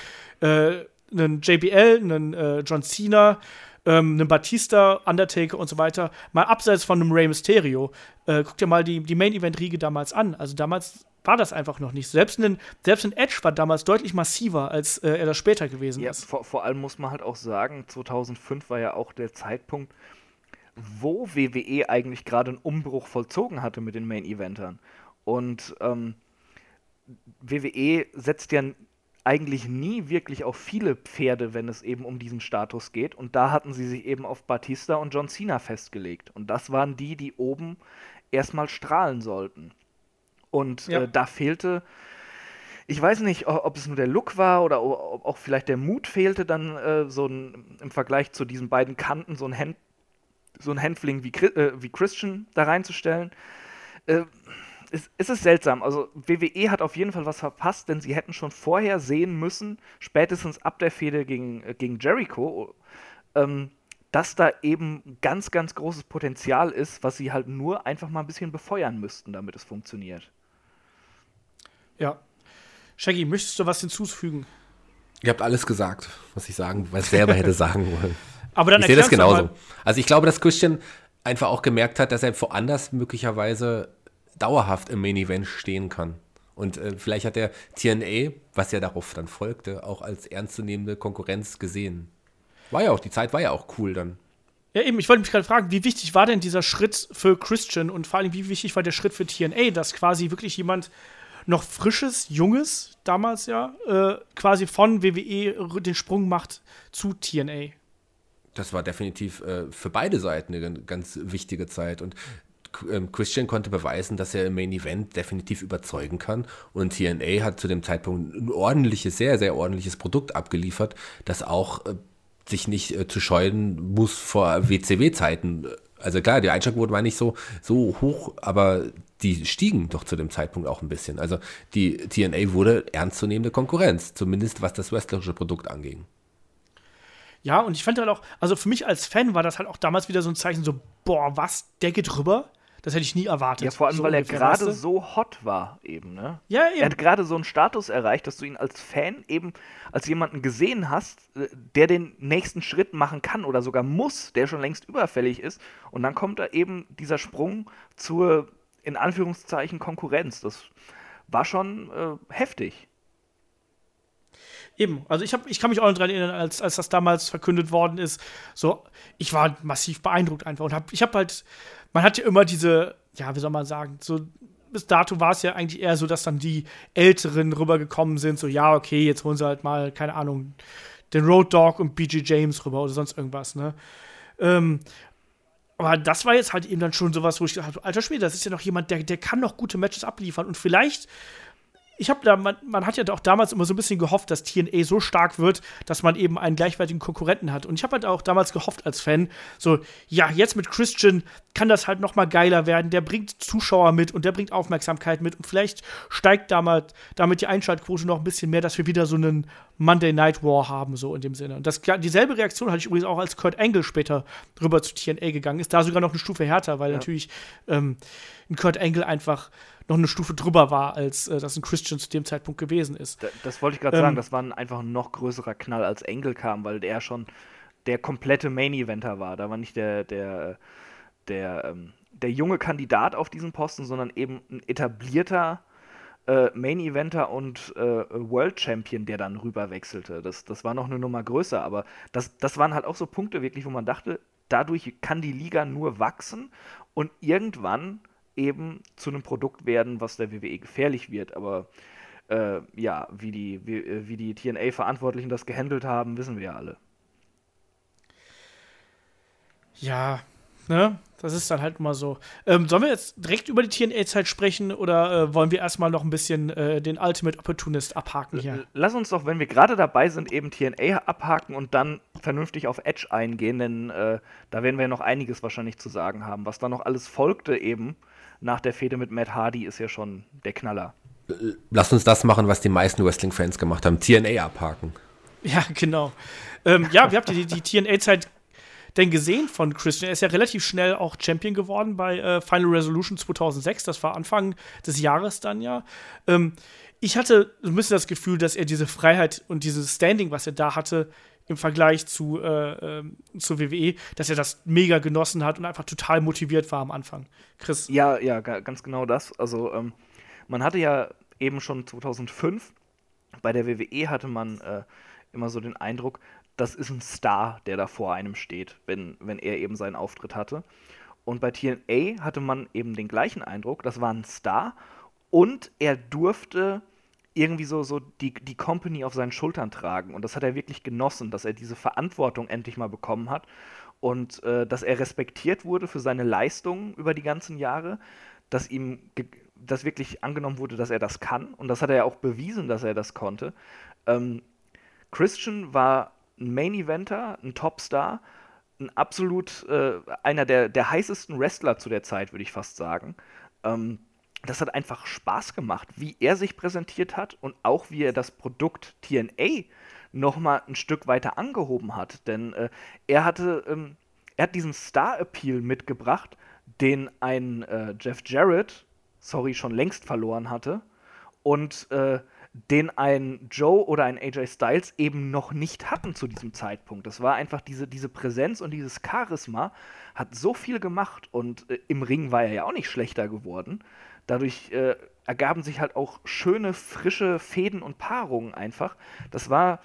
äh, einen JBL, einen äh, John Cena, ähm, einem Batista, Undertaker und so weiter, mal abseits von einem Rey Mysterio, äh, guck dir mal die, die Main-Event-Riege damals an. Also damals war das einfach noch nicht. Selbst ein, selbst ein Edge war damals deutlich massiver, als äh, er das später gewesen ja, ist. Vor, vor allem muss man halt auch sagen, 2005 war ja auch der Zeitpunkt, wo WWE eigentlich gerade einen Umbruch vollzogen hatte mit den Main-Eventern. Und ähm, WWE setzt ja eigentlich nie wirklich auf viele Pferde, wenn es eben um diesen Status geht. Und da hatten sie sich eben auf Batista und John Cena festgelegt. Und das waren die, die oben erstmal strahlen sollten. Und ja. äh, da fehlte, ich weiß nicht, ob es nur der Look war oder ob auch vielleicht der Mut fehlte, dann äh, so ein, im Vergleich zu diesen beiden Kanten so ein, Hand, so ein Hänfling wie, äh, wie Christian da reinzustellen. Äh, es, es, ist seltsam. Also WWE hat auf jeden Fall was verpasst, denn sie hätten schon vorher sehen müssen, spätestens ab der Fehde gegen, äh, gegen Jericho, ähm, dass da eben ganz, ganz großes Potenzial ist, was sie halt nur einfach mal ein bisschen befeuern müssten, damit es funktioniert. Ja. Shaggy, möchtest du was hinzufügen? Ihr habt alles gesagt, was ich sagen, was ich selber hätte sagen wollen. Aber dann ich sehe das genauso. Also ich glaube, dass Christian einfach auch gemerkt hat, dass er woanders möglicherweise dauerhaft im Main Event stehen kann. Und äh, vielleicht hat er TNA, was ja darauf dann folgte, auch als ernstzunehmende Konkurrenz gesehen. War ja auch, die Zeit war ja auch cool dann. Ja, eben, ich wollte mich gerade fragen, wie wichtig war denn dieser Schritt für Christian und vor allem, wie wichtig war der Schritt für TNA, dass quasi wirklich jemand noch frisches, junges, damals ja, äh, quasi von WWE den Sprung macht zu TNA? Das war definitiv äh, für beide Seiten eine ganz wichtige Zeit. Und ähm, Christian konnte beweisen, dass er im Main Event definitiv überzeugen kann. Und TNA hat zu dem Zeitpunkt ein ordentliches, sehr, sehr ordentliches Produkt abgeliefert, das auch äh, sich nicht äh, zu scheuen muss vor WCW-Zeiten. Also klar, die Einschlagquote war nicht so, so hoch, aber die stiegen doch zu dem Zeitpunkt auch ein bisschen. Also die TNA wurde ernstzunehmende Konkurrenz, zumindest was das wrestlerische Produkt anging. Ja, und ich fand halt auch, also für mich als Fan war das halt auch damals wieder so ein Zeichen, so, boah, was, der geht rüber? Das hätte ich nie erwartet. Ja, vor allem, so weil er gerade so hot war eben, ne? Ja, eben. Er hat gerade so einen Status erreicht, dass du ihn als Fan eben als jemanden gesehen hast, äh, der den nächsten Schritt machen kann oder sogar muss, der schon längst überfällig ist. Und dann kommt da eben dieser Sprung zur, in Anführungszeichen, Konkurrenz. Das war schon äh, heftig. Eben, also ich, hab, ich kann mich auch noch daran erinnern, als, als das damals verkündet worden ist. So, ich war massiv beeindruckt einfach und hab, ich habe halt man hat ja immer diese, ja, wie soll man sagen, so bis dato war es ja eigentlich eher so, dass dann die Älteren rübergekommen sind, so, ja, okay, jetzt holen sie halt mal, keine Ahnung, den Road Dog und BG James rüber oder sonst irgendwas, ne? Ähm, aber das war jetzt halt eben dann schon sowas, wo ich dachte, alter Schwede, das ist ja noch jemand, der, der kann noch gute Matches abliefern und vielleicht ich habe da, man, man, hat ja auch damals immer so ein bisschen gehofft, dass TNA so stark wird, dass man eben einen gleichwertigen Konkurrenten hat. Und ich habe halt auch damals gehofft als Fan, so, ja, jetzt mit Christian kann das halt noch mal geiler werden. Der bringt Zuschauer mit und der bringt Aufmerksamkeit mit. Und vielleicht steigt damit, damit die Einschaltquote noch ein bisschen mehr, dass wir wieder so einen Monday Night War haben, so in dem Sinne. Und das, dieselbe Reaktion hatte ich übrigens auch, als Kurt Angle später rüber zu TNA gegangen ist. Da sogar noch eine Stufe härter, weil ja. natürlich ähm, ein Kurt Angle einfach noch eine Stufe drüber war, als äh, das ein Christian zu dem Zeitpunkt gewesen ist. Da, das wollte ich gerade ähm, sagen, das war ein, einfach ein noch größerer Knall, als Engel kam, weil der schon der komplette Main-Eventer war. Da war nicht der, der, der, ähm, der junge Kandidat auf diesen Posten, sondern eben ein etablierter äh, Main-Eventer und äh, World Champion, der dann rüberwechselte. Das, das war noch eine Nummer größer, aber das, das waren halt auch so Punkte wirklich, wo man dachte, dadurch kann die Liga nur wachsen und irgendwann eben zu einem Produkt werden, was der WWE gefährlich wird. Aber äh, ja, wie die, wie, äh, wie die TNA-Verantwortlichen das gehandelt haben, wissen wir ja alle. Ja, ne? Das ist dann halt immer so. Ähm, sollen wir jetzt direkt über die TNA-Zeit sprechen oder äh, wollen wir erstmal noch ein bisschen äh, den Ultimate Opportunist abhaken hier? Lass uns doch, wenn wir gerade dabei sind, eben TNA abhaken und dann vernünftig auf Edge eingehen, denn äh, da werden wir noch einiges wahrscheinlich zu sagen haben. Was da noch alles folgte eben, nach der Fehde mit Matt Hardy ist ja schon der Knaller. Lass uns das machen, was die meisten Wrestling-Fans gemacht haben: TNA abhaken. Ja, genau. Ähm, ja, wie habt ihr die, die TNA-Zeit denn gesehen von Christian? Er ist ja relativ schnell auch Champion geworden bei äh, Final Resolution 2006. Das war Anfang des Jahres dann ja. Ähm, ich hatte ein bisschen das Gefühl, dass er diese Freiheit und dieses Standing, was er da hatte, im Vergleich zu, äh, äh, zur WWE, dass er das mega genossen hat und einfach total motiviert war am Anfang. Chris? Ja, ja, ganz genau das. Also, ähm, man hatte ja eben schon 2005 bei der WWE hatte man äh, immer so den Eindruck, das ist ein Star, der da vor einem steht, wenn, wenn er eben seinen Auftritt hatte. Und bei TNA hatte man eben den gleichen Eindruck, das war ein Star und er durfte irgendwie so, so die, die Company auf seinen Schultern tragen. Und das hat er wirklich genossen, dass er diese Verantwortung endlich mal bekommen hat und äh, dass er respektiert wurde für seine Leistungen über die ganzen Jahre, dass ihm das wirklich angenommen wurde, dass er das kann. Und das hat er ja auch bewiesen, dass er das konnte. Ähm, Christian war ein Main-Eventer, ein Topstar, ein absolut äh, einer der, der heißesten Wrestler zu der Zeit, würde ich fast sagen. Ähm, das hat einfach Spaß gemacht, wie er sich präsentiert hat und auch wie er das Produkt TNA nochmal ein Stück weiter angehoben hat. Denn äh, er hatte, ähm, er hat diesen Star-Appeal mitgebracht, den ein äh, Jeff Jarrett, sorry, schon längst verloren hatte. Und äh, den ein Joe oder ein AJ Styles eben noch nicht hatten zu diesem Zeitpunkt. Das war einfach diese, diese Präsenz und dieses Charisma hat so viel gemacht und äh, im Ring war er ja auch nicht schlechter geworden. Dadurch äh, ergaben sich halt auch schöne, frische Fäden und Paarungen einfach. Das war,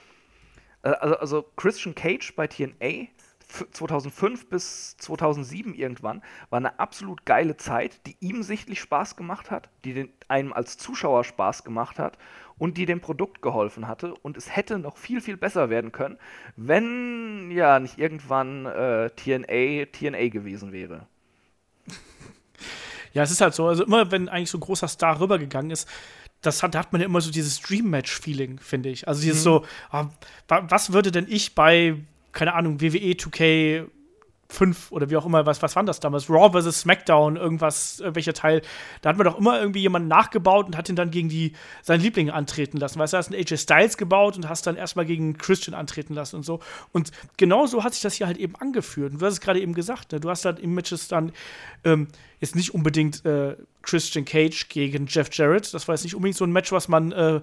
äh, also, also Christian Cage bei TNA 2005 bis 2007 irgendwann war eine absolut geile Zeit, die ihm sichtlich Spaß gemacht hat, die den, einem als Zuschauer Spaß gemacht hat und die dem Produkt geholfen hatte. Und es hätte noch viel, viel besser werden können, wenn ja nicht irgendwann äh, TNA TNA gewesen wäre. Ja, es ist halt so. Also immer, wenn eigentlich so ein großer Star rübergegangen ist, das hat, da hat man ja immer so dieses Dream-Match-Feeling, finde ich. Also dieses mhm. so, ah, was würde denn ich bei, keine Ahnung, WWE 2K 5 oder wie auch immer, was, was war das damals? Raw vs. SmackDown, irgendwas, welcher Teil. Da hat man doch immer irgendwie jemanden nachgebaut und hat ihn dann gegen die, seinen Liebling antreten lassen. Weißt du, hast einen AJ Styles gebaut und hast dann erstmal gegen Christian antreten lassen und so. Und genau so hat sich das hier halt eben angeführt. Und du hast es gerade eben gesagt, ne? du hast halt im Matches dann ähm, jetzt nicht unbedingt äh, Christian Cage gegen Jeff Jarrett. Das war jetzt nicht unbedingt so ein Match, was man äh,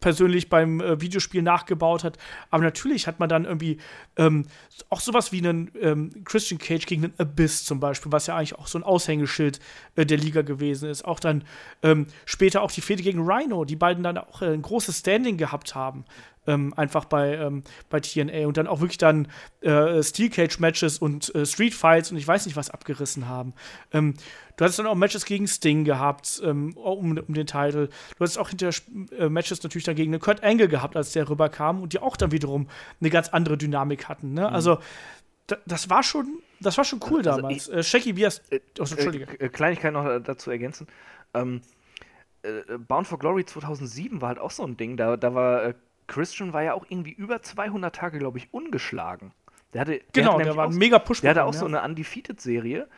persönlich beim äh, Videospiel nachgebaut hat. Aber natürlich hat man dann irgendwie ähm, auch sowas wie einen ähm, Christian Cage gegen einen Abyss zum Beispiel, was ja eigentlich auch so ein Aushängeschild äh, der Liga gewesen ist. Auch dann ähm, später auch die Fehde gegen Rhino, die beiden dann auch äh, ein großes Standing gehabt haben ähm, einfach bei, ähm, bei TNA und dann auch wirklich dann äh, Steel Cage Matches und äh, Street Fights und ich weiß nicht was abgerissen haben. Ähm, du hattest dann auch Matches gegen Sting gehabt, ähm, um, um den Titel. Du hattest auch hinter äh, Matches natürlich dann gegen Kurt Angle gehabt, als der rüberkam und die auch dann wiederum eine ganz andere Dynamik hatten. Ne? Mhm. Also das war schon, das war schon cool also damals. Ich, äh, Shaggy, wie hast äh, oh, Entschuldige. Äh, Kleinigkeit noch dazu ergänzen. Ähm, äh, Bound for Glory 2007 war halt auch so ein Ding. Da, da war Christian war ja auch irgendwie über 200 Tage, glaube ich, ungeschlagen. Der hatte, genau, der, der war ein mega Push. Der hatte auch ja. so eine Undefeated-Serie.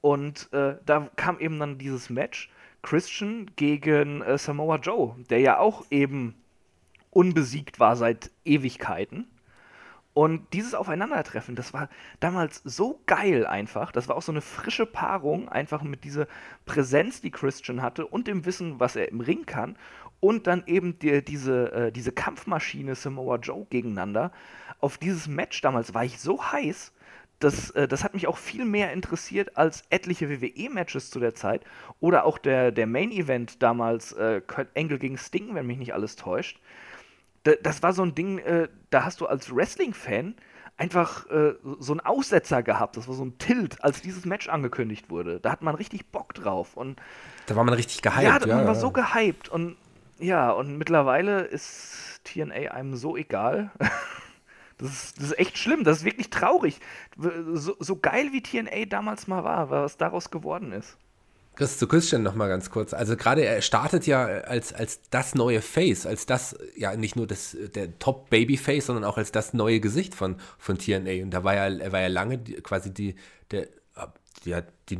Und äh, da kam eben dann dieses Match Christian gegen äh, Samoa Joe, der ja auch eben unbesiegt war seit Ewigkeiten. Und dieses Aufeinandertreffen, das war damals so geil einfach. Das war auch so eine frische Paarung, einfach mit dieser Präsenz, die Christian hatte und dem Wissen, was er im Ring kann und dann eben die, diese, äh, diese Kampfmaschine Samoa Joe gegeneinander. Auf dieses Match damals war ich so heiß, das, äh, das hat mich auch viel mehr interessiert als etliche WWE-Matches zu der Zeit oder auch der, der Main-Event damals, äh, Kurt Angle gegen Sting, wenn mich nicht alles täuscht. D das war so ein Ding, äh, da hast du als Wrestling-Fan einfach äh, so einen Aussetzer gehabt. Das war so ein Tilt, als dieses Match angekündigt wurde. Da hat man richtig Bock drauf. Und da war man richtig gehypt. Ja, ja man war so gehypt. Und ja, und mittlerweile ist TNA einem so egal. Das ist, das ist, echt schlimm, das ist wirklich traurig. So, so, geil wie TNA damals mal war, was daraus geworden ist. Chris, zu Christian noch mal ganz kurz. Also gerade er startet ja als, als das neue Face, als das, ja nicht nur das, der Top-Baby-Face, sondern auch als das neue Gesicht von, von TNA. Und da war ja, er war ja lange die, quasi die, der, ja, die,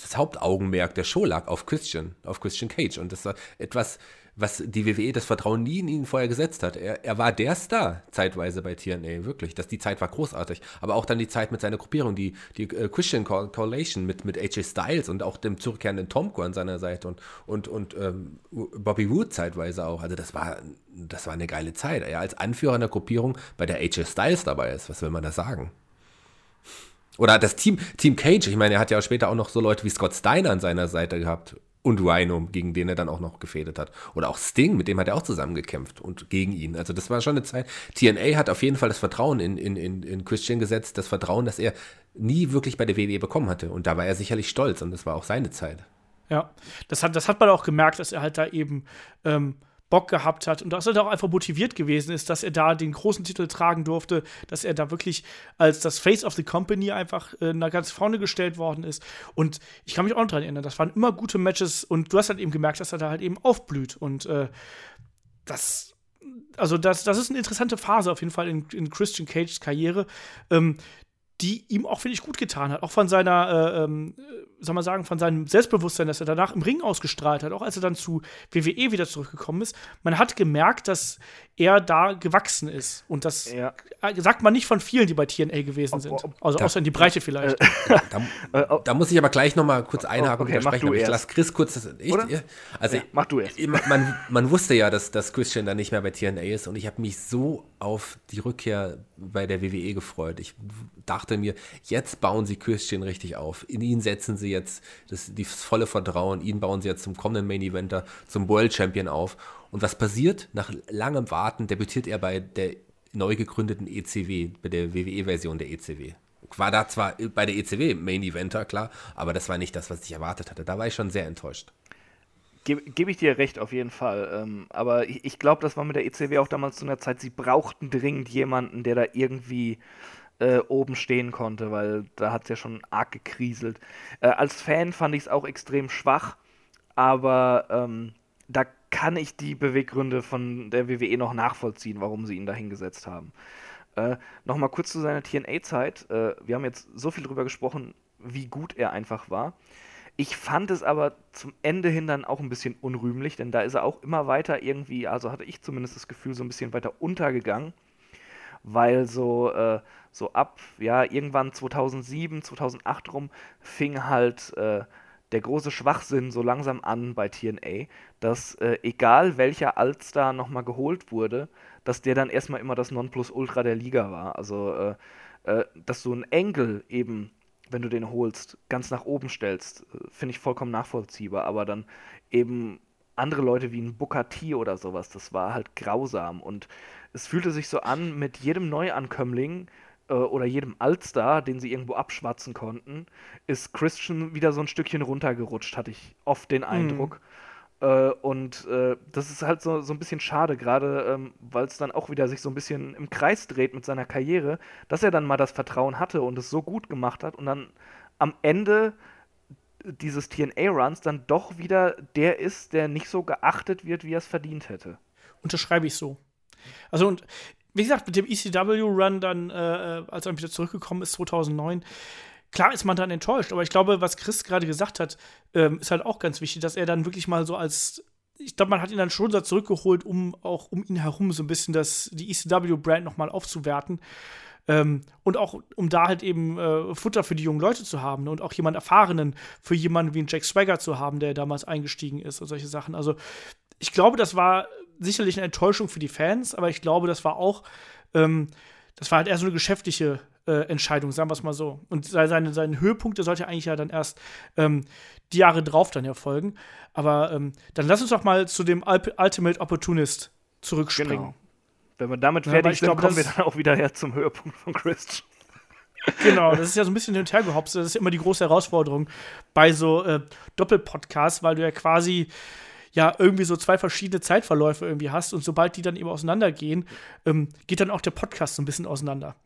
das Hauptaugenmerk der Show lag auf Christian, auf Christian Cage. Und das war etwas, was die WWE das Vertrauen nie in ihn vorher gesetzt hat. Er, er war der Star zeitweise bei TNA, wirklich. Das, die Zeit war großartig. Aber auch dann die Zeit mit seiner Gruppierung, die, die äh, Christian Collation mit, mit AJ Styles und auch dem zurückkehrenden Tomko an seiner Seite und, und, und ähm, Bobby Wood zeitweise auch. Also das war, das war eine geile Zeit. Er als Anführer einer Gruppierung, bei der AJ Styles dabei ist, was will man da sagen? Oder das Team, Team Cage, ich meine, er hat ja später auch noch so Leute wie Scott Steiner an seiner Seite gehabt und Rhino, gegen den er dann auch noch gefädet hat. Oder auch Sting, mit dem hat er auch zusammengekämpft und gegen ihn. Also das war schon eine Zeit. TNA hat auf jeden Fall das Vertrauen in, in, in, in Christian gesetzt, das Vertrauen, das er nie wirklich bei der WWE bekommen hatte. Und da war er sicherlich stolz und das war auch seine Zeit. Ja, das hat, das hat man auch gemerkt, dass er halt da eben ähm, Bock gehabt hat und dass er da auch einfach motiviert gewesen ist, dass er da den großen Titel tragen durfte, dass er da wirklich als das Face of the Company einfach äh, ganz vorne gestellt worden ist. Und ich kann mich auch noch daran erinnern, das waren immer gute Matches und du hast halt eben gemerkt, dass er da halt eben aufblüht. Und äh, das, also das, das ist eine interessante Phase auf jeden Fall in, in Christian Cages Karriere, ähm, die ihm auch, finde ich, gut getan hat. Auch von seiner, äh, ähm, soll man sagen, von seinem Selbstbewusstsein, das er danach im Ring ausgestrahlt hat, auch als er dann zu WWE wieder zurückgekommen ist. Man hat gemerkt, dass er da gewachsen ist. Und das ja. sagt man nicht von vielen, die bei TNA gewesen sind. Also außer in die Breite vielleicht. Äh, da, äh, da, muss ich aber gleich noch mal kurz einhaken okay, und widersprechen. Ich lasse Chris kurz das. Ich, also ja, mach du erst. Man, man wusste ja, dass, dass Christian dann nicht mehr bei TNA ist und ich habe mich so auf die Rückkehr bei der WWE gefreut. Ich dachte mir, jetzt bauen sie Christian richtig auf. In ihn setzen sie jetzt das, das volle Vertrauen. Ihn bauen sie jetzt zum kommenden Main Eventer, zum World Champion auf. Und was passiert? Nach langem Warten debütiert er bei der neu gegründeten ECW, bei der WWE-Version der ECW. War da zwar bei der ECW Main Eventer, klar, aber das war nicht das, was ich erwartet hatte. Da war ich schon sehr enttäuscht. Gebe geb ich dir recht, auf jeden Fall. Ähm, aber ich, ich glaube, das war mit der ECW auch damals zu einer Zeit, sie brauchten dringend jemanden, der da irgendwie äh, oben stehen konnte, weil da hat es ja schon arg gekriselt. Äh, als Fan fand ich es auch extrem schwach, aber ähm, da kann ich die Beweggründe von der WWE noch nachvollziehen, warum sie ihn da hingesetzt haben. Äh, Nochmal kurz zu seiner TNA-Zeit. Äh, wir haben jetzt so viel drüber gesprochen, wie gut er einfach war. Ich fand es aber zum Ende hin dann auch ein bisschen unrühmlich, denn da ist er auch immer weiter irgendwie, also hatte ich zumindest das Gefühl, so ein bisschen weiter untergegangen, weil so, äh, so ab, ja, irgendwann 2007, 2008 rum fing halt äh, der große Schwachsinn so langsam an bei TNA, dass äh, egal welcher Altstar nochmal geholt wurde, dass der dann erstmal immer das Nonplusultra der Liga war. Also, äh, äh, dass du einen Engel eben, wenn du den holst, ganz nach oben stellst, äh, finde ich vollkommen nachvollziehbar, aber dann eben andere Leute wie ein Booker T oder sowas, das war halt grausam und es fühlte sich so an, mit jedem Neuankömmling äh, oder jedem Altstar, den sie irgendwo abschwatzen konnten, ist Christian wieder so ein Stückchen runtergerutscht, hatte ich oft den mhm. Eindruck. Mhm. Äh, und äh, das ist halt so, so ein bisschen schade, gerade ähm, weil es dann auch wieder sich so ein bisschen im Kreis dreht mit seiner Karriere, dass er dann mal das Vertrauen hatte und es so gut gemacht hat und dann am Ende dieses TNA-Runs dann doch wieder der ist, der nicht so geachtet wird, wie er es verdient hätte. Unterschreibe ich so. Also und wie gesagt, mit dem ECW-Run dann, äh, als er wieder zurückgekommen ist, 2009, klar ist man dann enttäuscht, aber ich glaube, was Chris gerade gesagt hat, ähm, ist halt auch ganz wichtig, dass er dann wirklich mal so als ich glaube, man hat ihn dann schon da zurückgeholt, um auch um ihn herum so ein bisschen das, die ECW-Brand nochmal aufzuwerten. Ähm, und auch, um da halt eben äh, Futter für die jungen Leute zu haben ne? und auch jemand Erfahrenen für jemanden wie einen Jack Swagger zu haben, der damals eingestiegen ist und solche Sachen. Also, ich glaube, das war sicherlich eine Enttäuschung für die Fans, aber ich glaube, das war auch, ähm, das war halt eher so eine geschäftliche äh, Entscheidung, sagen wir es mal so. Und seine, seine Höhepunkte sollte eigentlich ja dann erst ähm, die Jahre drauf dann erfolgen. Aber ähm, dann lass uns doch mal zu dem Ultimate Opportunist zurückspringen. Genau. Wenn wir damit fertig ja, sind, glaub, kommen wir dann auch wieder her zum Höhepunkt von Christian. Genau, das ist ja so ein bisschen hin und her gehopst. Das ist immer die große Herausforderung bei so äh, Doppelpodcasts, weil du ja quasi ja irgendwie so zwei verschiedene Zeitverläufe irgendwie hast und sobald die dann eben auseinandergehen, ähm, geht dann auch der Podcast so ein bisschen auseinander.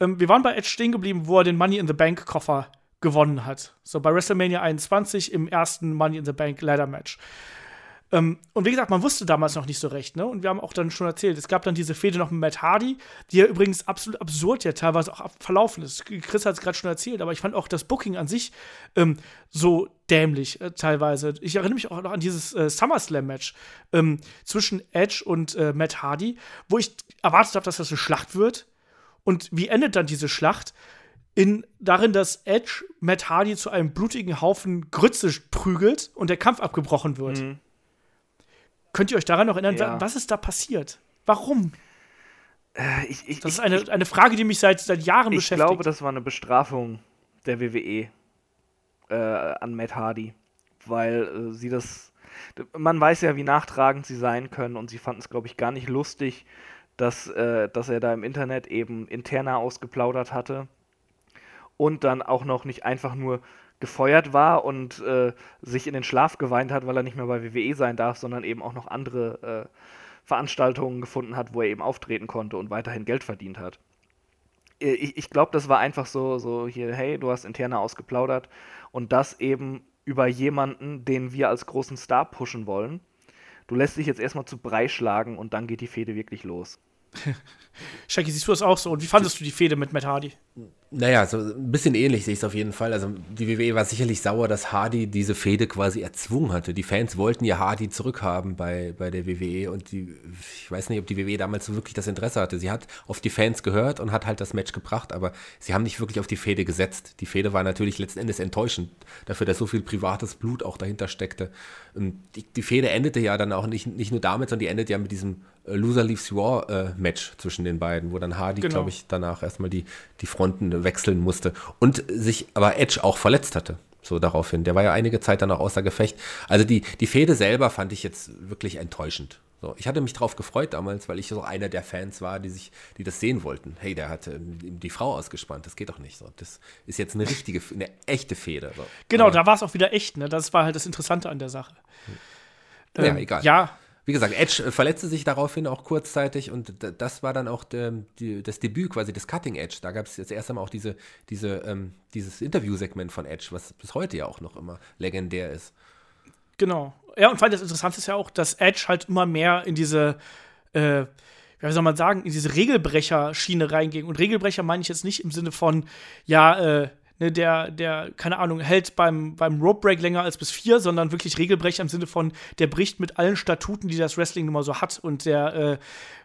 Ähm, wir waren bei Edge stehen geblieben, wo er den Money in the Bank Koffer gewonnen hat. So bei WrestleMania 21 im ersten Money in the Bank Ladder Match. Ähm, und wie gesagt, man wusste damals noch nicht so recht, ne? Und wir haben auch dann schon erzählt, es gab dann diese Fehde noch mit Matt Hardy, die ja übrigens absolut absurd ja teilweise auch verlaufen ist. Chris hat es gerade schon erzählt, aber ich fand auch das Booking an sich ähm, so dämlich äh, teilweise. Ich erinnere mich auch noch an dieses äh, SummerSlam-Match ähm, zwischen Edge und äh, Matt Hardy, wo ich erwartet habe, dass das eine Schlacht wird. Und wie endet dann diese Schlacht? in, darin, dass Edge Matt Hardy zu einem blutigen Haufen Grütze prügelt und der Kampf abgebrochen wird. Mhm. Könnt ihr euch daran noch erinnern, ja. was ist da passiert? Warum? Äh, ich, ich, das ist eine, eine Frage, die mich seit, seit Jahren ich beschäftigt. Ich glaube, das war eine Bestrafung der WWE äh, an Matt Hardy, weil äh, sie das. Man weiß ja, wie nachtragend sie sein können und sie fanden es, glaube ich, gar nicht lustig, dass, äh, dass er da im Internet eben interner ausgeplaudert hatte und dann auch noch nicht einfach nur gefeuert war und äh, sich in den Schlaf geweint hat, weil er nicht mehr bei WWE sein darf, sondern eben auch noch andere äh, Veranstaltungen gefunden hat, wo er eben auftreten konnte und weiterhin Geld verdient hat. Ich, ich glaube, das war einfach so, so hier, hey, du hast interner ausgeplaudert und das eben über jemanden, den wir als großen Star pushen wollen. Du lässt dich jetzt erstmal zu Brei schlagen und dann geht die Fehde wirklich los. Shaggy, siehst du das auch so? Und wie fandest du die Fehde mit Matt Hardy? Naja, so ein bisschen ähnlich sehe ich es auf jeden Fall. Also die WWE war sicherlich sauer, dass Hardy diese Fehde quasi erzwungen hatte. Die Fans wollten ja Hardy zurückhaben bei, bei der WWE und die, ich weiß nicht, ob die WWE damals so wirklich das Interesse hatte. Sie hat auf die Fans gehört und hat halt das Match gebracht, aber sie haben nicht wirklich auf die Fehde gesetzt. Die Fehde war natürlich letzten Endes enttäuschend dafür, dass so viel privates Blut auch dahinter steckte. Und die, die Fehde endete ja dann auch nicht, nicht nur damit, sondern die endet ja mit diesem äh, Loser Leaves Raw äh, Match zwischen den beiden, wo dann Hardy, genau. glaube ich, danach erstmal die, die Fronten wechseln musste und sich aber Edge auch verletzt hatte. So daraufhin. Der war ja einige Zeit dann auch außer Gefecht. Also die, die Fehde selber fand ich jetzt wirklich enttäuschend. So, ich hatte mich drauf gefreut damals, weil ich so einer der Fans war, die sich, die das sehen wollten. Hey, der hatte die Frau ausgespannt, das geht doch nicht so. Das ist jetzt eine richtige, eine echte Fehde. So. Genau, Aber, da war es auch wieder echt, ne? Das war halt das Interessante an der Sache. Ja, ähm, egal. Ja, wie gesagt, Edge äh, verletzte sich daraufhin auch kurzzeitig und das war dann auch de, die, das Debüt quasi des Cutting Edge. Da gab es jetzt erst einmal auch diese, diese, ähm, dieses Interviewsegment von Edge, was bis heute ja auch noch immer legendär ist. Genau. Ja, und vor allem das Interessante ist ja auch, dass Edge halt immer mehr in diese, äh, wie soll man sagen, in diese Regelbrecher-Schiene reinging. Und Regelbrecher meine ich jetzt nicht im Sinne von, ja, äh, ne, der, der, keine Ahnung, hält beim, beim Rope Break länger als bis vier, sondern wirklich Regelbrecher im Sinne von, der bricht mit allen Statuten, die das Wrestling nun mal so hat. Und der, äh,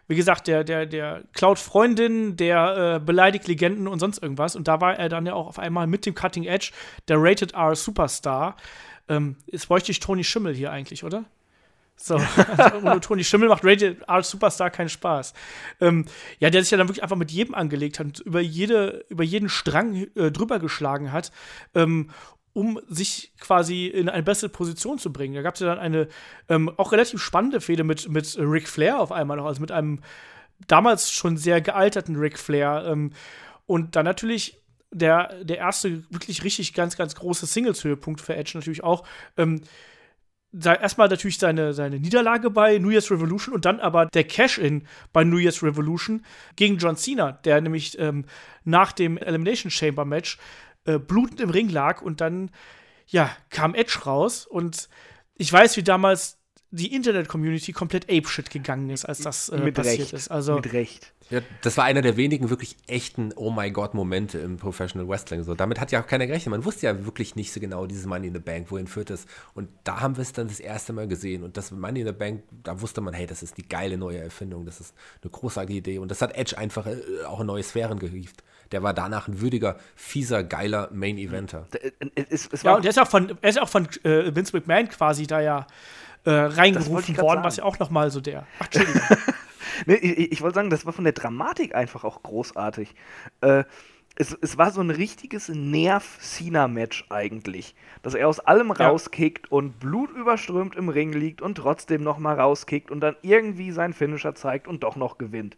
wie gesagt, der, der, der klaut Freundinnen, der äh, beleidigt Legenden und sonst irgendwas. Und da war er dann ja auch auf einmal mit dem Cutting Edge der Rated R Superstar. Ähm, jetzt bräuchte ich Tony Schimmel hier eigentlich, oder? So, also ohne Toni Schimmel macht Rated R Superstar keinen Spaß. Ähm, ja, der sich ja dann wirklich einfach mit jedem angelegt hat, über, jede, über jeden Strang äh, drüber geschlagen hat, ähm, um sich quasi in eine bessere Position zu bringen. Da gab es ja dann eine ähm, auch relativ spannende Fehde mit, mit Ric Flair auf einmal noch, also mit einem damals schon sehr gealterten Ric Flair. Ähm, und dann natürlich der, der erste wirklich richtig ganz, ganz große Singles-Höhepunkt für Edge natürlich auch. Ähm, erstmal natürlich seine, seine Niederlage bei New Year's Revolution und dann aber der Cash-In bei New Year's Revolution gegen John Cena, der nämlich ähm, nach dem Elimination Chamber Match äh, blutend im Ring lag und dann, ja, kam Edge raus und ich weiß, wie damals die Internet-Community komplett apeshit gegangen ist, als das äh, passiert Recht. ist. Also, Mit Recht. Ja, das war einer der wenigen wirklich echten Oh my God Momente im Professional Wrestling. So, damit hat ja auch keiner gerechnet. Man wusste ja wirklich nicht so genau dieses Money in the Bank, wohin führt es. Und da haben wir es dann das erste Mal gesehen. Und das Money in the Bank, da wusste man, hey, das ist die geile neue Erfindung. Das ist eine großartige Idee. Und das hat Edge einfach äh, auch in neue Sphären gehievt. Der war danach ein würdiger, fieser, geiler Main Eventer. Äh, es ja, und er ist auch von, er ist auch von äh, Vince McMahon quasi da ja äh, reingerufen worden, was ja auch noch mal so der. Ach, Entschuldigung. nee, ich, ich wollte sagen, das war von der Dramatik einfach auch großartig. Äh, es, es, war so ein richtiges Nerv-Cena-Match eigentlich. Dass er aus allem ja. rauskickt und blutüberströmt im Ring liegt und trotzdem nochmal rauskickt und dann irgendwie seinen Finisher zeigt und doch noch gewinnt.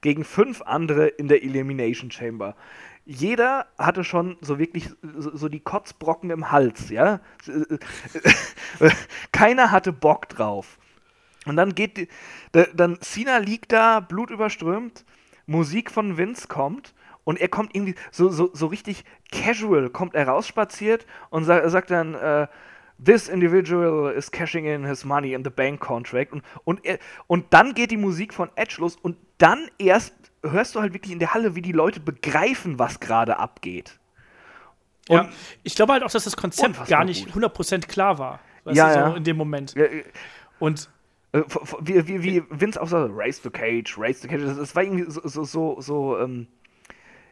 Gegen fünf andere in der Elimination Chamber. Jeder hatte schon so wirklich so, die Kotzbrocken im Hals, ja. Keiner hatte Bock drauf. Und dann geht die, dann Cena liegt da, blutüberströmt, Musik von Vince kommt und er kommt irgendwie so, so, so richtig casual, kommt er rausspaziert und sa sagt dann, äh, this individual is cashing in his money in the bank contract und, und, und dann geht die Musik von Edge los und dann erst hörst du halt wirklich in der Halle, wie die Leute begreifen, was gerade abgeht. Und ja, ich glaube halt auch, dass das Konzept gar nicht gut. 100% klar war. ja, du, so ja. in dem Moment. Ja, äh, und äh, wie, wie, wie Vince auch so, Race the Cage, Race the Cage, das, das war irgendwie so, so, so, so ähm,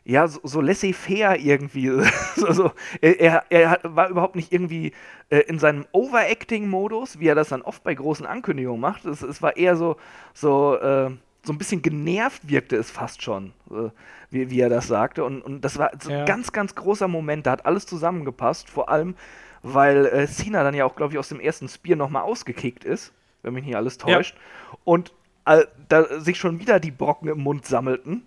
ja, so, so laissez-faire irgendwie. so, so, er, er, war überhaupt nicht irgendwie äh, in seinem Overacting-Modus, wie er das dann oft bei großen Ankündigungen macht. Es, es war eher so, so, äh, so ein bisschen genervt wirkte es fast schon, äh, wie, wie er das sagte. Und, und das war so ja. ein ganz, ganz großer Moment. Da hat alles zusammengepasst. Vor allem, weil äh, Cena dann ja auch, glaube ich, aus dem ersten Spear nochmal ausgekickt ist, wenn mich nicht alles täuscht. Ja. Und äh, da sich schon wieder die Brocken im Mund sammelten.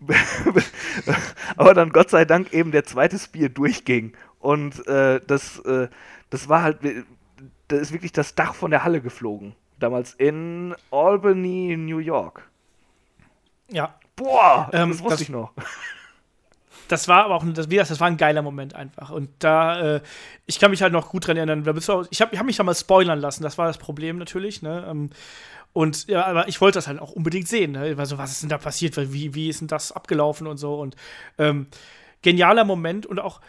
aber dann Gott sei Dank eben der zweite Spear durchging. Und äh, das, äh, das war halt, da ist wirklich das Dach von der Halle geflogen. Damals in Albany, New York. Ja. Boah, ähm, das wusste das, ich noch. Das war aber auch, das, das war ein geiler Moment einfach. Und da, äh, ich kann mich halt noch gut dran erinnern. Ich habe ich hab mich da mal spoilern lassen, das war das Problem natürlich. Ne? Ähm, und ja, aber ich wollte das halt auch unbedingt sehen. Ne? Also, was ist denn da passiert? Wie, wie ist denn das abgelaufen und so? Und ähm, genialer Moment und auch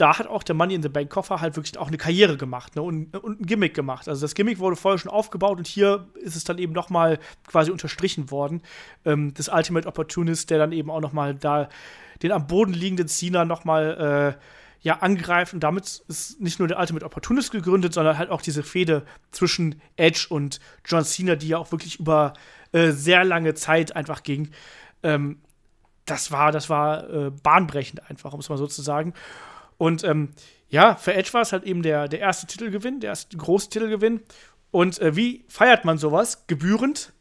da hat auch der Money in the Bank Koffer halt wirklich auch eine Karriere gemacht ne, und, und, ein Gimmick gemacht. Also das Gimmick wurde vorher schon aufgebaut und hier ist es dann eben noch mal quasi unterstrichen worden. Ähm, das Ultimate Opportunist, der dann eben auch noch mal da den am Boden liegenden Cena noch mal äh, ja angreift und damit ist nicht nur der Ultimate Opportunist gegründet, sondern halt auch diese Fehde zwischen Edge und John Cena, die ja auch wirklich über äh, sehr lange Zeit einfach ging. Ähm, das war, das war äh, bahnbrechend einfach, um es mal so zu sagen. Und ähm, ja, für Edge war es halt eben der, der erste Titelgewinn, der erste große Titelgewinn. Und äh, wie feiert man sowas? Gebührend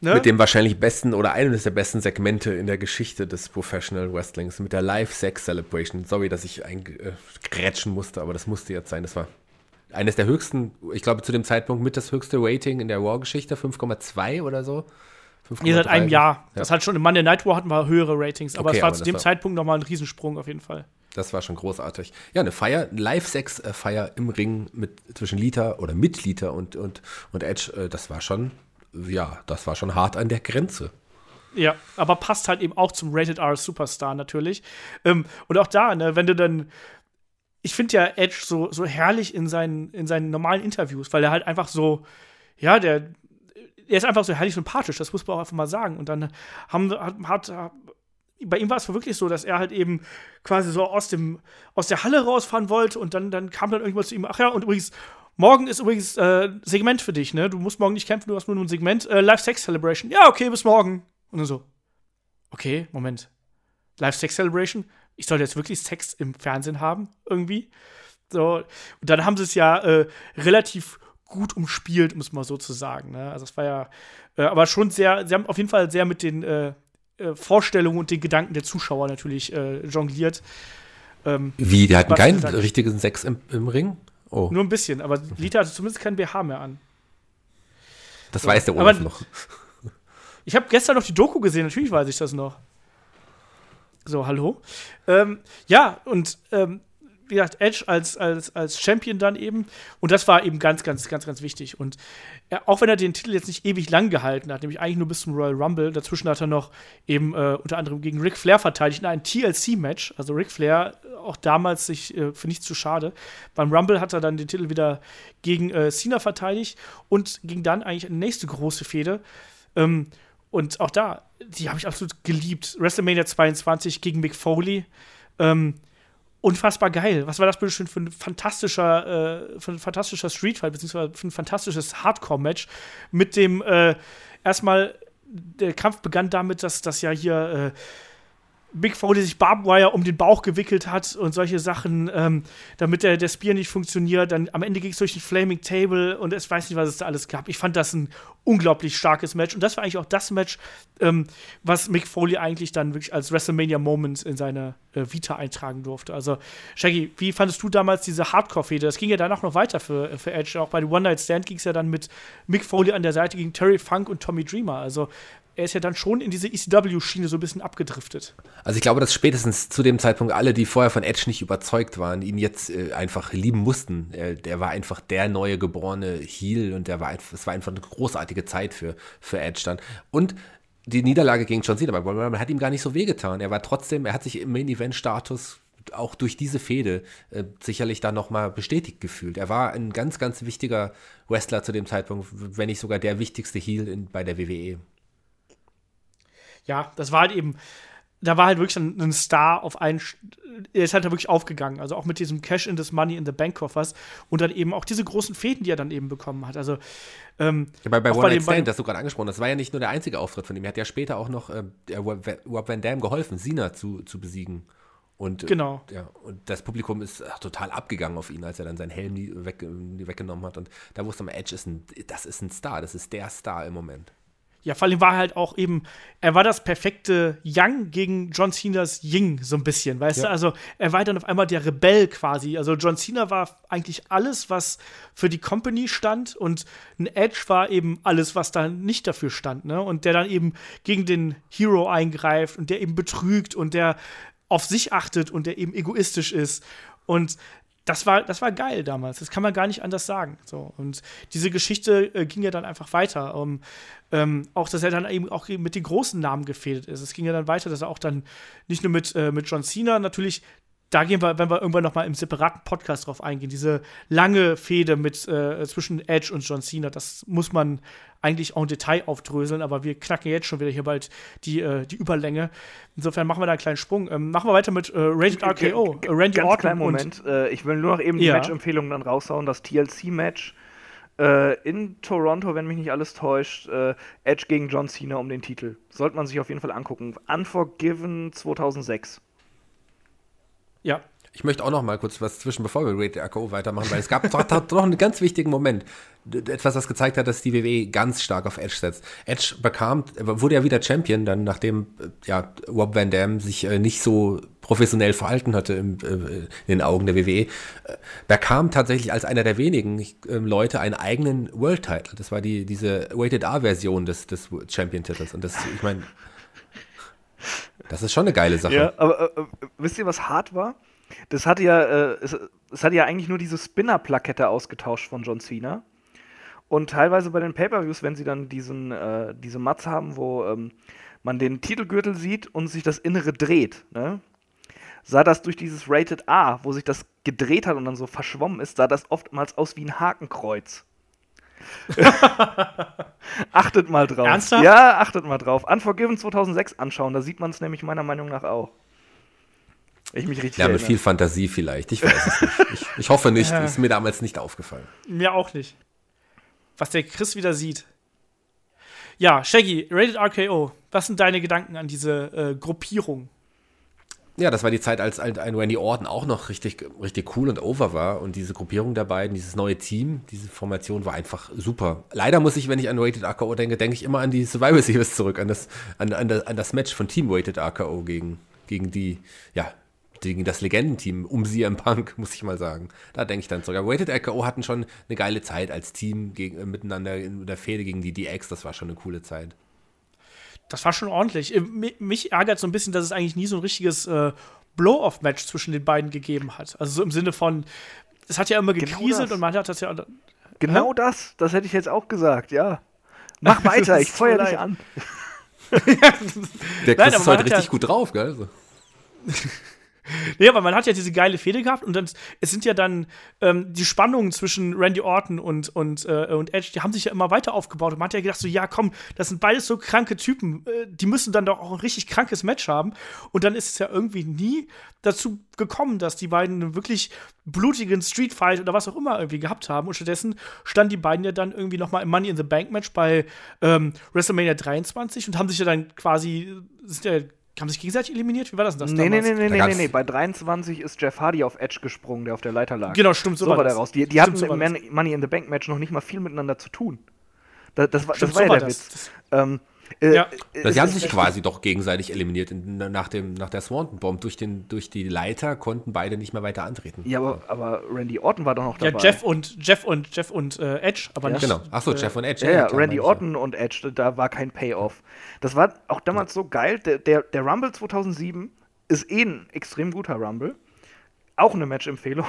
Ne? Mit dem wahrscheinlich besten oder eines der besten Segmente in der Geschichte des Professional Wrestlings, mit der Live Sex Celebration. Sorry, dass ich eingrätschen musste, aber das musste jetzt sein. Das war eines der höchsten, ich glaube zu dem Zeitpunkt mit das höchste Rating in der War-Geschichte, 5,2 oder so. Nee, seit einem Jahr. Ja. Das hat schon im Monday Night War hatten wir höhere Ratings, aber okay, es war zu dem war Zeitpunkt nochmal ein Riesensprung auf jeden Fall. Das war schon großartig. Ja, eine Feier, Live-Sex-Feier im Ring mit zwischen Lita oder mit Lita und, und, und Edge, äh, das war schon ja, das war schon hart an der Grenze. Ja, aber passt halt eben auch zum Rated R Superstar natürlich. Ähm, und auch da, ne, wenn du dann ich finde ja Edge so, so herrlich in seinen, in seinen normalen Interviews, weil er halt einfach so, ja, der, er ist einfach so herrlich sympathisch, das muss man auch einfach mal sagen. Und dann haben, hat, hat bei ihm war es wirklich so, dass er halt eben quasi so aus, dem, aus der Halle rausfahren wollte und dann, dann kam dann irgendwas zu ihm, ach ja, und übrigens, Morgen ist übrigens äh, Segment für dich, ne? Du musst morgen nicht kämpfen, du hast nur ein Segment. Äh, Live Sex Celebration. Ja, okay, bis morgen. Und dann so. Okay, Moment. Live Sex Celebration? Ich soll jetzt wirklich Sex im Fernsehen haben, irgendwie. So. Und dann haben sie es ja äh, relativ gut umspielt, muss man so zu sagen. Ne? Also es war ja, äh, aber schon sehr, sie haben auf jeden Fall sehr mit den äh, äh, Vorstellungen und den Gedanken der Zuschauer natürlich jongliert. Ähm, Wie, die hatten keinen richtigen Sex im, im Ring? Oh. Nur ein bisschen, aber Lita hatte zumindest kein BH mehr an. Das weiß der Olaf noch. Ich habe gestern noch die Doku gesehen, natürlich weiß ich das noch. So, hallo. Ähm, ja, und ähm, wie gesagt, Edge als, als, als Champion dann eben. Und das war eben ganz, ganz, ganz, ganz wichtig. Und er, auch wenn er den Titel jetzt nicht ewig lang gehalten hat, nämlich eigentlich nur bis zum Royal Rumble, dazwischen hat er noch eben äh, unter anderem gegen Ric Flair verteidigt in einem TLC-Match. Also Ric Flair auch damals sich äh, für nichts zu schade. Beim Rumble hat er dann den Titel wieder gegen äh, Cena verteidigt und ging dann eigentlich eine nächste große Fehde. Ähm, und auch da, die habe ich absolut geliebt. WrestleMania 22 gegen Mick Foley. Ähm, unfassbar geil. Was war das bitte schon für ein fantastischer, äh, für ein fantastischer Streetfight, beziehungsweise für ein fantastisches Hardcore-Match mit dem äh, erstmal der Kampf begann damit, dass das ja hier äh, Big Foley sich Barbwire um den Bauch gewickelt hat und solche Sachen, ähm, damit der, der Spear nicht funktioniert. Dann am Ende ging es durch den Flaming Table und es weiß nicht, was es da alles gab. Ich fand das ein unglaublich starkes Match und das war eigentlich auch das Match, ähm, was Mick Foley eigentlich dann wirklich als WrestleMania Moment in seine äh, Vita eintragen durfte. Also, Shaggy, wie fandest du damals diese Hardcore-Fehde? Das ging ja danach noch weiter für, für Edge. Auch bei One Night Stand ging es ja dann mit Mick Foley an der Seite gegen Terry Funk und Tommy Dreamer. Also, er ist ja dann schon in diese ECW-Schiene so ein bisschen abgedriftet. Also ich glaube, dass spätestens zu dem Zeitpunkt alle, die vorher von Edge nicht überzeugt waren, ihn jetzt äh, einfach lieben mussten. Er, der war einfach der neue geborene Heel und der war es war einfach eine großartige Zeit für, für Edge dann. Und die Niederlage gegen John Cena, aber man hat ihm gar nicht so wehgetan. Er war trotzdem, er hat sich im Main-Event-Status auch durch diese Fehde äh, sicherlich dann nochmal bestätigt gefühlt. Er war ein ganz, ganz wichtiger Wrestler zu dem Zeitpunkt, wenn nicht sogar der wichtigste Heel in, bei der WWE. Ja, das war halt eben, da war halt wirklich ein, ein Star auf einen, er ist halt da wirklich aufgegangen. Also auch mit diesem Cash in des Money in the Bank Koffers und dann eben auch diese großen Fäden, die er dann eben bekommen hat. Also ähm, ja, bei, bei One Night Stand, das du gerade angesprochen das war ja nicht nur der einzige Auftritt von ihm. Er hat ja später auch noch äh, Rob Van Dam geholfen, Sina zu, zu besiegen. Und, genau. Äh, ja, und das Publikum ist ach, total abgegangen auf ihn, als er dann seinen Helm weg, weggenommen hat. Und da wusste man, Edge ist ein, das ist ein Star, das ist der Star im Moment. Ja, vor allem war er halt auch eben, er war das perfekte Young gegen John Cena's Ying, so ein bisschen, weißt ja. du? Also er war dann auf einmal der Rebell quasi. Also John Cena war eigentlich alles, was für die Company stand und ein Edge war eben alles, was da nicht dafür stand, ne? Und der dann eben gegen den Hero eingreift und der eben betrügt und der auf sich achtet und der eben egoistisch ist. Und das war, das war geil damals. Das kann man gar nicht anders sagen. So. Und diese Geschichte äh, ging ja dann einfach weiter. Um, ähm, auch, dass er dann eben auch mit den großen Namen gefädelt ist. Es ging ja dann weiter, dass er auch dann nicht nur mit, äh, mit John Cena natürlich da gehen wir, wenn wir irgendwann noch mal im separaten Podcast drauf eingehen, diese lange Fehde mit äh, zwischen Edge und John Cena, das muss man eigentlich auch im Detail aufdröseln, aber wir knacken jetzt schon wieder hier bald die, äh, die Überlänge. Insofern machen wir da einen kleinen Sprung. Ähm, machen wir weiter mit äh, Rated RKO. Äh, Randy Ganz Orton Moment. Äh, ich will nur noch eben die ja. Match-Empfehlungen dann raushauen. Das TLC-Match äh, in Toronto, wenn mich nicht alles täuscht, äh, Edge gegen John Cena um den Titel. Sollte man sich auf jeden Fall angucken. Unforgiven 2006. Ja. Ich möchte auch noch mal kurz was zwischen, bevor wir Rated RKO weitermachen, weil es gab doch, einen ganz wichtigen Moment. Etwas, das gezeigt hat, dass die WWE ganz stark auf Edge setzt. Edge bekam, wurde ja wieder Champion, dann nachdem ja, Rob Van Dam sich äh, nicht so professionell verhalten hatte im, äh, in den Augen der WWE, äh, bekam tatsächlich als einer der wenigen äh, Leute einen eigenen World Title. Das war die, diese Rated R-Version des, des Champion-Titels. Und das, ich meine, das ist schon eine geile Sache. Ja, aber äh, wisst ihr, was hart war? Das hatte ja, äh, es, es hatte ja eigentlich nur diese Spinner-Plakette ausgetauscht von John Cena. Und teilweise bei den Pay-Per-Views, wenn sie dann diesen, äh, diese Mats haben, wo ähm, man den Titelgürtel sieht und sich das Innere dreht, ne? sah das durch dieses Rated A, wo sich das gedreht hat und dann so verschwommen ist, sah das oftmals aus wie ein Hakenkreuz. achtet mal drauf. Ernsthaft? Ja, achtet mal drauf. Unforgiven 2006 anschauen, da sieht man es nämlich meiner Meinung nach auch. Ich mich richtig Ja, mit viel Fantasie vielleicht. Ich weiß es nicht. Ich, ich hoffe nicht. Ja. Ist mir damals nicht aufgefallen. Mir auch nicht. Was der Chris wieder sieht. Ja, Shaggy, Rated RKO. Was sind deine Gedanken an diese äh, Gruppierung? Ja, das war die Zeit, als ein Randy Orton auch noch richtig, richtig cool und over war. Und diese Gruppierung der beiden, dieses neue Team, diese Formation war einfach super. Leider muss ich, wenn ich an Rated RKO denke, denke ich immer an die Survivor Series zurück, an das, an, an, das, an das Match von Team Rated RKO gegen, gegen die, ja, gegen das Legendenteam um CM Punk, muss ich mal sagen. Da denke ich dann sogar. Rated RKO hatten schon eine geile Zeit als Team gegen, äh, miteinander in der Fehde gegen die DX. Das war schon eine coole Zeit das war schon ordentlich. Äh, mich ärgert so ein bisschen, dass es eigentlich nie so ein richtiges äh, Blow-off-Match zwischen den beiden gegeben hat. Also so im Sinne von, es hat ja immer genau gekriselt genau und man hat das ja. Genau das, das hätte ich jetzt auch gesagt, ja. Mach weiter, ich feuer dich an. Der Chris Nein, ist heute richtig ja gut drauf, gell? Nee, aber man hat ja diese geile Fehde gehabt und dann, es sind ja dann ähm, die Spannungen zwischen Randy Orton und, und, äh, und Edge, die haben sich ja immer weiter aufgebaut. Und man hat ja gedacht, so, ja, komm, das sind beides so kranke Typen, äh, die müssen dann doch auch ein richtig krankes Match haben. Und dann ist es ja irgendwie nie dazu gekommen, dass die beiden einen wirklich blutigen Streetfight oder was auch immer irgendwie gehabt haben. Und stattdessen standen die beiden ja dann irgendwie noch mal im Money in the Bank Match bei ähm, WrestleMania 23 und haben sich ja dann quasi, sind ja haben sich gegenseitig eliminiert? Wie war das denn das nee, damals? Nee, nee, nee, nee, nee, Bei 23 ist Jeff Hardy auf Edge gesprungen, der auf der Leiter lag. Genau, stimmt, so, so war der raus. Die, die hatten so im Man Money in the Bank Match noch nicht mal viel miteinander zu tun. Das, das war, stimmt, das war so ja der Witz. Ähm, Äh, Ja. äh, Sie haben sich quasi doch gegenseitig eliminiert. In, nach, dem, nach der Swanton Bomb durch, den, durch die Leiter konnten beide nicht mehr weiter antreten. Ja, aber, aber Randy Orton war doch noch Ja, dabei. Jeff und Jeff und Jeff und äh, Edge, aber Ja. nicht. Genau. Achso, äh, Jeff und Edge. Ja, ja, klar, Randy Orton und Edge, da war kein Payoff. Das war auch damals so geil. Der, der, der Rumble 2007 ist eh ein extrem guter Rumble. Auch eine Match-Empfehlung.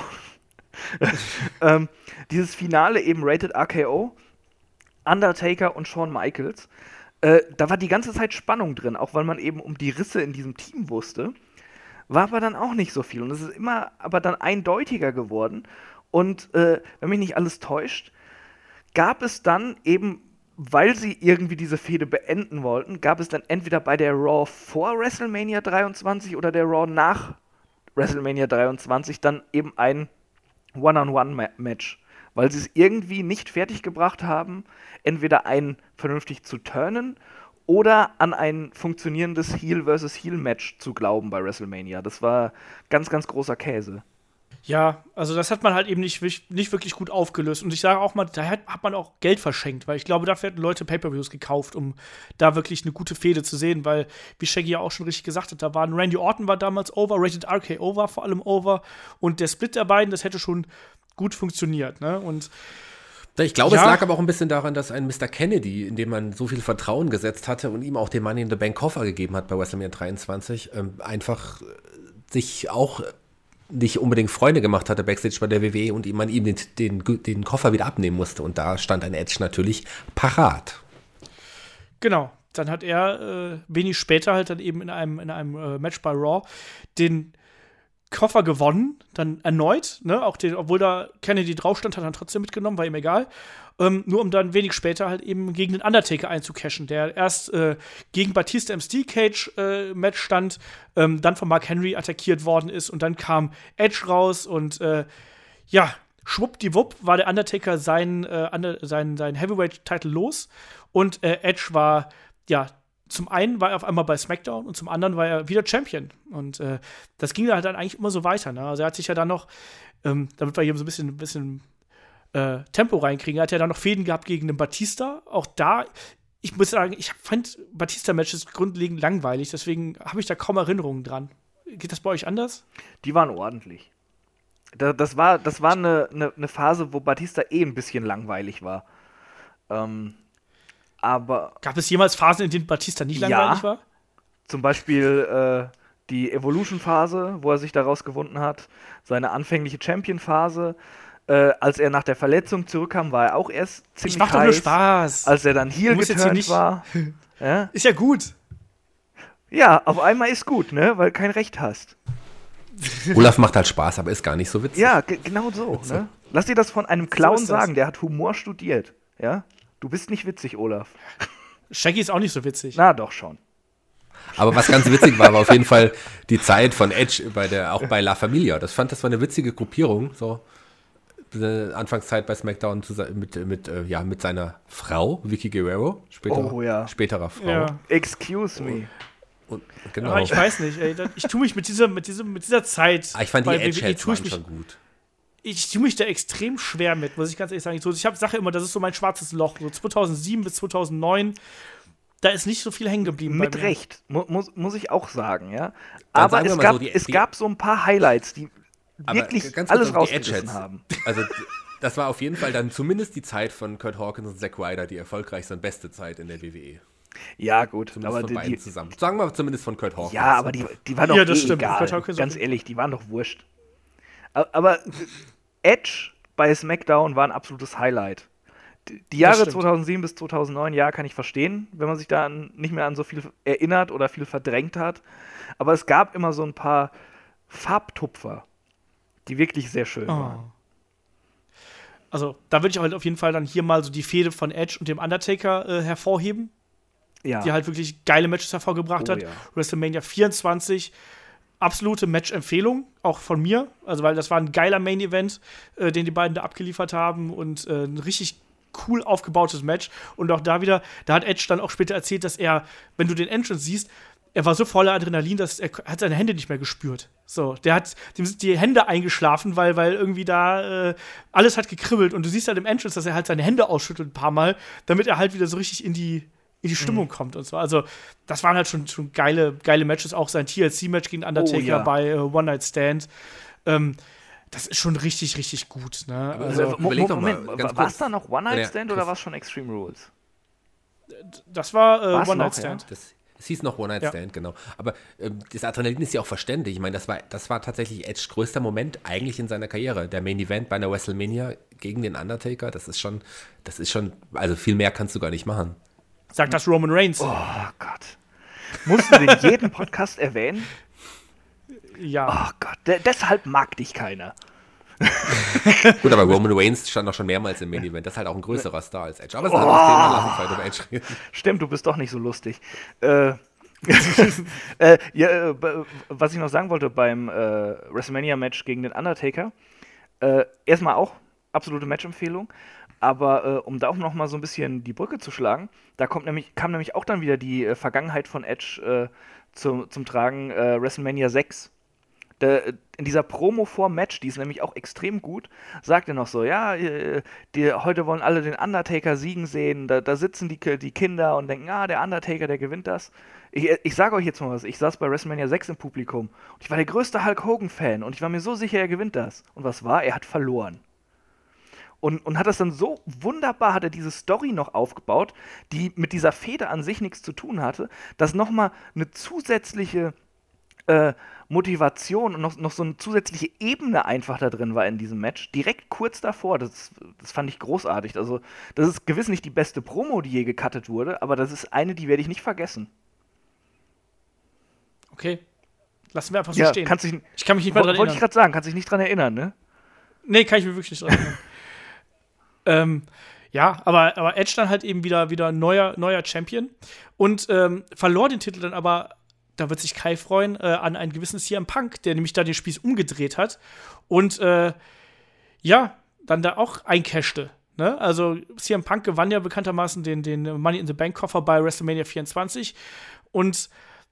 ähm, dieses Finale eben Rated RKO, Undertaker und Shawn Michaels. Äh, da war die ganze Zeit Spannung drin, auch weil man eben um die Risse in diesem Team wusste. War aber dann auch nicht so viel. Und es ist immer aber dann eindeutiger geworden. Und äh, wenn mich nicht alles täuscht, gab es dann eben, weil sie irgendwie diese Fehde beenden wollten, gab es dann entweder bei der Raw vor WrestleMania 23 oder der Raw nach WrestleMania 23 dann eben ein One-on-One-Match. Weil sie es irgendwie nicht fertiggebracht haben, entweder einen vernünftig zu turnen oder an ein funktionierendes Heel versus Heel Match zu glauben bei WrestleMania. Das war ganz, ganz großer Käse. Ja, also das hat man halt eben nicht, nicht wirklich gut aufgelöst. Und ich sage auch mal, da hat, hat man auch Geld verschenkt, weil ich glaube, dafür hätten Leute Pay-Per-Views gekauft, um da wirklich eine gute Fehde zu sehen, weil, wie Shaggy ja auch schon richtig gesagt hat, da waren Randy Orton war damals over, Rated RKO war vor allem over und der Split der beiden, das hätte schon gut funktioniert, ne? Und Ich glaube, Ja. es lag aber auch ein bisschen daran, dass ein Mr. Kennedy, in dem man so viel Vertrauen gesetzt hatte und ihm auch den Money in the Bank Koffer gegeben hat bei WrestleMania 23, ähm, einfach äh, sich auch nicht unbedingt Freunde gemacht hatte backstage bei der WWE und ihm man ihm den, den, den Koffer wieder abnehmen musste. Und da stand ein Edge natürlich parat. Genau. Dann hat er äh, wenig später halt dann eben in einem, in einem äh, Match bei Raw den Koffer gewonnen, dann erneut, ne, auch den, obwohl da Kennedy drauf stand, hat er dann trotzdem mitgenommen, war ihm egal. Ähm, nur um dann wenig später halt eben gegen den Undertaker einzucashen, der erst äh, gegen Batista im Steel Cage äh, Match stand, ähm, dann von Mark Henry attackiert worden ist und dann kam Edge raus und äh, ja, schwuppdiwupp war der Undertaker sein, äh, under, sein, sein Heavyweight-Titel los und äh, Edge war, ja, zum einen war er auf einmal bei SmackDown und zum anderen war er wieder Champion. Und äh, das ging halt dann eigentlich immer so weiter. Ne? Also er hat sich ja dann noch, ähm, damit wir hier so ein bisschen, ein bisschen äh, Tempo reinkriegen, er hat ja dann noch Fäden gehabt gegen den Batista. Auch da, ich muss sagen, ich fand Batista-Matches grundlegend langweilig, deswegen habe ich da kaum Erinnerungen dran. Geht das bei euch anders? Die waren ordentlich. Da, das war, das war eine, eine, eine Phase, wo Batista eh ein bisschen langweilig war. Ähm, aber Gab es jemals Phasen, in denen Batista nicht Ja. langweilig war? zum Beispiel äh, die Evolution-Phase, wo er sich daraus gewunden hat, seine anfängliche Champion-Phase. Äh, als er nach der Verletzung zurückkam, war er auch erst ziemlich Ich mach doch nur heiß. Spaß. Als er dann hier geturnt nicht- war. ja? ist ja gut. ja, auf einmal ist gut, ne? Weil kein Recht hast. Olaf macht halt Spaß, aber ist gar nicht so witzig. Ja, ge- genau so. Ne? Lass dir das von einem Clown das. sagen, der hat Humor studiert. Ja? Du bist nicht witzig, Olaf. Shaggy ist auch nicht so witzig. Na doch schon. Aber was ganz witzig war, war auf jeden Fall die Zeit von Edge bei der, auch bei La Familia. Das fand, das war eine witzige Gruppierung. So Diese Anfangszeit bei SmackDown mit, mit, äh, ja, mit seiner Frau, Vicky Guerrero, später, Oh, ja. späterer Frau. Ja. Excuse me. Und, genau. Aber ich weiß nicht, ey, ich tue mich mit dieser, mit diesem, mit dieser Zeit. Ah, ich fand die bei Edge WWE Heads tue ich waren mich, schon gut. Ich tue mich da extrem schwer mit, muss ich ganz ehrlich sagen. Ich, so, ich sage immer, das ist so mein schwarzes Loch. So 2007 bis 2009, da ist nicht so viel hängen geblieben. bei Mit mir. Recht, mu muss, muss ich auch sagen, ja. Dann Aber es gab, so, die- es die- gab so ein paar Highlights, die wirklich alles rausgerissen haben. Also, das war auf jeden Fall dann zumindest die Zeit von Kurt Hawkins und Zack Ryder, die erfolgreichste und beste Zeit in der WWE. Ja, gut, Zumindest aber von die, beiden zusammen. Sagen wir zumindest von Kurt Hawkins. ja, aber die, die waren doch Ja, das eh stimmt. egal. Ganz ehrlich, die waren doch wurscht. Aber Edge bei SmackDown war ein absolutes Highlight. Die- Jahre stimmt. 2007 bis 2009, ja, kann ich verstehen, wenn man sich da an, nicht mehr an so viel erinnert oder viel verdrängt hat. Aber es gab immer so ein paar Farbtupfer, die wirklich sehr schön waren. Oh. Also, da würde ich halt auf jeden Fall dann hier mal so die Fehde von Edge und dem Undertaker äh, hervorheben, Ja. die halt wirklich geile Matches hervorgebracht Oh, hat. ja. WrestleMania 24, absolute Match-Empfehlung, auch von mir. Also, weil das war ein geiler Main-Event, äh, den die beiden da abgeliefert haben und äh, ein richtig cool aufgebautes Match. Und auch da wieder, da hat Edge dann auch später erzählt, dass er, wenn du den Entrance siehst, er war so voller Adrenalin, dass er hat seine Hände nicht mehr gespürt. So, der hat, dem sind die Hände eingeschlafen, weil, weil irgendwie da äh, alles hat gekribbelt und du siehst halt im Entrance, dass er halt seine Hände ausschüttelt ein paar Mal, damit er halt wieder so richtig in die, in die Stimmung mhm. kommt und so. Also, das waren halt schon, schon geile, geile Matches, auch sein TLC-Match gegen Undertaker oh, ja. bei uh, One Night Stand. Ähm, das ist schon richtig, richtig gut. Ne? Also, also, Moment, Moment war es da noch One Night Stand ja, oder war es schon Extreme Rules? Das war äh, One Night Stand. Ja? Das, es hieß noch One Night ja. Stand, genau. Aber ähm, das Adrenalin ist ja auch verständlich. Ich meine, das war, das war tatsächlich Edges größter Moment eigentlich in seiner Karriere. Der Main Event bei einer WrestleMania gegen den Undertaker, das ist schon, das ist schon, also viel mehr kannst du gar nicht machen. Sagt das Roman Reigns. Oh Gott. Musst du den jeden Podcast erwähnen? Ja. Oh Gott, de deshalb mag dich keiner. Gut, aber Roman Reigns stand doch schon mehrmals im Main Event. Das ist halt auch ein größerer Star als Edge. Aber es ist ein oh. Thema, lass Edge. Stimmt, du bist doch nicht so lustig. Äh, äh, ja, äh, was ich noch sagen wollte beim äh, WrestleMania-Match gegen den Undertaker, äh, erstmal auch absolute Match-Empfehlung. Aber äh, um da auch noch mal so ein bisschen die Brücke zu schlagen, da kommt nämlich, kam nämlich auch dann wieder die äh, Vergangenheit von Edge äh, zum, zum Tragen, äh, WrestleMania 6. Der, in dieser Promo vor Match, die ist nämlich auch extrem gut, sagt er noch so, ja, äh, die, heute wollen alle den Undertaker siegen sehen, da, da, sitzen die, die Kinder und denken, ah, der Undertaker, der gewinnt das. Ich, ich sage euch jetzt mal was, ich saß bei WrestleMania 6 im Publikum und ich war der größte Hulk Hogan-Fan und ich war mir so sicher, er gewinnt das. Und was war? Er hat verloren. Und, und hat das dann so wunderbar, hat er diese Story noch aufgebaut, die mit dieser Feder an sich nichts zu tun hatte, dass nochmal eine zusätzliche äh, Motivation und noch, noch so eine zusätzliche Ebene einfach da drin war in diesem Match, direkt kurz davor. Das, das fand ich großartig. Also, das ist gewiss nicht die beste Promo, die je gecuttet wurde, aber das ist eine, die werde ich nicht vergessen. Okay. Lassen wir einfach so ja, stehen. Kannst dich, ich kann mich nicht mehr dran erinnern. Wollte ich gerade sagen, kannst dich nicht dran erinnern, ne? Nee, kann ich mir wirklich nicht dran erinnern. Ähm, ja, aber, aber Edge dann halt eben wieder, wieder neuer, neuer Champion und ähm, verlor den Titel dann aber, da wird sich Kai freuen, äh, an einen gewissen CM Punk, der nämlich da den Spieß umgedreht hat und äh, ja, dann da auch eincashte. Ne? Also CM Punk gewann ja bekanntermaßen den, den Money in the Bank Koffer bei WrestleMania 24 und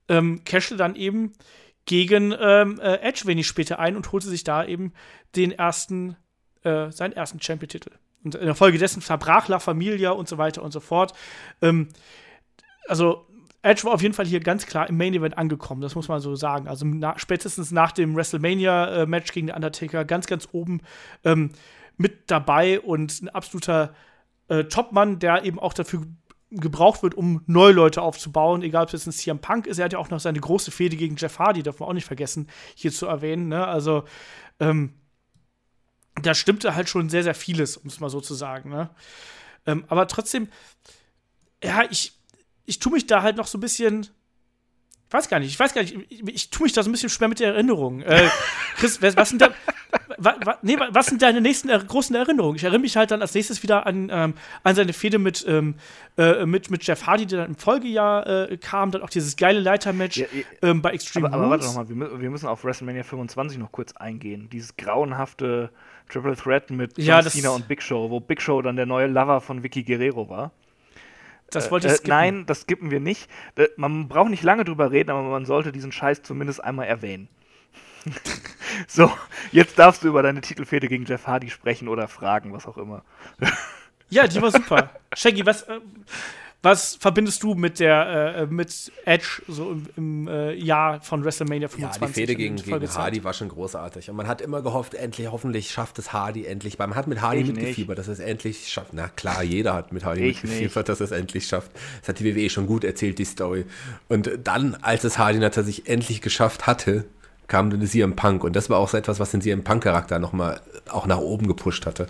ähm, cashte dann eben gegen ähm, äh, Edge wenig später ein und holte sich da eben den ersten, äh, seinen ersten Champion-Titel. Und in der Folge dessen verbrach La Familia und so weiter und so fort. Ähm, also, Edge war auf jeden Fall hier ganz klar im Main Event angekommen, das muss man so sagen. Also na, spätestens nach dem WrestleMania-Match äh, gegen den Undertaker ganz, ganz oben ähm, mit dabei und ein absoluter äh, Topmann, der eben auch dafür gebraucht wird, um neue Leute aufzubauen, egal ob es jetzt ein CM Punk ist. Er hat ja auch noch seine große Fehde gegen Jeff Hardy, darf man auch nicht vergessen, hier zu erwähnen. Ne? Also, ähm, da stimmte halt schon sehr, sehr vieles, um es mal so zu sagen. Ne? Ähm, aber trotzdem, ja, ich, ich tue mich da halt noch so ein bisschen. Weiß gar nicht, ich weiß gar nicht, ich, ich tue mich da so ein bisschen schwer mit der Erinnerung. Äh, Chris, was sind da, wa, wa, nee, was sind deine nächsten er großen Erinnerungen? Ich erinnere mich halt dann als nächstes wieder an, ähm, an seine Fehde mit, ähm, äh, mit, mit Jeff Hardy, der dann im Folgejahr äh, kam, dann auch dieses geile Leitermatch ja, ähm, bei Extreme Aber, aber warte nochmal, wir, wir müssen auf WrestleMania 25 noch kurz eingehen. Dieses grauenhafte Triple Threat mit ja, Cena und Big Show, wo Big Show dann der neue Lover von Vicky Guerrero war. Das wollte ich äh, Nein, das skippen wir nicht. Man braucht nicht lange drüber reden, aber man sollte diesen Scheiß zumindest einmal erwähnen. so, jetzt darfst du über deine Titelfehde gegen Jeff Hardy sprechen oder fragen, was auch immer. ja, die war super. Shaggy, was, äh, was verbindest du mit der äh, mit Edge so im, im äh, Jahr von WrestleMania 25? Ja, die Fehde gegen, gegen Hardy war schon großartig. Und man hat immer gehofft, endlich, hoffentlich schafft es Hardy endlich. Man hat mit Hardy ich mitgefiebert, nicht. dass es endlich schafft. Na klar, jeder hat mit Hardy ich mitgefiebert, nicht. dass es endlich schafft. Das hat die WWE schon gut erzählt, die Story. Und dann, als es Hardy natürlich endlich geschafft hatte, kam dann CM Punk. Und das war auch so etwas, was den CM Punk-Charakter nochmal auch nach oben gepusht hatte.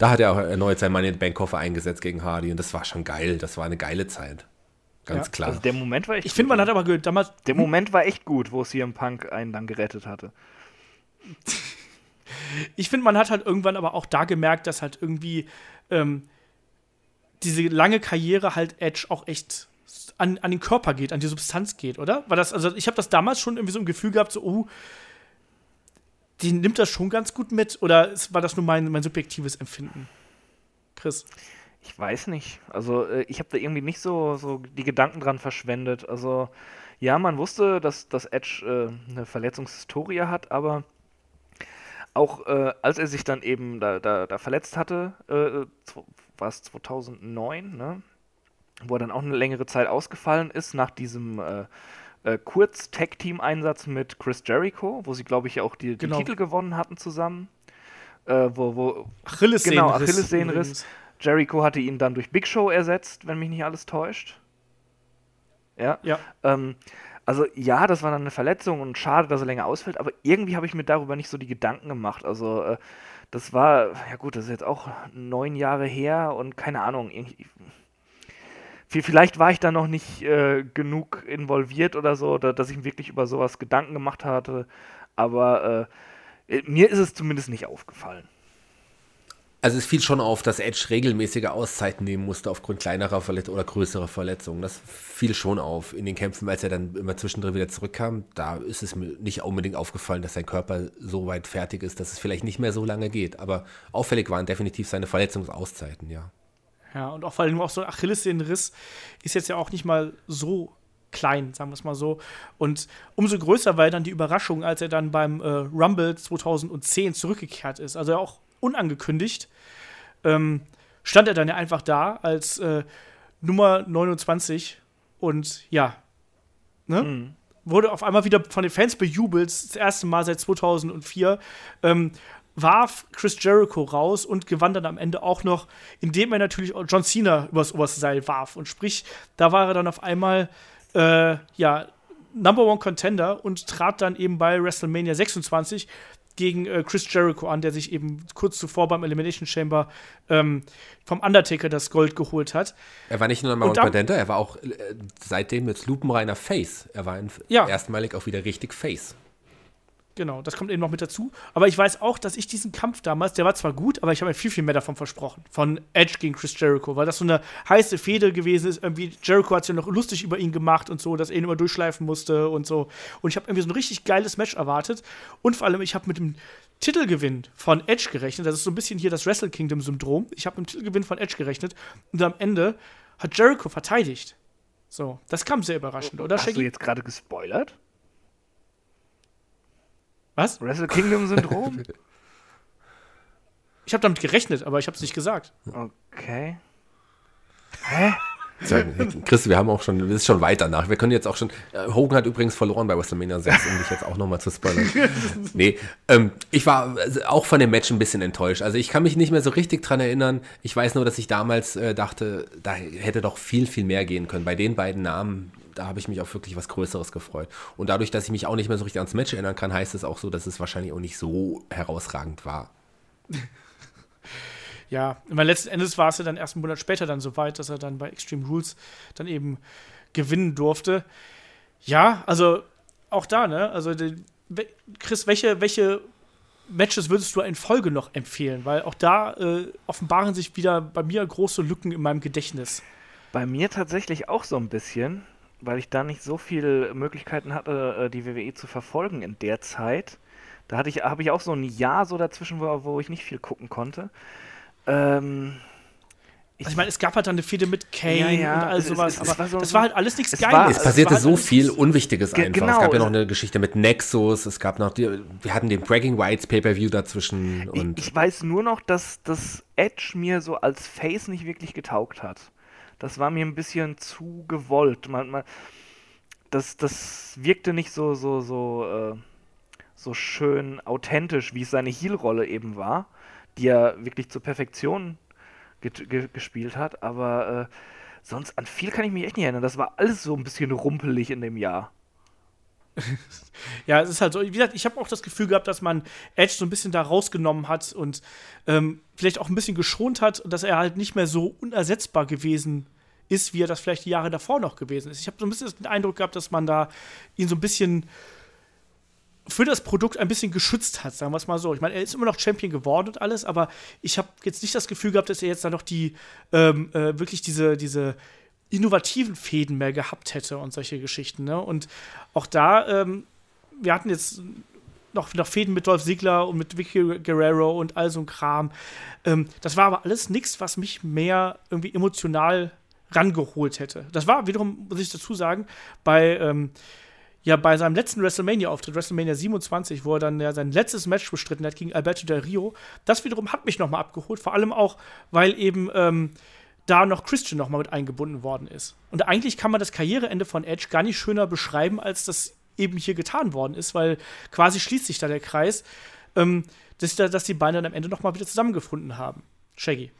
Da hat er auch erneut sein Money in the Bank Koffer eingesetzt gegen Hardy und das war schon geil. Das war eine geile Zeit. Ganz ja. klar. Also der Moment war echt Ich finde, man hat aber damals. Der Moment war echt gut, wo CM Punk einen dann gerettet hatte. ich finde, man hat halt irgendwann aber auch da gemerkt, dass halt irgendwie ähm, diese lange Karriere halt Edge auch echt an, an den Körper geht, an die Substanz geht, oder? War das, also ich habe das damals schon irgendwie so ein Gefühl gehabt, so, oh, die nimmt das schon ganz gut mit oder war das nur mein, mein subjektives Empfinden? Chris? Ich weiß nicht. Also äh, ich habe da irgendwie nicht so, so die Gedanken dran verschwendet. Also ja, man wusste, dass, dass Edge äh, eine Verletzungshistorie hat, aber auch äh, als er sich dann eben da, da, da verletzt hatte, äh, war es 2009, ne? wo er dann auch eine längere Zeit ausgefallen ist nach diesem äh, äh, Kurz-Tag-Team-Einsatz mit Chris Jericho, wo sie, glaube ich, auch die, Genau. den Titel gewonnen hatten zusammen. Äh, wo, wo Achillessehnenriss. Genau, Achillessehnenriss. Jericho hatte ihn dann durch Big Show ersetzt, wenn mich nicht alles täuscht. Ja. Ja. Ähm, also ja, das war dann eine Verletzung und schade, dass er länger ausfällt, aber irgendwie habe ich mir darüber nicht so die Gedanken gemacht. Also äh, das war, ja gut, das ist jetzt auch neun Jahre her und keine Ahnung, irgendwie, vielleicht war ich da noch nicht äh, genug involviert oder so, da, dass ich mir wirklich über sowas Gedanken gemacht hatte, aber äh, äh, mir ist es zumindest nicht aufgefallen. Also es fiel schon auf, dass Edge regelmäßige Auszeiten nehmen musste aufgrund kleinerer Verlet oder größerer Verletzungen. Das fiel schon auf in den Kämpfen, als er dann immer zwischendrin wieder zurückkam. Da ist es mir nicht unbedingt aufgefallen, dass sein Körper so weit fertig ist, dass es vielleicht nicht mehr so lange geht. Aber auffällig waren definitiv seine Verletzungsauszeiten, ja. Ja, und auch vor allem auch so ein Achillessehnenriss ist jetzt ja auch nicht mal so klein, sagen wir es mal so. Und umso größer war dann die Überraschung, als er dann beim äh, Rumble 2010 zurückgekehrt ist. Also auch unangekündigt. Ähm, stand er dann ja einfach da als äh, Nummer 29 und ja, ne? Wurde auf einmal wieder von den Fans bejubelt, das erste Mal seit 2004. Ähm, warf Chris Jericho raus und gewann dann am Ende auch noch, indem er natürlich auch John Cena übers oberste Seil warf. Und sprich, da war er dann auf einmal, äh, ja, Number One Contender und trat dann eben bei WrestleMania 26 gegen äh, Chris Jericho an, der sich eben kurz zuvor beim Elimination Chamber ähm, vom Undertaker das Gold geholt hat. Er war nicht nur Number One Contender, er war auch äh, seitdem jetzt lupenreiner Face. Er war Ja. erstmalig auch wieder richtig Face. Genau, das kommt eben noch mit dazu. Aber ich weiß auch, dass ich diesen Kampf damals, der war zwar gut, aber ich habe mir viel, viel mehr davon versprochen. Von Edge gegen Chris Jericho, weil das so eine heiße Fehde gewesen ist. Irgendwie Jericho hat sich ja noch lustig über ihn gemacht und so, dass er ihn immer durchschleifen musste und so. Und ich habe irgendwie so ein richtig geiles Match erwartet. Und vor allem, ich habe mit dem Titelgewinn von Edge gerechnet. Das ist so ein bisschen hier das Wrestle Kingdom-Syndrom. Ich habe mit dem Titelgewinn von Edge gerechnet. Und am Ende hat Jericho verteidigt. So, das kam sehr überraschend, oder, Hast du Shaggy? jetzt gerade gespoilert? Was? Wrestle Kingdom Syndrom? Ich habe damit gerechnet, aber ich habe es nicht gesagt. okay. So, Chris, wir haben auch schon, das ist schon weit danach. Wir können jetzt auch schon. Äh, Hogan hat übrigens verloren bei WrestleMania 6, um dich jetzt auch nochmal zu spoilern. nee, ähm, ich war also auch von dem Match ein bisschen enttäuscht. Also ich kann mich nicht mehr so richtig dran erinnern. Ich weiß nur, dass ich damals äh, dachte, da hätte doch viel, viel mehr gehen können. Bei den beiden Namen, da habe ich mich auf wirklich was Größeres gefreut. Und dadurch, dass ich mich auch nicht mehr so richtig ans Match erinnern kann, heißt es auch so, dass es wahrscheinlich auch nicht so herausragend war. Ja, weil letzten Endes war es ja dann erst einen Monat später dann so weit, dass er dann bei Extreme Rules dann eben gewinnen durfte. Ja, also auch da, ne? Also, die, Chris, welche, welche Matches würdest du in Folge noch empfehlen? Weil auch da äh, offenbaren sich wieder bei mir große Lücken in meinem Gedächtnis. Bei mir tatsächlich auch so ein bisschen, weil ich da nicht so viele Möglichkeiten hatte, äh, die WWE zu verfolgen in der Zeit. Da hatte ich, habe ich auch so ein Jahr so dazwischen, wo, wo ich nicht viel gucken konnte. Ähm, Also ich meine, es gab halt dann eine Fehde mit Kane Ja, ja, und all es- es- sowas, es aber war so- das war halt alles nichts es Geiles. war- Es passierte halt so viel Unwichtiges Ge- einfach. genau, es gab ja noch eine Geschichte mit Nexus, es gab noch die, wir hatten den Bragging Rights Pay-Per-View dazwischen und ich, ich weiß nur noch, dass das Edge mir so als Face nicht wirklich getaugt hat. Das war mir ein bisschen zu gewollt. Man, man, das, das wirkte nicht so, so, so, äh, so schön authentisch, wie es seine Heel-Rolle eben war, die er wirklich zur Perfektion get- ge gespielt hat. Aber äh, sonst an viel kann ich mich echt nicht erinnern. Das war alles so ein bisschen rumpelig in dem Jahr. Ja, es ist halt so, wie gesagt, ich habe auch das Gefühl gehabt, dass man Edge so ein bisschen da rausgenommen hat und ähm, vielleicht auch ein bisschen geschont hat, dass er halt nicht mehr so unersetzbar gewesen ist, wie er das vielleicht die Jahre davor noch gewesen ist. Ich habe so ein bisschen den Eindruck gehabt, dass man da ihn so ein bisschen für das Produkt ein bisschen geschützt hat, sagen wir es mal so. Ich meine, er ist immer noch Champion geworden und alles, aber ich habe jetzt nicht das Gefühl gehabt, dass er jetzt da noch die ähm, äh, wirklich diese, diese innovativen Fäden mehr gehabt hätte und solche Geschichten. Ne? Und auch da, ähm, wir hatten jetzt noch, noch Fäden mit Dolph Ziggler und mit Vicky Guerrero und all so ein Kram. Ähm, das war aber alles nichts, was mich mehr irgendwie emotional rangeholt hätte. Das war wiederum, muss ich dazu sagen, bei ähm, ja, bei seinem letzten WrestleMania-Auftritt, WrestleMania 27, wo er dann ja sein letztes Match bestritten hat gegen Alberto Del Rio, das wiederum hat mich nochmal abgeholt, vor allem auch, weil eben ähm, da noch Christian noch mal mit eingebunden worden ist. Und eigentlich kann man das Karriereende von Edge gar nicht schöner beschreiben, als das eben hier getan worden ist, weil quasi schließt sich da der Kreis, ähm, dass, dass die beiden dann am Ende noch mal wieder zusammengefunden haben. Shaggy.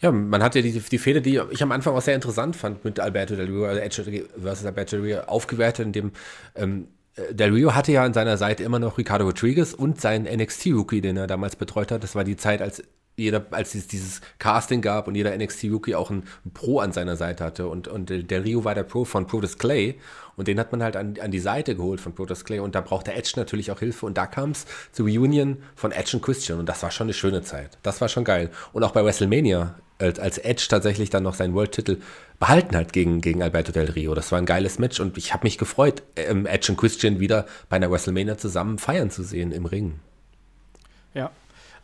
Ja, man hat ja die, die Fehde, die ich am Anfang auch sehr interessant fand mit Alberto Del Rio, also Edge versus Alberto Del Rio, aufgewertet, indem ähm, Del Rio hatte ja an seiner Seite immer noch Ricardo Rodriguez und seinen NXT-Rookie, den er damals betreut hat. Das war die Zeit, als jeder, als es dieses Casting gab und jeder NXT-Rookie auch einen Pro an seiner Seite hatte. Und, und Del Rio war der Pro von Protus Clay und den hat man halt an, an die Seite geholt von Protus Clay und da brauchte Edge natürlich auch Hilfe und da kam es zur Reunion von Edge und Christian und das war schon eine schöne Zeit. Das war schon geil. Und auch bei WrestleMania als, als Edge tatsächlich dann noch seinen World-Titel behalten hat gegen, gegen Alberto Del Rio. Das war ein geiles Match und ich habe mich gefreut, ähm, Edge und Christian wieder bei einer WrestleMania zusammen feiern zu sehen im Ring. Ja.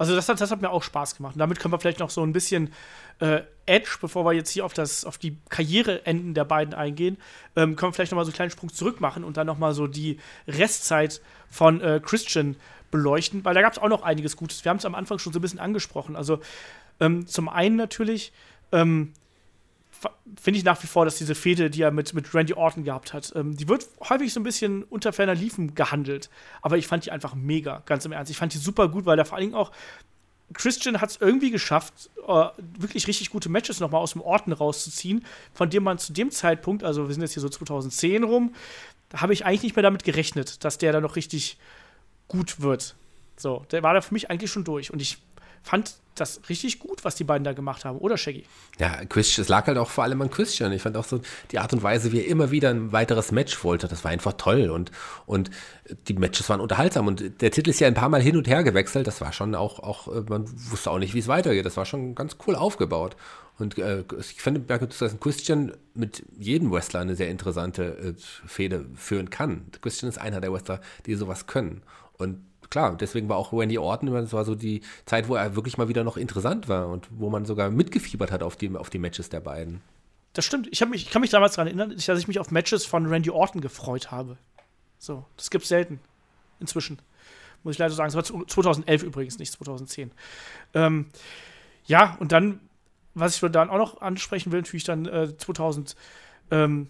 Also das hat, das hat mir auch Spaß gemacht. Und damit können wir vielleicht noch so ein bisschen äh, Edge, bevor wir jetzt hier auf, das, auf die Karriereenden der beiden eingehen, ähm, können wir vielleicht noch mal so einen kleinen Sprung zurück machen und dann noch mal so die Restzeit von äh, Christian beleuchten, weil da gab es auch noch einiges Gutes. Wir haben es am Anfang schon so ein bisschen angesprochen. Also ähm, zum einen natürlich ähm, finde ich nach wie vor, dass diese Fehde, die er mit, mit Randy Orton gehabt hat, ähm, die wird häufig so ein bisschen unter ferner Liefen gehandelt. Aber ich fand die einfach mega, ganz im Ernst. Ich fand die super gut, weil da vor allen Dingen auch Christian hat es irgendwie geschafft, äh, wirklich richtig gute Matches nochmal aus dem Orten rauszuziehen, von dem man zu dem Zeitpunkt, also wir sind jetzt hier so 2010 rum, da habe ich eigentlich nicht mehr damit gerechnet, dass der da noch richtig gut wird. So, der war da für mich eigentlich schon durch. Und ich fand das richtig gut, was die beiden da gemacht haben, oder Shaggy? Ja, Christian, es lag halt auch vor allem an Christian. Ich fand auch so die Art und Weise, wie er immer wieder ein weiteres Match wollte, das war einfach toll und, und die Matches waren unterhaltsam und der Titel ist ja ein paar Mal hin und her gewechselt, das war schon auch, auch man wusste auch nicht, wie es weitergeht, das war schon ganz cool aufgebaut. Und äh, ich finde, dass Christian mit jedem Wrestler eine sehr interessante äh, Fehde führen kann. Christian ist einer der Wrestler, die sowas können. Und klar, deswegen war auch Randy Orton das war so die Zeit, wo er wirklich mal wieder noch interessant war und wo man sogar mitgefiebert hat auf die, auf die Matches der beiden. Das stimmt. Ich, mich, ich kann mich damals daran erinnern, dass ich mich auf Matches von Randy Orton gefreut habe. So, das gibt's selten. Inzwischen. Muss ich leider sagen. Das war 2011 übrigens, nicht 2010. Ähm, ja, und dann, was ich dann auch noch ansprechen will, natürlich dann äh, 2000, ähm,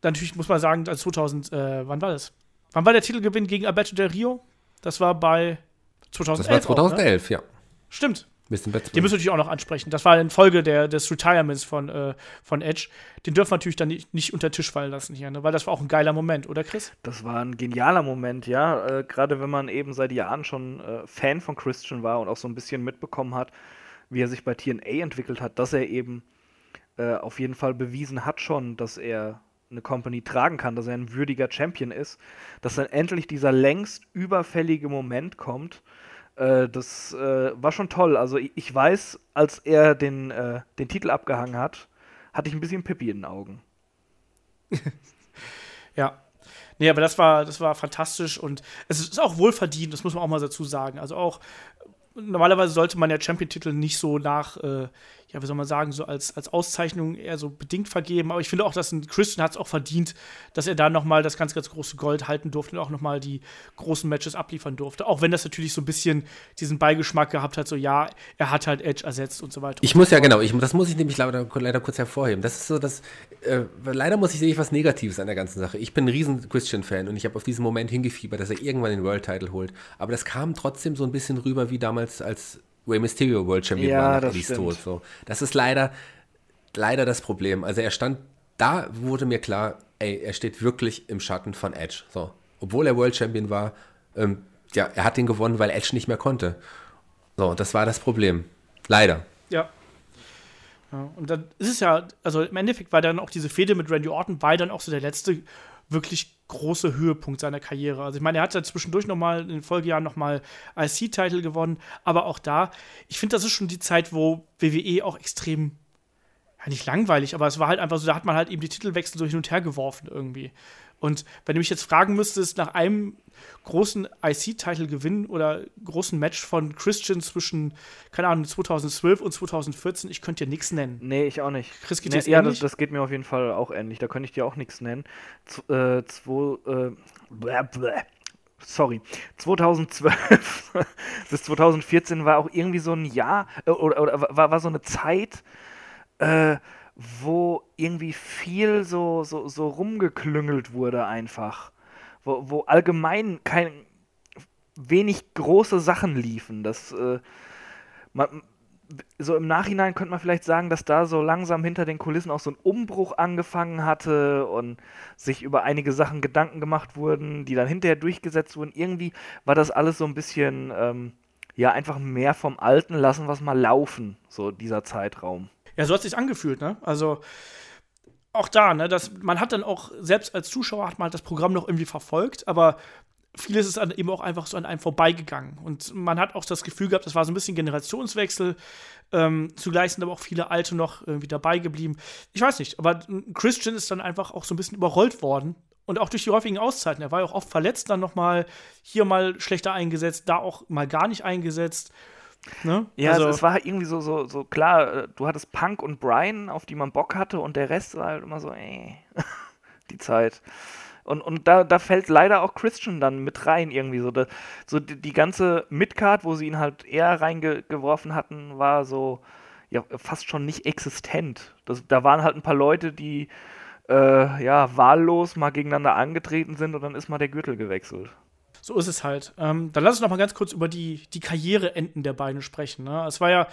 dann natürlich muss man sagen, also 2000, äh, wann war das? Wann war der Titelgewinn gegen Alberto Del Rio? Das war bei 2011. Das war 2011, auch, ne? ja. Stimmt. Den müssen wir natürlich auch noch ansprechen. Das war in Folge der, des Retirements von, äh, von Edge. Den dürfen wir natürlich dann nicht, nicht unter den Tisch fallen lassen hier, ne? weil das war auch ein geiler Moment, oder Chris? Das war ein genialer Moment, ja. Äh, Gerade wenn man eben seit Jahren schon äh, Fan von Christian war und auch so ein bisschen mitbekommen hat, wie er sich bei TNA entwickelt hat, dass er eben äh, auf jeden Fall bewiesen hat schon, dass er eine Company tragen kann, dass er ein würdiger Champion ist, dass dann endlich dieser längst überfällige Moment kommt. Äh, das äh, war schon toll. Also ich, ich weiß, als er den, äh, den Titel abgehangen hat, hatte ich ein bisschen Pippi in den Augen. ja. Nee, aber das war, das war fantastisch und es ist auch wohlverdient, das muss man auch mal dazu sagen. Also auch normalerweise sollte man ja Champion-Titel nicht so nach, äh, ja, wie soll man sagen, so als, als Auszeichnung eher so bedingt vergeben. Aber ich finde auch, dass ein Christian hat es auch verdient, dass er da nochmal das ganz, ganz große Gold halten durfte und auch nochmal die großen Matches abliefern durfte. Auch wenn das natürlich so ein bisschen diesen Beigeschmack gehabt hat, so ja, er hat halt Edge ersetzt und so weiter. Ich muss ja, genau, ich, das muss ich nämlich leider, leider kurz hervorheben. Das ist so, dass, äh, leider muss ich, sehe was Negatives an der ganzen Sache. Ich bin ein riesen Christian-Fan und ich habe auf diesen Moment hingefiebert, dass er irgendwann den World-Title holt. Aber das kam trotzdem so ein bisschen rüber wie damals, als Rey Mysterio World Champion ja, war nach Eddie's Tod. So. Das ist leider, leider das Problem. Also er stand, da wurde mir klar, ey, er steht wirklich im Schatten von Edge. So. Obwohl er World Champion war, ähm, ja, er hat ihn gewonnen, weil Edge nicht mehr konnte. So, das war das Problem. Leider. Ja. ja. Und dann ist es ja, also im Endeffekt war dann auch diese Fehde mit Randy Orton, war dann auch so der letzte wirklich große Höhepunkt seiner Karriere. Also ich meine, er hat ja zwischendurch noch mal in den Folgejahren noch mal IC-Titel gewonnen, aber auch da, ich finde, das ist schon die Zeit, wo WWE auch extrem ja, nicht langweilig, aber es war halt einfach so, da hat man halt eben die Titelwechsel so hin und her geworfen irgendwie. Und wenn du mich jetzt fragen müsstest, nach einem großen IC-Title-Gewinn oder großen Match von Christian zwischen, keine Ahnung, 2012 und 2014, ich könnte dir nichts nennen. Nee, ich auch nicht. Chris, geht nee, ja, das, das, geht mir auf jeden Fall auch ähnlich. Da könnte ich dir auch nichts nennen. Z äh, zwei, äh, bleh, bleh. Sorry, 2012 bis 2014 war auch irgendwie so ein Jahr äh, oder, oder war, war so eine Zeit, äh, wo irgendwie viel so, so, so rumgeklüngelt wurde einfach. Wo, wo allgemein kein wenig große Sachen liefen. Das, äh, man, so im Nachhinein könnte man vielleicht sagen, dass da so langsam hinter den Kulissen auch so ein Umbruch angefangen hatte und sich über einige Sachen Gedanken gemacht wurden, die dann hinterher durchgesetzt wurden. Irgendwie war das alles so ein bisschen, ähm, ja, einfach mehr vom Alten lassen, was mal laufen, so dieser Zeitraum. Ja, so hat es sich angefühlt, ne? Also auch da, ne, dass man hat dann auch, selbst als Zuschauer hat man halt das Programm noch irgendwie verfolgt, aber vieles ist dann eben auch einfach so an einem vorbeigegangen. Und man hat auch das Gefühl gehabt, das war so ein bisschen Generationswechsel. Ähm, zugleich sind aber auch viele Alte noch irgendwie dabei geblieben. Ich weiß nicht, aber Christian ist dann einfach auch so ein bisschen überrollt worden. Und auch durch die häufigen Auszeiten. Er war ja auch oft verletzt, dann noch mal hier mal schlechter eingesetzt, da auch mal gar nicht eingesetzt. Ne? Ja, also, es war halt irgendwie so, so, so klar, äh, du hattest Punk und Brian, auf die man Bock hatte, und der Rest war halt immer so, ey, die Zeit. Und, und da, da fällt leider auch Christian dann mit rein irgendwie so. Da, so die, die ganze Midcard, wo sie ihn halt eher reingeworfen hatten, war so ja fast schon nicht existent. Das, da waren halt ein paar Leute, die äh, ja wahllos mal gegeneinander angetreten sind und dann ist mal der Gürtel gewechselt. So ist es halt. Ähm, dann lass uns noch mal ganz kurz über die, die Karriereenden der beiden sprechen. Ne? Es, war ja,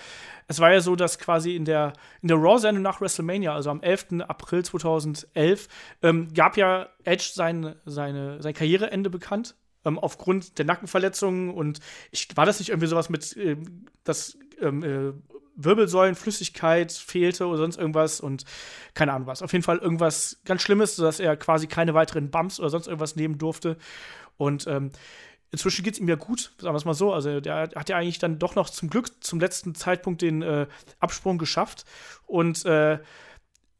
es war ja so, dass quasi in der, in der Raw-Sendung nach WrestleMania, also am 11. April 2011, ähm, gab ja Edge sein, seine, sein Karriereende bekannt. Ähm, aufgrund der Nackenverletzungen und ich, war das nicht irgendwie sowas mit, äh, dass ähm, äh, Wirbelsäulenflüssigkeit fehlte oder sonst irgendwas und keine Ahnung was. Auf jeden Fall irgendwas ganz Schlimmes, sodass er quasi keine weiteren Bumps oder sonst irgendwas nehmen durfte. Und ähm, inzwischen geht es ihm ja gut, sagen wir es mal so. Also der hat ja eigentlich dann doch noch zum Glück zum letzten Zeitpunkt den äh, Absprung geschafft. Und äh,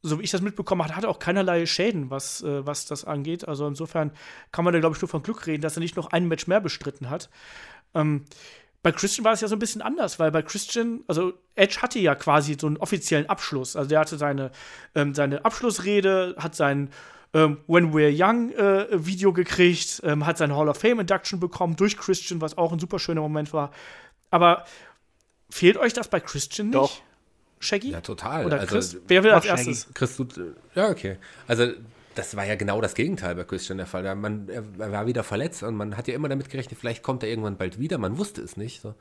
so wie ich das mitbekommen habe, hat er auch keinerlei Schäden, was, äh, was das angeht. Also insofern kann man da, glaube ich, nur von Glück reden, dass er nicht noch ein Match mehr bestritten hat. Ähm, bei Christian war es ja so ein bisschen anders, weil bei Christian, also Edge hatte ja quasi so einen offiziellen Abschluss. Also der hatte seine, ähm, seine Abschlussrede, hat seinen ähm, When We're Young äh, Video gekriegt, ähm, hat sein Hall of Fame Induction bekommen durch Christian, was auch ein super schöner Moment war. Aber fehlt euch das bei Christian nicht? Doch. Shaggy? Ja, total. Oder also, Chris? Wer will als Shaggy. erstes? Chris, du, ja, okay. Also, das war ja genau das Gegenteil bei Christian der Fall. Man, er, war wieder verletzt und man hat ja immer damit gerechnet, vielleicht kommt er irgendwann bald wieder. Man wusste es nicht. So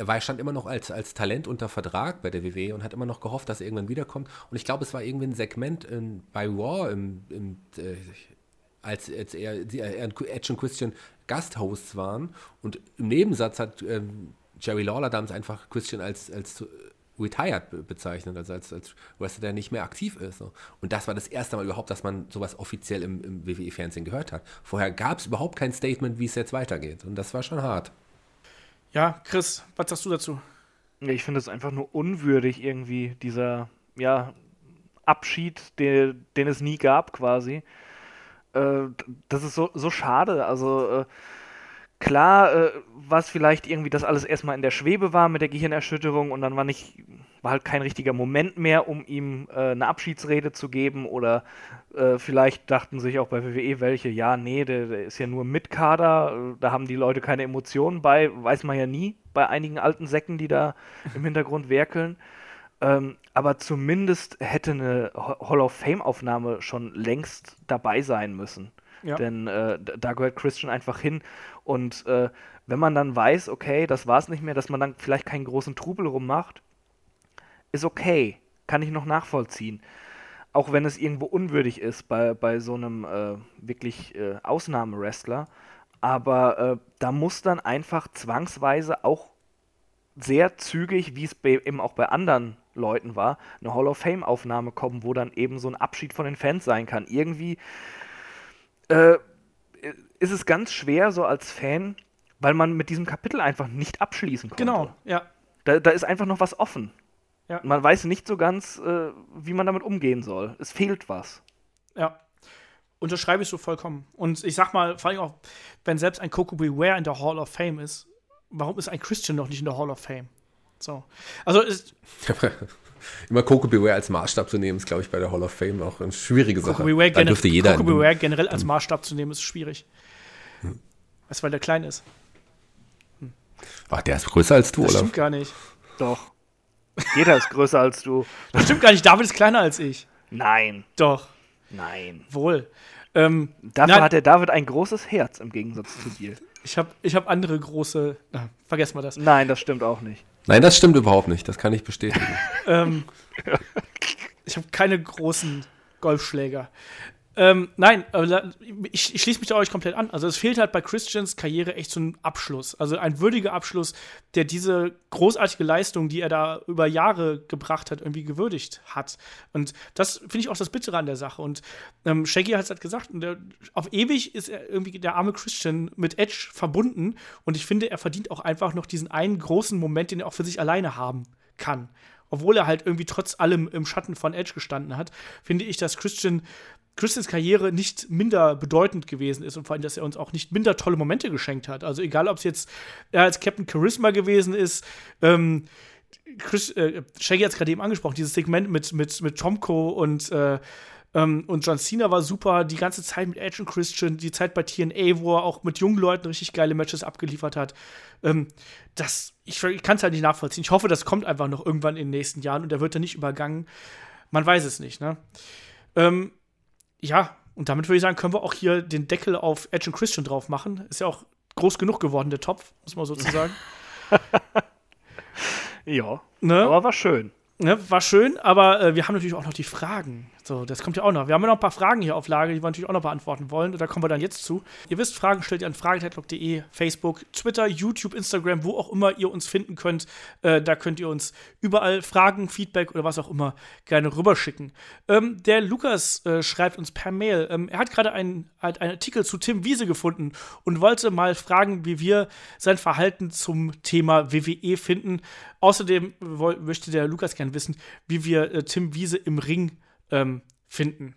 er war, stand immer noch als, als Talent unter Vertrag bei der WWE und hat immer noch gehofft, dass er irgendwann wiederkommt. Und ich glaube, es war irgendwie ein Segment in, bei Raw, im, im, äh, als, als er, die, er Edge und Christian Gasthosts waren. Und im Nebensatz hat ähm, Jerry Lawler damals einfach Christian als, als retired bezeichnet, also als, als Wrestler, der nicht mehr aktiv ist. So. Und das war das erste Mal überhaupt, dass man sowas offiziell im, im WWE-Fernsehen gehört hat. Vorher gab es überhaupt kein Statement, wie es jetzt weitergeht. Und das war schon hart. Ja, Chris, was sagst du dazu? Ich finde es einfach nur unwürdig irgendwie, dieser, ja, Abschied, den, den es nie gab quasi. Äh, das ist so, so schade. Also, äh, klar, äh, was vielleicht irgendwie das alles erstmal in der Schwebe war mit der Gehirnerschütterung und dann war nicht, war halt kein richtiger Moment mehr, um ihm äh, eine Abschiedsrede zu geben oder äh, vielleicht dachten sich auch bei WWE welche, ja, nee, der, der ist ja nur Mitkader, da haben die Leute keine Emotionen bei, weiß man ja nie bei einigen alten Säcken, die da im Hintergrund werkeln. Ähm, aber zumindest hätte eine Hall of Fame Aufnahme schon längst dabei sein müssen. Ja. Denn äh, da gehört Christian einfach hin. Und äh, wenn man dann weiß, okay, das war es nicht mehr, dass man dann vielleicht keinen großen Trubel rummacht, ist okay. Kann ich noch nachvollziehen. Auch wenn es irgendwo unwürdig ist bei, bei so einem äh, wirklich äh, Ausnahmewrestler. Aber äh, da muss dann einfach zwangsweise auch sehr zügig, wie es eben auch bei anderen Leuten war, eine Hall of Fame-Aufnahme kommen, wo dann eben so ein Abschied von den Fans sein kann. Irgendwie äh, ist es ganz schwer, so als Fan, weil man mit diesem Kapitel einfach nicht abschließen konnte. Genau, ja. Da, da ist einfach noch was offen. Ja. Man weiß nicht so ganz, äh, wie man damit umgehen soll. Es fehlt was. Ja. Unterschreibe ich so vollkommen. Und ich sag mal, vor allem auch, wenn selbst ein Coco Beware in der Hall of Fame ist, warum ist ein Christian noch nicht in der Hall of Fame? So. Also ist. Immer Coco Beware als Maßstab zu nehmen, ist, glaube ich, bei der Hall of Fame auch eine schwierige Sache. Coco Beware, da dürfte jeder Coco Beware generell als Maßstab zu nehmen, ist schwierig. Hm. Weißt weil der klein ist. Hm. Ach, der ist größer als du, das oder? Stimmt gar nicht. Doch. Jeder ist größer als du. Das stimmt gar nicht, David ist kleiner als ich. Nein, Doch, nein. wohl. Ähm, Dafür Nein. hat der David ein großes Herz im Gegensatz zu dir. ich habe ich hab andere große. Na, vergessen wir das. Nein, das stimmt auch nicht. Nein, das stimmt überhaupt nicht. Das kann ich bestätigen. Ähm, ich habe keine großen Golfschläger. Ähm, nein, ich, ich schließe mich da euch komplett an. Also es fehlt halt bei Christians Karriere echt so ein Abschluss. Also ein würdiger Abschluss, der diese großartige Leistung, die er da über Jahre gebracht hat, irgendwie gewürdigt hat. Und das finde ich auch das Bittere an der Sache. Und ähm, Shaggy hat es halt gesagt, der, auf ewig ist er irgendwie der arme Christian mit Edge verbunden. Und ich finde, er verdient auch einfach noch diesen einen großen Moment, den er auch für sich alleine haben kann obwohl er halt irgendwie trotz allem im Schatten von Edge gestanden hat, finde ich, dass Christian Christians Karriere nicht minder bedeutend gewesen ist und vor allem, dass er uns auch nicht minder tolle Momente geschenkt hat. Also egal, ob es jetzt er als Captain Charisma gewesen ist, ähm, Chris, äh, Shaggy hat es gerade eben angesprochen, dieses Segment mit, mit, mit Tomko und, äh, ähm, und John Cena war super, die ganze Zeit mit Edge und Christian, die Zeit bei TNA, wo er auch mit jungen Leuten richtig geile Matches abgeliefert hat. Ähm, das, ich, ich kann es halt nicht nachvollziehen. Ich hoffe, das kommt einfach noch irgendwann in den nächsten Jahren und er wird dann nicht übergangen. Man weiß es nicht, ne? Ähm, ja, und damit würde ich sagen, können wir auch hier den Deckel auf Edge und Christian drauf machen. Ist ja auch groß genug geworden, der Topf, muss man sozusagen. Ja, ne? aber war schön. Ne, war schön, aber äh, wir haben natürlich auch noch die Fragen. So, das kommt ja auch noch. Wir haben ja noch ein paar Fragen hier auf Lager, die wir natürlich auch noch beantworten wollen. Und da kommen wir dann jetzt zu. Ihr wisst, Fragen stellt ihr an fragetetlog.de, Facebook, Twitter, YouTube, Instagram, wo auch immer ihr uns finden könnt. Äh, da könnt ihr uns überall Fragen, Feedback oder was auch immer gerne rüberschicken. Ähm, der Lukas äh, schreibt uns per Mail. Ähm, er hat gerade einen, einen Artikel zu Tim Wiese gefunden und wollte mal fragen, wie wir sein Verhalten zum Thema WWE finden. Außerdem möchte der Lukas gerne wissen, wie wir äh, Tim Wiese im Ring ähm, finden.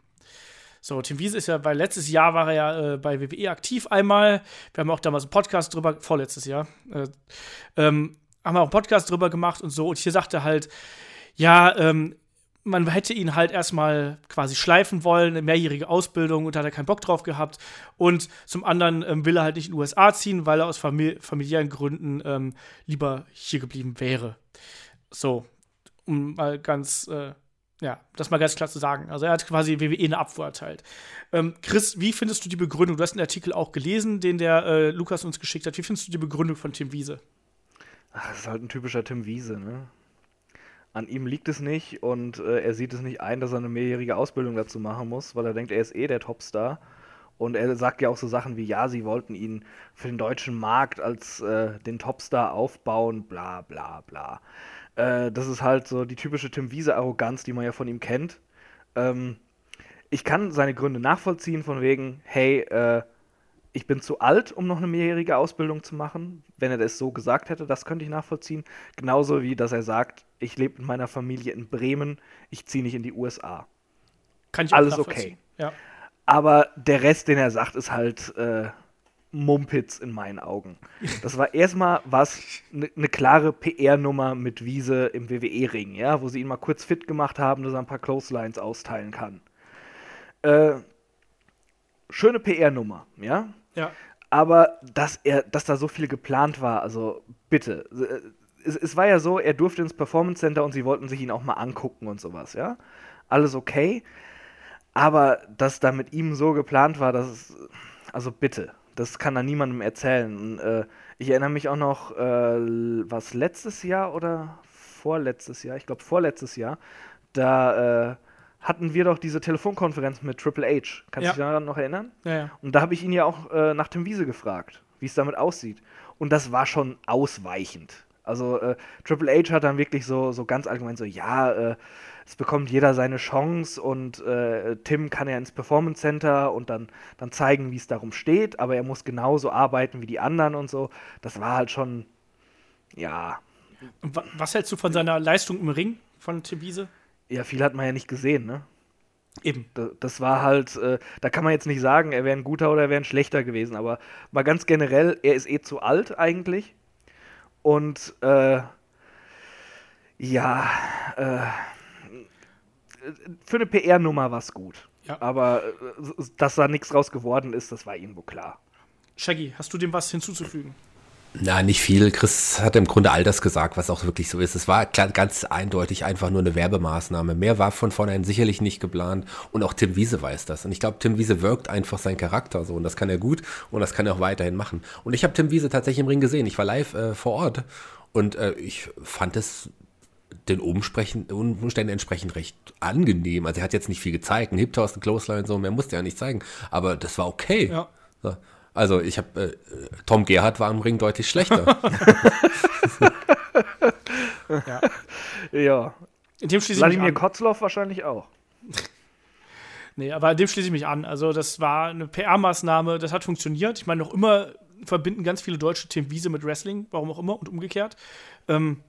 So, Tim Wiese ist ja, weil letztes Jahr war er ja äh, bei WWE aktiv einmal. Wir haben auch damals einen Podcast drüber, vorletztes Jahr, äh, ähm, haben wir auch einen Podcast drüber gemacht und so. Und hier sagte er halt, ja, ähm, man hätte ihn halt erstmal quasi schleifen wollen, eine mehrjährige Ausbildung und hat er keinen Bock drauf gehabt. Und zum anderen ähm, will er halt nicht in die USA ziehen, weil er aus famili familiären Gründen ähm, lieber hier geblieben wäre. So, um mal ganz, äh, ja, das mal ganz klar zu sagen. Also er hat quasi WWE eine Abfuhr erteilt. Ähm, Chris, wie findest du die Begründung? Du hast den Artikel auch gelesen, den der äh, Lukas uns geschickt hat. Wie findest du die Begründung von Tim Wiese? Ach, das ist halt ein typischer Tim Wiese, ne? An ihm liegt es nicht und äh, er sieht es nicht ein, dass er eine mehrjährige Ausbildung dazu machen muss, weil er denkt, er ist eh der Topstar. Und er sagt ja auch so Sachen wie, ja, sie wollten ihn für den deutschen Markt als äh, den Topstar aufbauen, bla bla bla. Äh, das ist halt so die typische Tim Wiese-Arroganz, die man ja von ihm kennt. Ähm, ich kann seine Gründe nachvollziehen, von wegen, hey, äh, ich bin zu alt, um noch eine mehrjährige Ausbildung zu machen. Wenn er das so gesagt hätte, das könnte ich nachvollziehen. Genauso wie, dass er sagt, ich lebe mit meiner Familie in Bremen, ich ziehe nicht in die USA. Kann ich Alles nachvollziehen. Ja. Aber der Rest, den er sagt, ist halt äh, Mumpitz in meinen Augen. Das war erstmal was eine ne klare PR-Nummer mit Wiese im WWE-Ring, ja, wo sie ihn mal kurz fit gemacht haben, dass er ein paar Clotheslines austeilen kann. Äh, schöne PR-Nummer, ja. Ja. Aber dass er, dass da so viel geplant war, also bitte. Äh, Es, es war ja so, er durfte ins Performance Center und sie wollten sich ihn auch mal angucken und sowas, ja. Alles okay. Aber dass da mit ihm so geplant war, dass es, also bitte, das kann da niemandem erzählen. Und, äh, ich erinnere mich auch noch, äh, was letztes Jahr oder vorletztes Jahr, ich glaube vorletztes Jahr, da äh, hatten wir doch diese Telefonkonferenz mit Triple H. Kannst du Ja. dich daran noch erinnern? Ja, ja. Und da habe ich ihn ja auch äh, nach Tim Wiese gefragt, wie es damit aussieht. Und das war schon ausweichend. Also äh, Triple H hat dann wirklich so, so ganz allgemein so, ja, äh, es bekommt jeder seine Chance und äh, Tim kann ja ins Performance Center und dann, dann zeigen, wie es darum steht, aber er muss genauso arbeiten wie die anderen und so. Das war halt schon, ja, was hältst du von seiner Leistung im Ring von Tim Wiese? ja, viel hat man ja nicht gesehen, ne? Eben. Da- Das war halt, äh, da kann man jetzt nicht sagen, er wäre ein guter oder er wäre ein schlechter gewesen, aber mal ganz generell, er ist eh zu alt eigentlich. Und äh, ja, äh, für eine PR-Nummer war es gut. Ja. Aber äh, dass da nichts draus geworden ist, das war irgendwo klar. Shaggy, hast du dem was hinzuzufügen? Na, nicht viel. Chris hat im Grunde all das gesagt, was auch wirklich so ist. Es war ganz eindeutig einfach nur eine Werbemaßnahme. Mehr war von vornherein sicherlich nicht geplant. Und auch Tim Wiese weiß das. Und ich glaube, Tim Wiese wirkt einfach seinen Charakter so. Und das kann er gut und das kann er auch weiterhin machen. Und ich habe Tim Wiese tatsächlich im Ring gesehen. Ich war live äh, vor Ort und äh, ich fand es den Umständen entsprechend recht angenehm. Also er hat jetzt nicht viel gezeigt, ein Hip Toss, ein Clothesline und so, mehr musste er nicht zeigen. Aber das war okay. Ja. So. Also ich habe, äh, Tom Gerhardt war im Ring deutlich schlechter. ja. ja. In dem schließe Vladimir ich mich Kotzloff wahrscheinlich auch. nee, aber in dem schließe ich mich an. Also das war eine PR-Maßnahme, das hat funktioniert. Ich meine, noch immer verbinden ganz viele deutsche Team Wiese mit Wrestling, warum auch immer und umgekehrt. Ähm,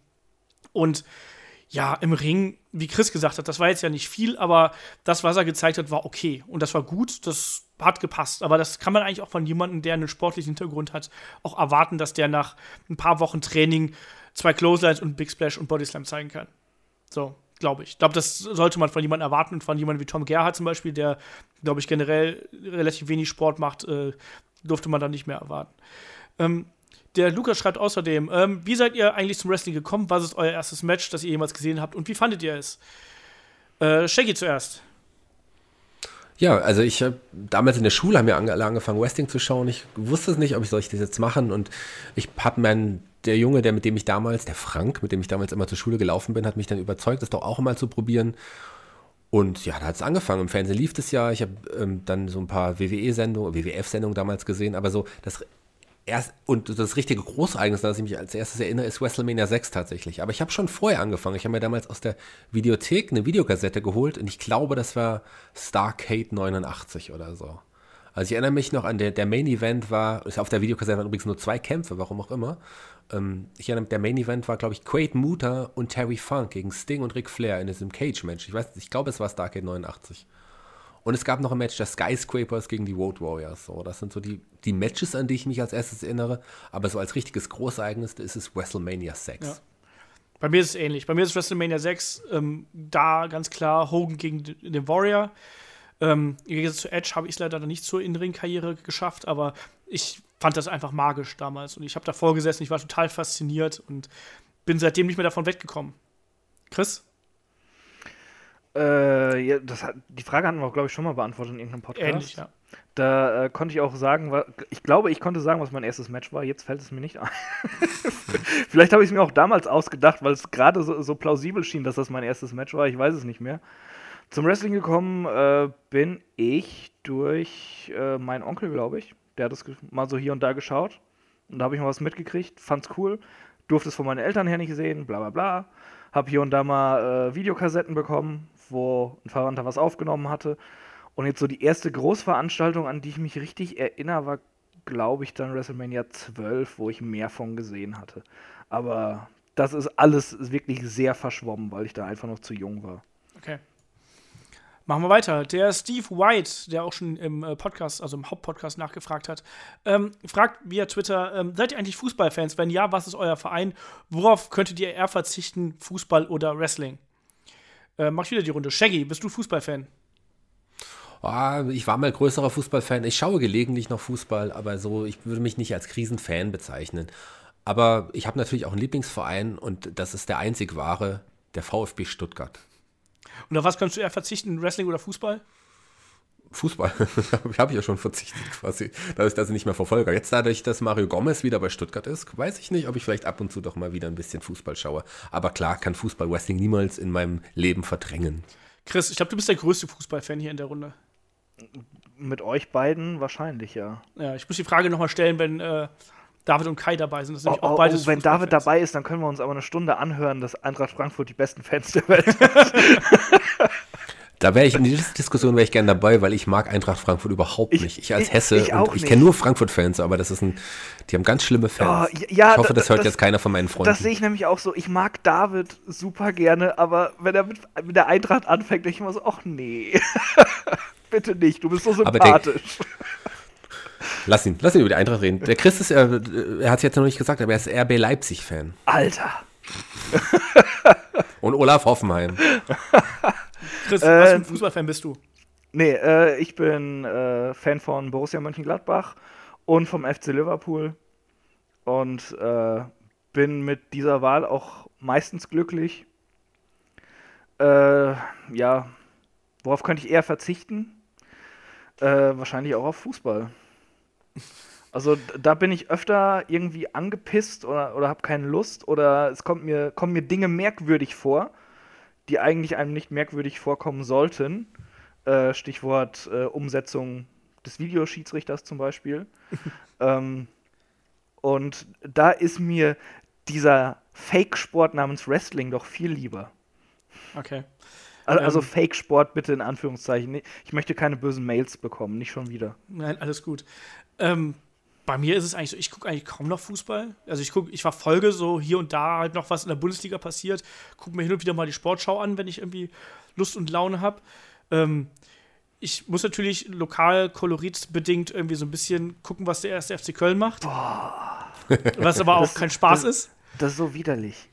und ja, im Ring, wie Chris gesagt hat, das war jetzt ja nicht viel, aber das, was er gezeigt hat, war okay. Und das war gut, das hat gepasst. Aber das kann man eigentlich auch von jemandem, der einen sportlichen Hintergrund hat, auch erwarten, dass der nach ein paar Wochen Training zwei Clotheslines und Big Splash und Bodyslam zeigen kann. So, glaube ich. Ich glaube, das sollte man von jemandem erwarten und von jemandem wie Tom Gerhardt zum Beispiel, der, glaube ich, generell relativ wenig Sport macht, äh, durfte man da nicht mehr erwarten. Ähm, der Lukas schreibt außerdem, ähm, wie seid ihr eigentlich zum Wrestling gekommen? Was ist euer erstes Match, das ihr jemals gesehen habt? Und wie fandet ihr es? Äh, Shaggy zuerst. Ja, also ich habe damals in der Schule haben wir angefangen Wrestling zu schauen. Ich wusste es nicht, ob ich soll ich das jetzt machen und ich habe meinen der Junge, der mit dem ich damals, der Frank, mit dem ich damals immer zur Schule gelaufen bin, hat mich dann überzeugt, das doch auch mal zu probieren. Und ja, da hat es angefangen. Im Fernsehen lief das ja. Ich habe ähm, dann so ein paar WWE-Sendungen, WWF-Sendungen damals gesehen, aber so das erst, und das richtige Großereignis, das ich mich als erstes erinnere, ist WrestleMania 6 tatsächlich. Aber ich habe schon vorher angefangen. Ich habe mir damals aus der Videothek eine Videokassette geholt und ich glaube, das war Starcade 89 oder so. Also ich erinnere mich noch an der, der Main Event war, auf der Videokassette waren übrigens nur zwei Kämpfe, warum auch immer. Ähm, ich erinnere mich, der Main Event war, glaube ich, Quaid Muta und Terry Funk gegen Sting und Ric Flair in diesem Cage-Match. Ich weiß, ich glaube, es war Starcade 89. Und es gab noch ein Match der Skyscrapers gegen die Road Warriors. So, das sind so die, die Matches, an die ich mich als erstes erinnere. Aber so als richtiges Großereignis ist es WrestleMania 6. Ja. Bei mir ist es ähnlich. Bei mir ist WrestleMania 6 ähm, da ganz klar Hogan gegen den Warrior. Ähm, Gegensatz zu Edge habe ich es leider noch nicht zur Innenring-Karriere geschafft, aber ich fand das einfach magisch damals. Und ich habe davor gesessen, ich war total fasziniert und bin seitdem nicht mehr davon weggekommen. Chris? Äh, ja, das hat, die Frage hatten wir, glaube ich, schon mal beantwortet in irgendeinem Podcast. Ähnlich, ja. Da äh, konnte ich auch sagen, wa, ich glaube, ich konnte sagen, was mein erstes Match war. Jetzt fällt es mir nicht ein. Vielleicht habe ich es mir auch damals ausgedacht, weil es gerade so, so, plausibel schien, dass das mein erstes Match war. Ich weiß es nicht mehr. Zum Wrestling gekommen äh, bin ich durch äh, meinen Onkel, glaube ich. Der hat es mal so hier und da geschaut. Und da habe ich mal was mitgekriegt, fand's cool. Durfte es von meinen Eltern her nicht sehen, bla bla bla. Hab hier und da mal äh, Videokassetten bekommen, wo ein Verwandter was aufgenommen hatte. Und jetzt so die erste Großveranstaltung, an die ich mich richtig erinnere, war, glaube ich, dann WrestleMania 12, wo ich mehr von gesehen hatte. Aber das ist alles wirklich sehr verschwommen, weil ich da einfach noch zu jung war. Okay. Machen wir weiter. Der Steve White, der auch schon im äh, Podcast, also im Hauptpodcast nachgefragt hat, ähm, fragt via Twitter: ähm, Seid ihr eigentlich Fußballfans? Wenn ja, was ist euer Verein? Worauf könntet ihr eher verzichten, Fußball oder Wrestling? Äh, mach ich wieder die Runde. Shaggy, bist du Fußballfan? Oh, ich war mal größerer Fußballfan. Ich schaue gelegentlich noch Fußball, aber so, ich würde mich nicht als Krisenfan bezeichnen. Aber ich habe natürlich auch einen Lieblingsverein und das ist der einzig wahre, der VfB Stuttgart. Und auf was kannst du eher verzichten, Wrestling oder Fußball? Fußball. habe ich ja schon verzichtet quasi, dass ich das nicht mehr verfolge. Jetzt dadurch, dass Mario Gomez wieder bei Stuttgart ist, weiß ich nicht, ob ich vielleicht ab und zu doch mal wieder ein bisschen Fußball schaue. Aber klar kann Fußball Wrestling niemals in meinem Leben verdrängen. Chris, ich glaube, du bist der größte Fußballfan hier in der Runde. Mit euch beiden wahrscheinlich, ja. Ja, ich muss die Frage nochmal stellen, wenn äh, David und Kai dabei sind. Das sind oh, auch beides oh, wenn David dabei ist, dann können wir uns aber eine Stunde anhören, dass Eintracht Frankfurt die besten Fans der Welt ist. Da wäre ich in dieser Diskussion wäre ich gerne dabei, weil ich mag Eintracht Frankfurt überhaupt ich, nicht. Ich als Hesse ich, ich, ich kenne nur Frankfurt-Fans, aber das ist ein, die haben ganz schlimme Fans. Oh, ja, ich hoffe, das hört das, jetzt keiner von meinen Freunden. Das sehe ich nämlich auch so. Ich mag David super gerne, aber wenn er mit, mit der Eintracht anfängt, denke ich immer so, ach nee, bitte nicht, du bist so sympathisch. Lass ihn, lass ihn über die Eintracht reden. Der Chris ist, äh, er hat es jetzt noch nicht gesagt, aber er ist RB Leipzig-Fan. Alter. Und Olaf Hoffenheim. Chris, äh, was für ein Fußballfan bist du? Nee, äh, ich bin äh, Fan von Borussia Mönchengladbach und vom FC Liverpool. und äh, bin mit dieser Wahl auch meistens glücklich. Äh, ja, worauf könnte ich eher verzichten? Äh, wahrscheinlich auch auf Fußball. Also da bin ich öfter irgendwie angepisst oder, oder habe keine Lust oder es kommt mir, kommen mir Dinge merkwürdig vor, die eigentlich einem nicht merkwürdig vorkommen sollten. Äh, Stichwort äh, Umsetzung des Videoschiedsrichters zum Beispiel. ähm, und da ist mir dieser Fake-Sport namens Wrestling doch viel lieber. Okay. Also, also ähm, Fake-Sport bitte in Anführungszeichen. Ich möchte keine bösen Mails bekommen, nicht schon wieder. Nein, alles gut. Ähm, bei mir ist es eigentlich so, ich gucke eigentlich kaum noch Fußball. Also ich gucke, ich verfolge so hier und da halt noch, was in der Bundesliga passiert. Gucke mir hin und wieder mal die Sportschau an, wenn ich irgendwie Lust und Laune habe. Ähm, ich muss natürlich lokal koloritbedingt irgendwie so ein bisschen gucken, was der erste FC Köln macht. Boah. Was aber auch das, kein Spaß das, ist. Das ist so widerlich.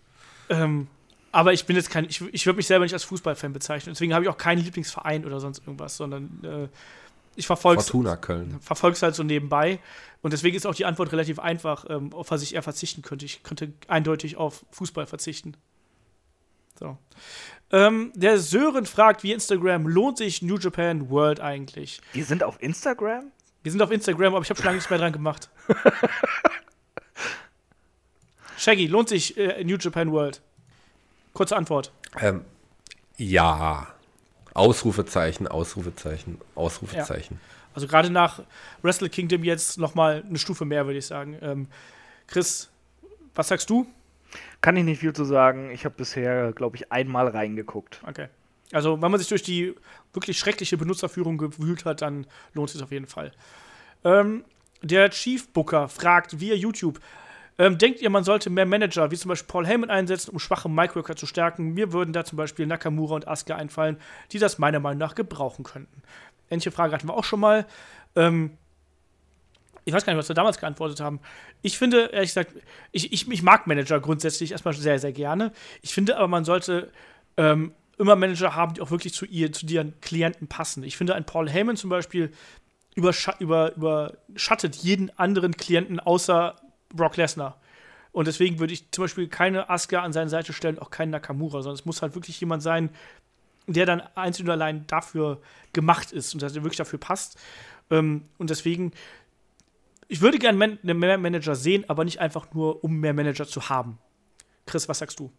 Ähm, aber ich bin jetzt kein, ich, ich würde mich selber nicht als Fußballfan bezeichnen. Deswegen habe ich auch keinen Lieblingsverein oder sonst irgendwas, sondern äh, ich verfolge Fortuna Köln. Verfolge halt so nebenbei. Und deswegen ist auch die Antwort relativ einfach, ähm, auf was ich eher verzichten könnte. Ich könnte eindeutig auf Fußball verzichten. So. Ähm, der Sören fragt, wie Instagram lohnt sich New Japan World eigentlich? Wir sind auf Instagram? Wir sind auf Instagram, aber ich habe schon lange nichts mehr dran gemacht. Shaggy, lohnt sich äh, New Japan World? Kurze Antwort. Ähm, ja. Ausrufezeichen, Ausrufezeichen, Ausrufezeichen. Ja. Also gerade nach Wrestle Kingdom jetzt noch mal eine Stufe mehr, würde ich sagen. Ähm, Chris, was sagst du? Kann ich nicht viel zu sagen. Ich habe bisher, glaube ich, einmal reingeguckt. Okay. Also, wenn man sich durch die wirklich schreckliche Benutzerführung gewühlt hat, dann lohnt es sich auf jeden Fall. Ähm, der Chief Booker fragt via YouTube: ähm, Denkt ihr, man sollte mehr Manager, wie zum Beispiel Paul Heyman, einsetzen, um schwache Micworker zu stärken? Mir würden da zum Beispiel Nakamura und Asuka einfallen, die das meiner Meinung nach gebrauchen könnten. Ähnliche Frage hatten wir auch schon mal. Ähm, ich weiß gar nicht, was wir damals geantwortet haben. Ich finde, ehrlich gesagt, ich, ich, ich mag Manager grundsätzlich erstmal sehr, sehr gerne. Ich finde aber, man sollte ähm, immer Manager haben, die auch wirklich zu ihr, zu ihren Klienten passen. Ich finde, ein Paul Heyman zum Beispiel überschattet über, überschattet jeden anderen Klienten außer Brock Lesnar. Und deswegen würde ich zum Beispiel keine Asuka an seine Seite stellen, auch keinen Nakamura, sondern es muss halt wirklich jemand sein, der dann einzeln und allein dafür gemacht ist und dass er wirklich dafür passt. Ähm, und deswegen, ich würde gerne mehr Manager sehen, aber nicht einfach nur, um mehr Manager zu haben. Chris, was sagst du?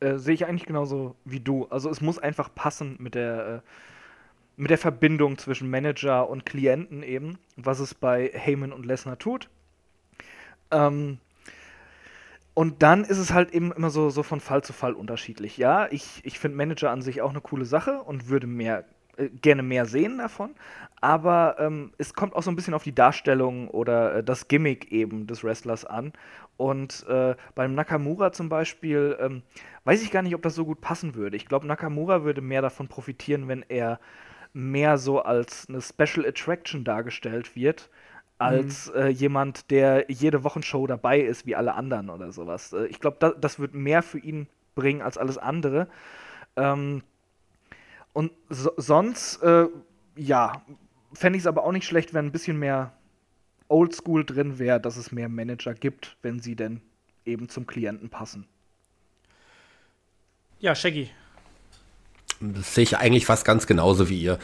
Äh, Sehe ich eigentlich genauso wie du. Also es muss einfach passen mit der, äh, mit der Verbindung zwischen Manager und Klienten eben, was es bei Heyman und Lesnar tut. Ähm, und dann ist es halt eben immer so, so von Fall zu Fall unterschiedlich. Ja, ich, ich finde Manager an sich auch eine coole Sache und würde mehr, äh, gerne mehr sehen davon. Aber ähm, es kommt auch so ein bisschen auf die Darstellung oder äh, das Gimmick eben des Wrestlers an. Und äh, beim Nakamura zum Beispiel ähm, weiß ich gar nicht, ob das so gut passen würde. Ich glaube, Nakamura würde mehr davon profitieren, wenn er mehr so als eine Special Attraction dargestellt wird als mhm. äh, jemand, der jede Wochenshow dabei ist, wie alle anderen oder sowas. Äh, ich glaube, da, das wird mehr für ihn bringen als alles andere. Ähm, und so, sonst, äh, ja, fände ich es aber auch nicht schlecht, wenn ein bisschen mehr Oldschool drin wäre, dass es mehr Manager gibt, wenn sie denn eben zum Klienten passen. Ja, Shaggy. Das sehe ich eigentlich fast ganz genauso wie ihr.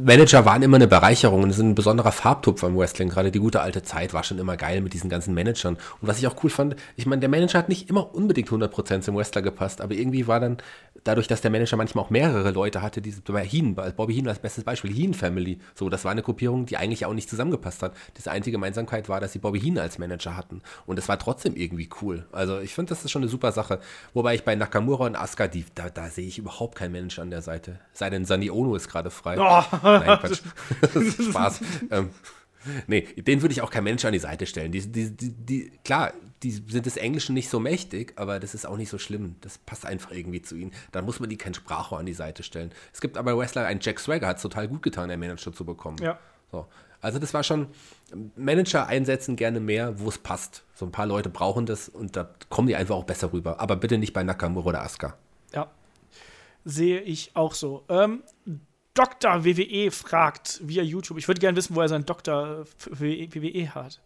Manager waren immer eine Bereicherung und sind ein besonderer Farbtupfer im Wrestling. Gerade die gute alte Zeit war schon immer geil mit diesen ganzen Managern. Und was ich auch cool fand, ich meine, der Manager hat nicht immer unbedingt 100% zum Wrestler gepasst, aber irgendwie war dann, dadurch, dass der Manager manchmal auch mehrere Leute hatte, diese Heen, Bobby Heen als bestes Beispiel, Heen Family, so, das war eine Gruppierung, die eigentlich auch nicht zusammengepasst hat. Das einzige Gemeinsamkeit war, dass sie Bobby Heen als Manager hatten. Und es war trotzdem irgendwie cool. Also ich finde, das ist schon eine super Sache. Wobei ich bei Nakamura und Asuka, die, da, da sehe ich überhaupt keinen Manager an der Seite. Sei denn, Sani Ono ist gerade frei. Oh. Nein, Quatsch. Spaß. ähm, nee, den würde ich auch kein Mensch an die Seite stellen. Die, die, die, die, klar, die sind des Englischen nicht so mächtig, aber das ist auch nicht so schlimm. Das passt einfach irgendwie zu ihnen. Dann muss man die kein Sprachrohr an die Seite stellen. Es gibt aber Wrestler, ein Jack Swagger hat es total gut getan, einen Manager zu bekommen. Ja. So. Also das war schon, Manager einsetzen gerne mehr, wo es passt. So ein paar Leute brauchen das und da kommen die einfach auch besser rüber. Aber bitte nicht bei Nakamura oder Asuka. Ja, sehe ich auch so. Ähm, Dr. WWE fragt via YouTube. Ich würde gerne wissen, wo er seinen Dr. WWE hat.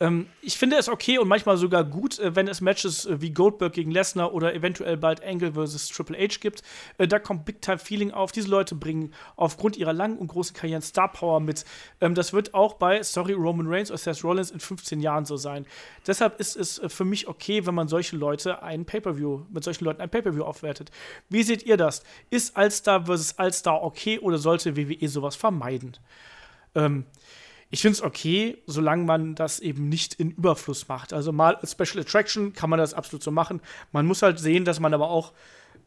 Ähm, ich finde es okay und manchmal sogar gut, äh, wenn es Matches äh, wie Goldberg gegen Lesnar oder eventuell bald Angle vs. Triple H gibt. Äh, da kommt Big Time Feeling auf. Diese Leute bringen aufgrund ihrer langen und großen Karrieren Star Power mit. Ähm, das wird auch bei, sorry, Roman Reigns oder Seth Rollins in 15 Jahren so sein. Deshalb ist es für mich okay, wenn man solche Leute ein Pay-Per-View, mit solchen Leuten ein Pay-Per-View aufwertet. Wie seht ihr das? Ist All-Star vs. All-Star okay oder sollte WWE sowas vermeiden? Ähm, ich finde es okay, solange man das eben nicht in Überfluss macht. Also mal als Special Attraction kann man das absolut so machen. Man muss halt sehen, dass man aber auch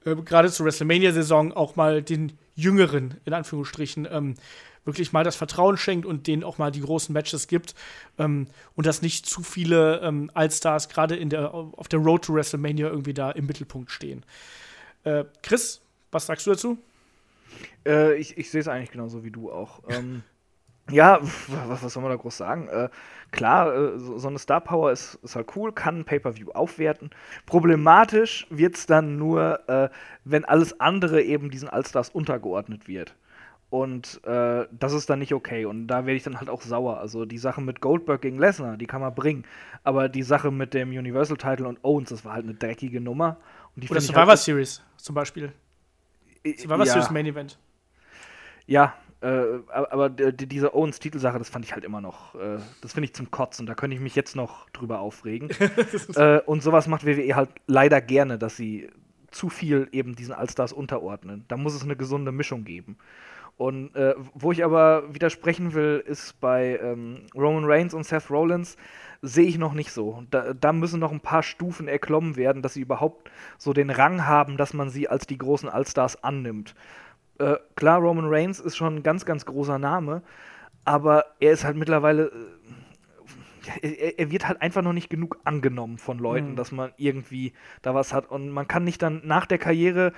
äh, gerade zur WrestleMania-Saison auch mal den Jüngeren, in Anführungsstrichen, ähm, wirklich mal das Vertrauen schenkt und denen auch mal die großen Matches gibt ähm, und dass nicht zu viele ähm, Allstars gerade auf der Road to WrestleMania irgendwie da im Mittelpunkt stehen. Äh, Chris, was sagst du dazu? Äh, ich ich sehe es eigentlich genauso wie du auch. Ähm, ja, was, was, soll man da groß sagen? Äh, klar, äh, so, so, eine Star Power ist, ist halt cool, kann ein Pay-Per-View aufwerten. Problematisch wird es dann nur, äh, wenn alles andere eben diesen Allstars untergeordnet wird. Und äh, das ist dann nicht okay. Und da werde ich dann halt auch sauer. Also die Sache mit Goldberg gegen Lesnar, die kann man bringen. Aber die Sache mit dem Universal Title und Owens, das war halt eine dreckige Nummer. Und die Oder Survivor halt Series zum Beispiel. Survivor ja. Series Main Event. Ja, äh, aber die, diese Owens-Titelsache, das fand ich halt immer noch, äh, das finde ich zum Kotzen. Da könnte ich mich jetzt noch drüber aufregen. äh, und sowas macht WWE halt leider gerne, dass sie zu viel eben diesen Allstars unterordnen. Da muss es eine gesunde Mischung geben. Und äh, wo ich aber widersprechen will, ist bei ähm, Roman Reigns und Seth Rollins sehe ich noch nicht so. Da, da, müssen noch ein paar Stufen erklommen werden, dass sie überhaupt so den Rang haben, dass man sie als die großen Allstars annimmt. Äh, klar, Roman Reigns ist schon ein ganz, ganz großer Name, aber er ist halt mittlerweile. Äh, er, er, wird halt einfach noch nicht genug angenommen von Leuten, mhm. dass man irgendwie da was hat. Und man kann nicht dann nach der Karriere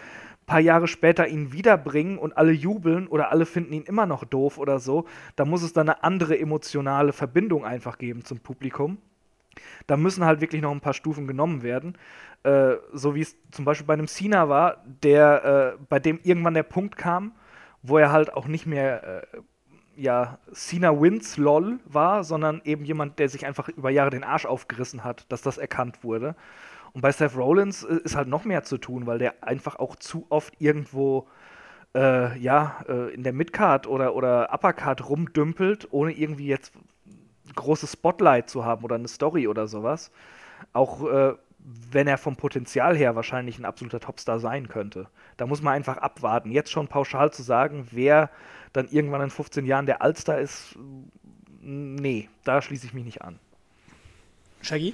paar Jahre später ihn wiederbringen und alle jubeln oder alle finden ihn immer noch doof oder so, da muss es dann eine andere emotionale Verbindung einfach geben zum Publikum. Da müssen halt wirklich noch ein paar Stufen genommen werden. Äh, so wie es zum Beispiel bei einem Cena war, der, äh, bei dem irgendwann der Punkt kam, wo er halt auch nicht mehr äh, ja, Cena wins lol war, sondern eben jemand, der sich einfach über Jahre den Arsch aufgerissen hat, dass das erkannt wurde. Und bei Seth Rollins äh, ist halt noch mehr zu tun, weil der einfach auch zu oft irgendwo äh, ja, äh, in der Midcard oder, oder Uppercard rumdümpelt, ohne irgendwie jetzt großes Spotlight zu haben oder eine Story oder sowas. Auch äh, wenn er vom Potenzial her wahrscheinlich ein absoluter Topstar sein könnte. Da muss man einfach abwarten. Jetzt schon pauschal zu sagen, wer dann irgendwann in 15 Jahren der Allstar ist, nee, da schließe ich mich nicht an. Shaggy?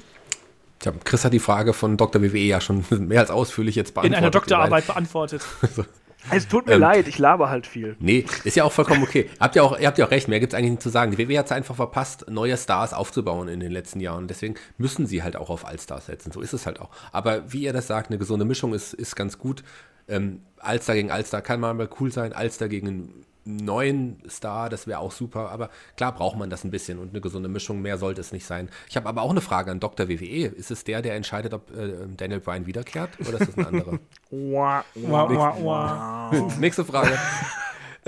Tja, Chris hat die Frage von Dr. WWE ja schon mehr als ausführlich jetzt beantwortet. In einer Doktorarbeit beantwortet. Es tut mir ähm, leid, ich laber halt viel. Nee, ist ja auch vollkommen okay. habt ihr, auch, ihr habt ja auch recht, mehr gibt es eigentlich nicht zu sagen. Die WWE hat es einfach verpasst, neue Stars aufzubauen in den letzten Jahren. Deswegen müssen sie halt auch auf Allstars setzen. So ist es halt auch. Aber wie ihr das sagt, eine gesunde Mischung ist, ist ganz gut. Ähm, Allstar gegen Allstar kann mal cool sein. Allstar gegen neuen Star, das wäre auch super. Aber klar braucht man das ein bisschen und eine gesunde Mischung. Mehr sollte es nicht sein. Ich habe aber auch eine Frage an Dr. WWE. Ist es der, der entscheidet, ob äh, Daniel Bryan wiederkehrt oder ist das ein anderer? nächste, nächste Frage.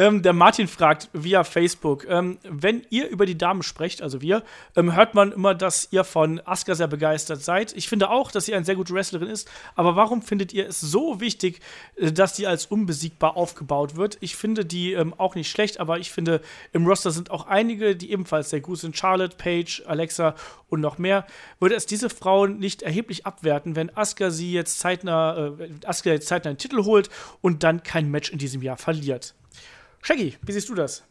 Ähm, der Martin fragt via Facebook, ähm, wenn ihr über die Damen sprecht, also wir, ähm, hört man immer, dass ihr von Asuka sehr begeistert seid. Ich finde auch, dass sie eine sehr gute Wrestlerin ist, aber warum findet ihr es so wichtig, äh, dass sie als unbesiegbar aufgebaut wird? Ich finde die ähm, auch nicht schlecht, aber ich finde, im Roster sind auch einige, die ebenfalls sehr gut sind. Charlotte, Paige, Alexa und noch mehr. Würde es diese Frauen nicht erheblich abwerten, wenn Asuka sie jetzt zeitnah, äh, Asuka jetzt zeitnah einen Titel holt und dann kein Match in diesem Jahr verliert? Shaggy, wie siehst du das?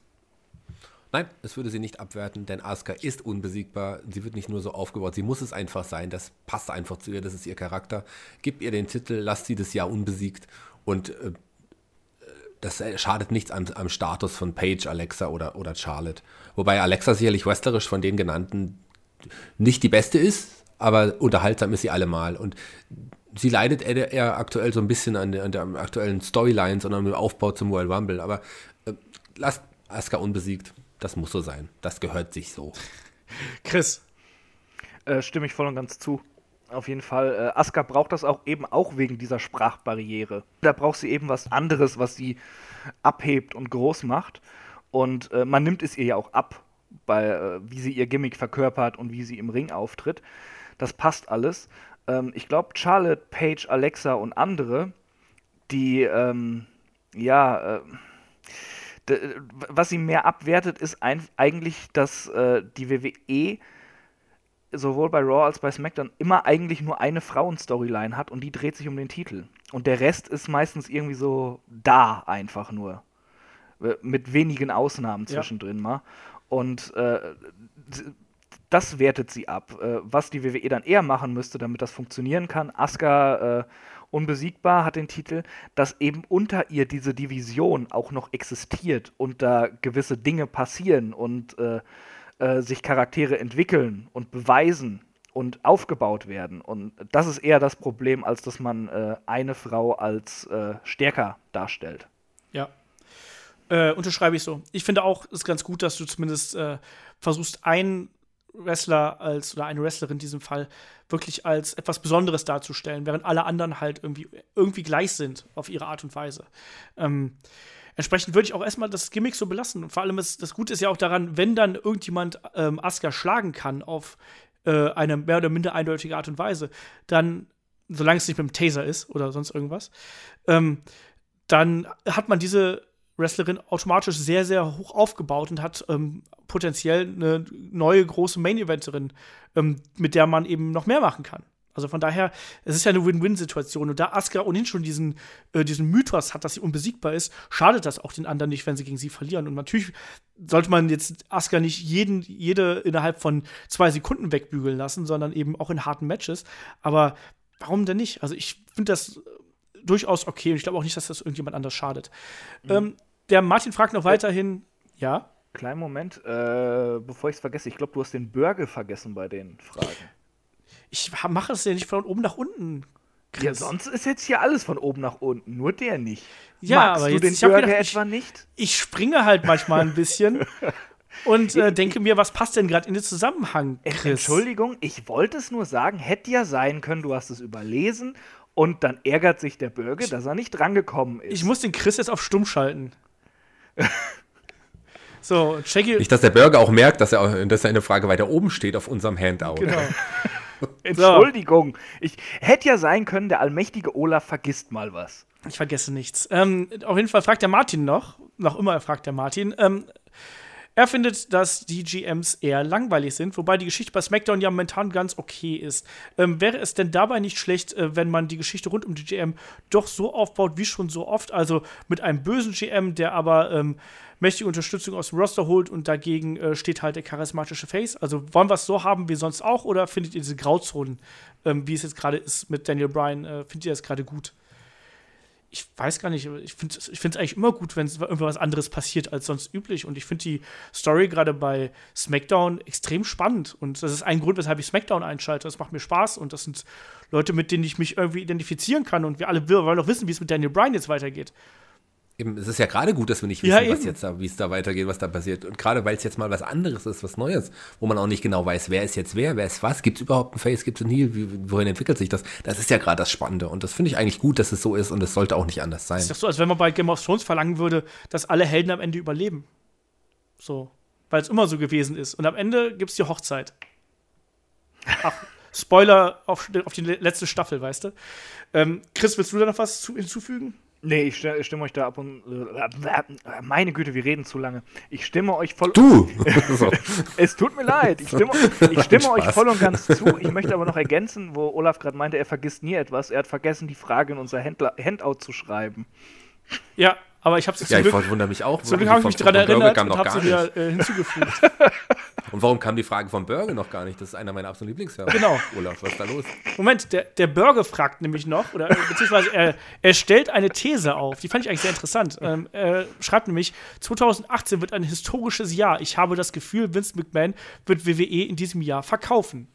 Nein, es würde sie nicht abwerten, denn Asuka ist unbesiegbar. Sie wird nicht nur so aufgebaut, sie muss es einfach sein. Das passt einfach zu ihr, das ist ihr Charakter. Gib ihr den Titel, lasst sie das Jahr unbesiegt und äh, das schadet nichts am, am, Status von Paige, Alexa oder, oder Charlotte. Wobei Alexa sicherlich wrestlerisch von den genannten nicht die beste ist, aber unterhaltsam ist sie allemal. Und sie leidet eher, aktuell so ein bisschen an der, an der aktuellen Storyline, sondern im Aufbau zum World Rumble. Aber äh, lasst Asuka unbesiegt. Das muss so sein. Das gehört sich so. Chris. Äh, stimme ich voll und ganz zu. auf jeden Fall. Äh, Asuka braucht das auch eben auch wegen dieser Sprachbarriere. Da braucht sie eben was anderes, was sie abhebt und groß macht. Und äh, man nimmt es ihr ja auch ab, bei, äh, wie sie ihr Gimmick verkörpert und wie sie im Ring auftritt. Das passt alles. Ähm, ich glaube, Charlotte, Paige, Alexa und andere, die, ähm, ja, äh, was sie mehr abwertet, ist ein, eigentlich, dass äh, die WWE sowohl bei Raw als bei SmackDown immer eigentlich nur eine Frauen-Storyline hat und die dreht sich um den Titel. Und der Rest ist meistens irgendwie so da einfach nur. Mit wenigen Ausnahmen zwischendrin ja. mal. Und äh, das wertet sie ab. Äh, was die WWE dann eher machen müsste, damit das funktionieren kann. Asuka äh, unbesiegbar hat den Titel, dass eben unter ihr diese Division auch noch existiert und da gewisse Dinge passieren und äh, äh, sich Charaktere entwickeln und beweisen und aufgebaut werden. Und das ist eher das Problem, als dass man äh, eine Frau als äh, stärker darstellt. Ja. Äh, unterschreibe ich so. Ich finde auch, es ist ganz gut, dass du zumindest äh, versuchst, einen Wrestler als oder eine Wrestlerin in diesem Fall wirklich als etwas Besonderes darzustellen, während alle anderen halt irgendwie, irgendwie gleich sind auf ihre Art und Weise. Ähm, Entsprechend würde ich auch erstmal das Gimmick so belassen. Und vor allem ist das Gute ist ja auch daran, wenn dann irgendjemand ähm, Asuka schlagen kann auf äh, eine mehr oder minder eindeutige Art und Weise, dann, solange es nicht mit dem Taser ist oder sonst irgendwas, ähm, dann hat man diese Wrestlerin automatisch sehr, sehr hoch aufgebaut und hat ähm, potenziell eine neue große Main-Eventerin, ähm, mit der man eben noch mehr machen kann. Also von daher, es ist ja eine Win-Win-Situation. Und da Asuka ohnehin schon diesen, äh, diesen Mythos hat, dass sie unbesiegbar ist, schadet das auch den anderen nicht, wenn sie gegen sie verlieren. Und natürlich sollte man jetzt Asuka nicht jeden, jede innerhalb von zwei Sekunden wegbügeln lassen, sondern eben auch in harten Matches. Aber warum denn nicht? Also ich finde das durchaus okay und ich glaube auch nicht, dass das irgendjemand anders schadet. Mhm. Ähm, der Martin fragt noch weiterhin, ja? Kleinen Moment, äh, bevor ich es vergesse, ich glaube, du hast den Burger vergessen bei den Fragen ich mache es ja nicht von oben nach unten. Chris. Ja, sonst ist jetzt hier alles von oben nach unten, nur der nicht. Ja, Magst aber du jetzt, den ich Burger gedacht, etwa ich, nicht? Ich springe halt manchmal ein bisschen und äh, denke mir, was passt denn gerade in den Zusammenhang, Chris? Entschuldigung, ich wollte es nur sagen, hätte ja sein können, du hast es überlesen und dann ärgert sich der Bürger, dass er nicht drangekommen ist. Ich muss den Chris jetzt auf stumm schalten. so, Shaggy. Nicht, dass der Bürger auch merkt, dass, er, dass eine Frage weiter oben steht auf unserem Handout. Genau. Entschuldigung. Ich hätte ja sein können, der allmächtige Olaf vergisst mal was. Ich vergesse nichts. Ähm, auf jeden Fall fragt der Martin noch, noch immer fragt der Martin, ähm, er findet, dass die GMs eher langweilig sind, wobei die Geschichte bei SmackDown ja momentan ganz okay ist. Ähm, wäre es denn dabei nicht schlecht, äh, wenn man die Geschichte rund um die GM doch so aufbaut wie schon so oft, also mit einem bösen GM, der aber ähm, mächtige Unterstützung aus dem Roster holt und dagegen äh, steht halt der charismatische Face. Also wollen wir es so haben wie sonst auch oder findet ihr diese Grauzonen, ähm, wie es jetzt gerade ist mit Daniel Bryan, äh, findet ihr das gerade gut? Ich weiß gar nicht, ich finde es ich eigentlich immer gut, wenn irgendwas anderes passiert als sonst üblich. Und ich finde die Story gerade bei SmackDown extrem spannend. Und das ist ein Grund, weshalb ich SmackDown einschalte. Das macht mir Spaß und das sind Leute, mit denen ich mich irgendwie identifizieren kann. Und wir alle wollen auch wissen, wie es mit Daniel Bryan jetzt weitergeht eben, es ist ja gerade gut, dass wir nicht wissen, ja, was jetzt da, wie es da weitergeht, was da passiert. Und gerade weil es jetzt mal was anderes ist, was Neues, wo man auch nicht genau weiß, wer ist jetzt wer, wer ist was, gibt es überhaupt ein Face, gibt es ein Heal, wohin entwickelt sich das? Das ist ja gerade das Spannende. Und das finde ich eigentlich gut, dass es so ist und es sollte auch nicht anders sein. Das ist doch so, als wenn man bei Game of Thrones verlangen würde, dass alle Helden am Ende überleben. So. Weil es immer so gewesen ist. Und am Ende gibt es die Hochzeit. Ach, Spoiler auf, auf die letzte Staffel, weißt du? Ähm, Chris, willst du da noch was zu, hinzufügen? Nee, ich stimme euch da ab und. Äh, meine Güte, wir reden zu lange. Ich stimme euch voll. Du! es tut mir leid. Ich stimme, ich stimme euch voll und ganz zu. Ich möchte aber noch ergänzen, wo Olaf gerade meinte, er vergisst nie etwas. Er hat vergessen, die Frage in unser Händler Handout zu schreiben. Ja, aber ich habe es Ja, ich wundere mich auch. Zum Glück habe ich mich daran erinnert und habe sie wieder äh, hinzugefügt. und warum kam die Frage von Burger noch gar nicht? Das ist einer meiner absoluten Lieblingsserver. Genau. Olaf, was ist da los? Moment, der, der Burger fragt nämlich noch, oder beziehungsweise er, er stellt eine These auf, die fand ich eigentlich sehr interessant. Ähm, er schreibt nämlich, 2018 wird ein historisches Jahr. Ich habe das Gefühl, Vince McMahon wird WWE in diesem Jahr verkaufen.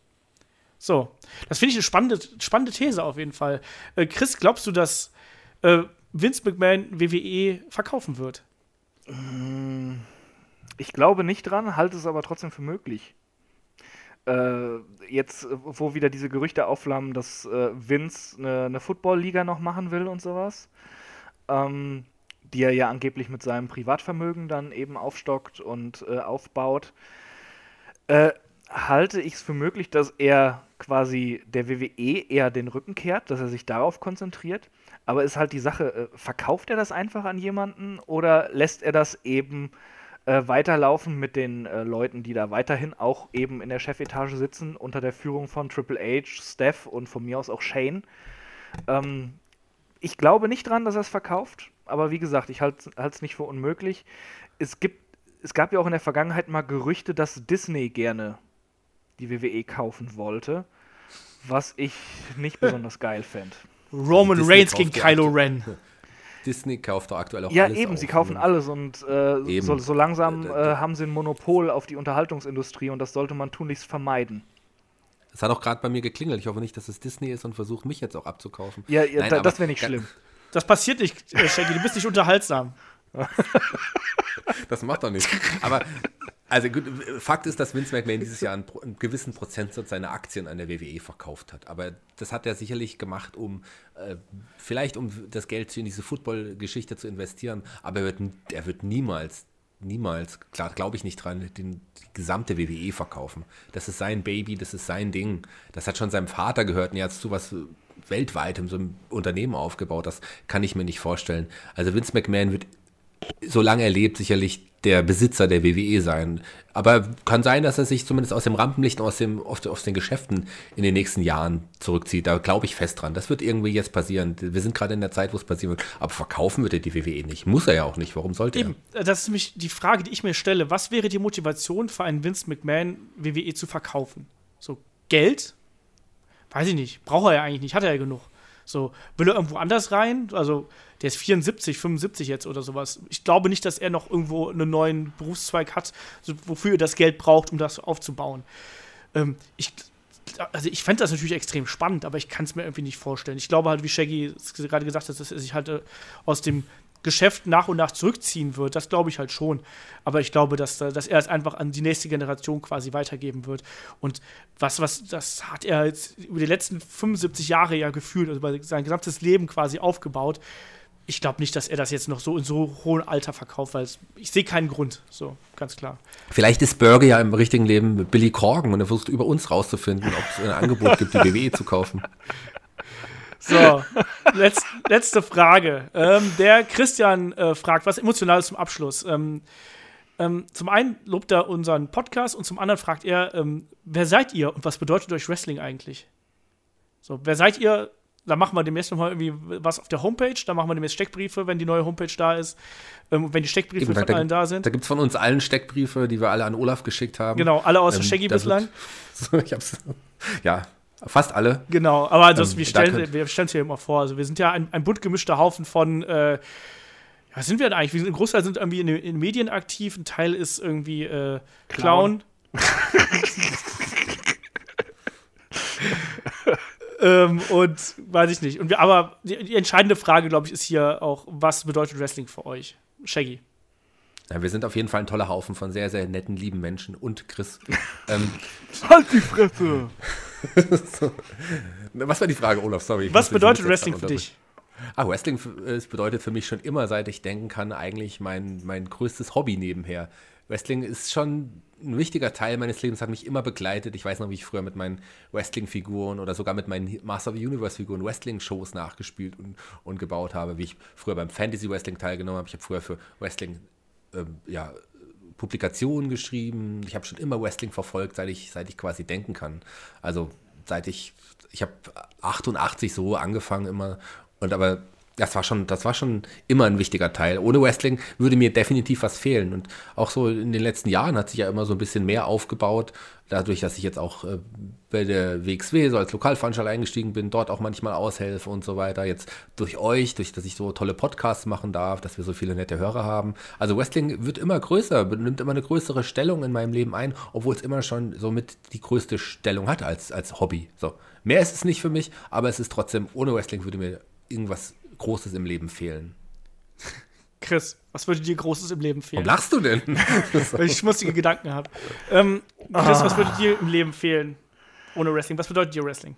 So, das finde ich eine spannende, spannende These auf jeden Fall. Äh, Chris, glaubst du, dass äh, Vince McMahon WWE verkaufen wird? Ich glaube nicht dran, halte es aber trotzdem für möglich. äh, jetzt, wo wieder diese Gerüchte aufflammen, dass äh, Vince eine, eine Football-Liga noch machen will und sowas, ähm, die er ja angeblich mit seinem Privatvermögen dann eben aufstockt und äh, aufbaut, äh, halte ich es für möglich, dass er quasi der WWE eher den Rücken kehrt, dass er sich darauf konzentriert. Aber ist halt die Sache, äh, verkauft er das einfach an jemanden oder lässt er das eben äh, weiterlaufen mit den äh, Leuten, die da weiterhin auch eben in der Chefetage sitzen, unter der Führung von Triple H, Steph und von mir aus auch Shane. Ähm, ich glaube nicht dran, dass er es verkauft, aber wie gesagt, ich halte es nicht für unmöglich. Es gibt, es gab ja auch in der Vergangenheit mal Gerüchte, dass Disney gerne die WWE kaufen wollte, was ich nicht besonders geil fände. Roman Disney Reigns gegen Kylo Ren. Disney kauft doch aktuell auch Ja, alles eben, auf. sie kaufen ne? alles und äh, so, so langsam Äh, äh, haben sie ein Monopol auf die Unterhaltungsindustrie und das sollte man tunlichst vermeiden. Es hat auch gerade bei mir geklingelt. Ich hoffe nicht, dass es Disney ist und versucht mich jetzt auch abzukaufen. Ja, ja Nein, da, aber das wäre nicht schlimm. Das passiert nicht, äh, Shaggy, du bist nicht unterhaltsam. Das macht doch nichts. Aber also gut, Fakt ist, dass Vince McMahon dieses Jahr einen, einen gewissen Prozentsatz seiner Aktien an der WWE verkauft hat. Aber das hat er sicherlich gemacht, um äh, vielleicht um das Geld in diese Football-Geschichte zu investieren. Aber er wird, er wird niemals, niemals, klar, glaube ich nicht dran, den, die gesamte WWE verkaufen. Das ist sein Baby, das ist sein Ding. Das hat schon seinem Vater gehört und er hat zu was äh, weltweitem, so ein Unternehmen aufgebaut. Das kann ich mir nicht vorstellen. Also Vince McMahon wird solange er lebt, sicherlich der Besitzer der WWE sein. Aber kann sein, dass er sich zumindest aus dem Rampenlicht und aus, dem, aus, aus den Geschäften in den nächsten Jahren zurückzieht. Da glaube ich fest dran. Das wird irgendwie jetzt passieren. Wir sind gerade in der Zeit, wo es passieren wird. Aber verkaufen wird er die WWE nicht. Muss er ja auch nicht. Warum sollte Eben, äh, das ist nämlich die Frage, die ich mir stelle. Was wäre die Motivation für einen Vince McMahon, WWE zu verkaufen? So, Geld? Weiß ich nicht. Braucht er ja eigentlich nicht. Hat er ja genug. So, will er irgendwo anders rein? Also, der ist 74, 75 jetzt oder sowas. Ich glaube nicht, dass er noch irgendwo einen neuen Berufszweig hat, wofür er das Geld braucht, um das aufzubauen. Ähm, ich, also ich fände das natürlich extrem spannend, aber ich kann es mir irgendwie nicht vorstellen. Ich glaube halt, wie Shaggy gerade gesagt hat, dass er sich halt äh, aus dem Geschäft nach und nach zurückziehen wird. Das glaube ich halt schon. Aber ich glaube, dass, dass er es einfach an die nächste Generation quasi weitergeben wird. Und was, was, das hat er jetzt über die letzten 75 Jahre ja gefühlt, also sein gesamtes Leben quasi aufgebaut. Ich glaube nicht, dass er das jetzt noch so in so hohem Alter verkauft, weil es, ich sehe keinen Grund. So, ganz klar. Vielleicht ist Burger ja im richtigen Leben mit Billy Corgan und er versucht über uns rauszufinden, ob es ein Angebot gibt, die WWE zu kaufen. So, letz, letzte Frage. Ähm, der Christian äh, fragt, was Emotionales zum Abschluss. Ähm, ähm, zum einen lobt er unseren Podcast und zum anderen fragt er, ähm, wer seid ihr und was bedeutet euch Wrestling eigentlich? So, wer seid ihr? Da machen wir demnächst nochmal irgendwie was auf der Homepage. Da machen wir demnächst Steckbriefe, wenn die neue Homepage da ist. Ähm, wenn die Steckbriefe Eben, von allen da sind. Da gibt es von uns allen Steckbriefe, die wir alle an Olaf geschickt haben. Genau, alle außer Ähm, Shaggy da wird- bislang. ich hab's, ja, fast alle. Genau, aber das, Ähm, wir stellen könnt- wir stellen es hier immer vor. Also wir sind ja ein, ein bunt gemischter Haufen von äh, was sind wir denn eigentlich? Wir sind, ein Großteil sind irgendwie in, den- in Medien aktiv, ein Teil ist irgendwie äh, Clown. ähm, und weiß ich nicht. Und wir, aber die, die entscheidende Frage, glaube ich, ist hier auch, was bedeutet Wrestling für euch? Shaggy. Ja, wir sind auf jeden Fall ein toller Haufen von sehr, sehr netten, lieben Menschen und Chris. ähm, Halt die Fresse! was war die Frage, Olaf? Sorry. Was bedeutet Wrestling für dich? Ah, Wrestling es bedeutet für mich schon immer, seit ich denken kann, eigentlich mein, mein größtes Hobby nebenher. Wrestling ist schon ein wichtiger Teil meines Lebens, hat mich immer begleitet. Ich weiß noch, wie ich früher mit meinen Wrestling-Figuren oder sogar mit meinen Master of the Universe-Figuren Wrestling-Shows nachgespielt und, und gebaut habe, wie ich früher beim Fantasy-Wrestling teilgenommen habe. Ich habe früher für Wrestling ähm, ja, Publikationen geschrieben. Ich habe schon immer Wrestling verfolgt, seit ich, seit ich quasi denken kann. Also seit ich, ich habe 88 so angefangen immer. Und aber das war schon, das war schon immer ein wichtiger Teil. Ohne Wrestling würde mir definitiv was fehlen. Und auch so in den letzten Jahren hat sich ja immer so ein bisschen mehr aufgebaut. Dadurch, dass ich jetzt auch äh, bei der WXW so als Lokalveranstalter eingestiegen bin, dort auch manchmal aushelfe und so weiter. Jetzt durch euch, durch dass ich so tolle Podcasts machen darf, dass wir so viele nette Hörer haben. Also Wrestling wird immer größer, nimmt immer eine größere Stellung in meinem Leben ein, obwohl es immer schon so mit die größte Stellung hat als, als Hobby. So. Mehr ist es nicht für mich, aber es ist trotzdem, ohne Wrestling würde mir irgendwas Großes im Leben fehlen. Chris, was würde dir Großes im Leben fehlen? Warum lachst du denn? Weil ich schmutzige Gedanken habe. Ähm, Chris, was würde dir im Leben fehlen ohne Wrestling? Was bedeutet dir Wrestling?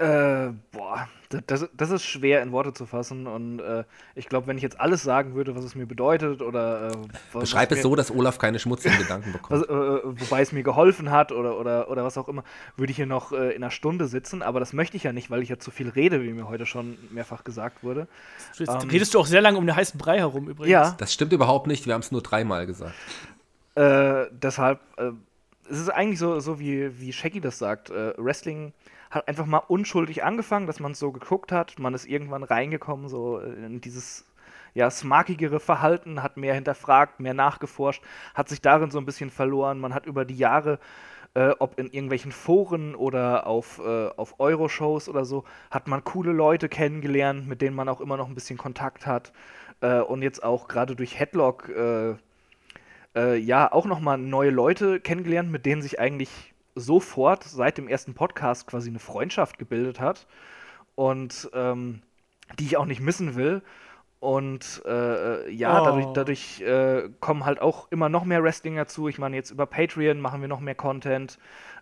Äh, boah, das, das ist schwer in Worte zu fassen und äh, ich glaube, wenn ich jetzt alles sagen würde, was es mir bedeutet oder äh, was, Beschreib was es mir, so, dass Olaf keine schmutzigen Gedanken was, bekommt. äh, wobei es mir geholfen hat oder, oder, oder was auch immer, würde ich hier noch äh, in einer Stunde sitzen, aber das möchte ich ja nicht, weil ich ja zu viel rede, wie mir heute schon mehrfach gesagt wurde. Jetzt Ähm, redest du auch sehr lange um den heißen Brei herum übrigens. Ja, Das stimmt überhaupt nicht, wir haben es nur dreimal gesagt. Äh, deshalb, äh, es ist eigentlich so, so wie, wie Shaggy das sagt. Äh, Wrestling hat einfach mal unschuldig angefangen, dass man es so geguckt hat. Man ist irgendwann reingekommen, so in dieses ja, smarkigere Verhalten, hat mehr hinterfragt, mehr nachgeforscht, hat sich darin so ein bisschen verloren. Man hat über die Jahre, äh, ob in irgendwelchen Foren oder auf, äh, auf Euroshows oder so, hat man coole Leute kennengelernt, mit denen man auch immer noch ein bisschen Kontakt hat. Äh, und jetzt auch gerade durch Headlock äh, äh, ja auch nochmal neue Leute kennengelernt, mit denen sich eigentlich sofort seit dem ersten Podcast quasi eine Freundschaft gebildet hat und ähm, die ich auch nicht missen will. Und äh, ja, Oh. dadurch, dadurch äh, kommen halt auch immer noch mehr Wrestlinger zu. Ich meine, jetzt über Patreon machen wir noch mehr Content.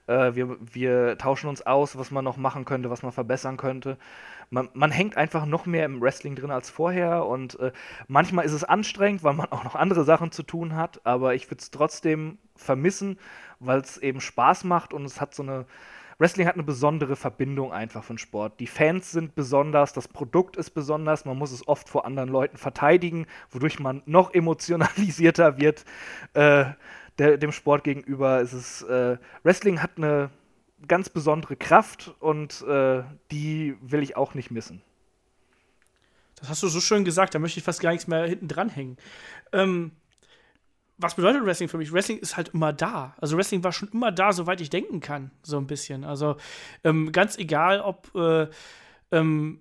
Äh, wir, wir tauschen uns aus, was man noch machen könnte, was man verbessern könnte. Man, man hängt einfach noch mehr im Wrestling drin als vorher und äh, manchmal ist es anstrengend, weil man auch noch andere Sachen zu tun hat, aber ich würde es trotzdem vermissen, weil es eben Spaß macht und es hat so eine. Wrestling hat eine besondere Verbindung einfach von Sport. Die Fans sind besonders, das Produkt ist besonders, man muss es oft vor anderen Leuten verteidigen, wodurch man noch emotionalisierter wird äh, der, dem Sport gegenüber. Es ist, äh, Wrestling hat eine ganz besondere Kraft und äh, die will ich auch nicht missen. Das hast du so schön gesagt, da möchte ich fast gar nichts mehr hinten dran hängen. Ähm, was bedeutet Wrestling für mich? Wrestling ist halt immer da. Also Wrestling war schon immer da, soweit ich denken kann, so ein bisschen. Also ähm, ganz egal, ob, äh, ähm,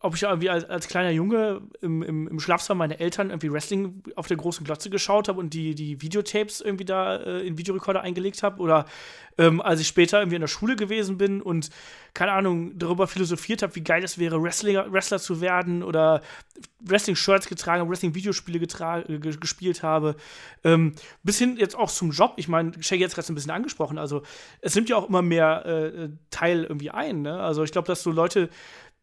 ob ich irgendwie als, als kleiner Junge im, im, im Schlafzimmer meiner Eltern irgendwie Wrestling auf der großen Glotze geschaut habe und die, die Videotapes irgendwie da äh, in Videorekorder eingelegt habe oder ähm, als ich später irgendwie in der Schule gewesen bin und keine Ahnung, darüber philosophiert habe, wie geil es wäre, Wrestler, Wrestler zu werden oder Wrestling-Shirts getragen habe, Wrestling-Videospiele äh, ge- gespielt habe. Ähm, bis hin jetzt auch zum Job. Ich meine, Shaggy hat es gerade ein bisschen angesprochen. Also, es nimmt ja auch immer mehr äh, Teil irgendwie ein. Ne? Also, ich glaube, dass so Leute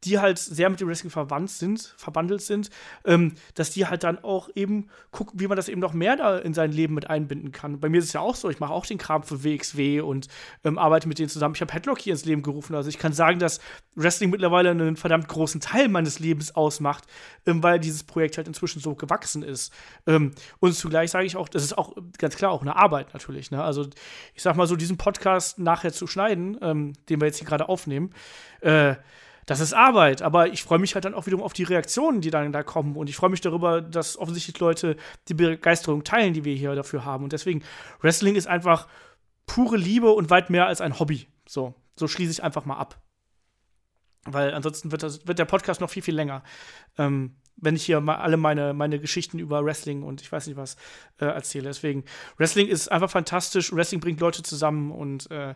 die halt sehr mit dem Wrestling verwandt sind, verbandelt sind, ähm, dass die halt dann auch eben gucken, wie man das eben noch mehr da in sein Leben mit einbinden kann. Bei mir ist es ja auch so, ich mache auch den Kram für WXW und ähm, arbeite mit denen zusammen. Ich habe Headlock hier ins Leben gerufen. Also ich kann sagen, dass Wrestling mittlerweile einen verdammt großen Teil meines Lebens ausmacht, ähm, weil dieses Projekt halt inzwischen so gewachsen ist. Ähm, und zugleich sage ich auch, das ist auch ganz klar auch eine Arbeit natürlich. Ne? Also ich sag mal so, diesen Podcast nachher zu schneiden, ähm, den wir jetzt hier gerade aufnehmen, äh, das ist Arbeit, aber ich freue mich halt dann auch wiederum auf die Reaktionen, die dann da kommen. Und ich freue mich darüber, dass offensichtlich Leute die Begeisterung teilen, die wir hier dafür haben. Und deswegen, Wrestling ist einfach pure Liebe und weit mehr als ein Hobby. So, so schließe ich einfach mal ab. Weil ansonsten wird, das, wird der Podcast noch viel, viel länger. Ähm, wenn ich hier mal alle meine, meine Geschichten über Wrestling und ich weiß nicht was äh, erzähle. Deswegen, Wrestling ist einfach fantastisch. Wrestling bringt Leute zusammen und äh,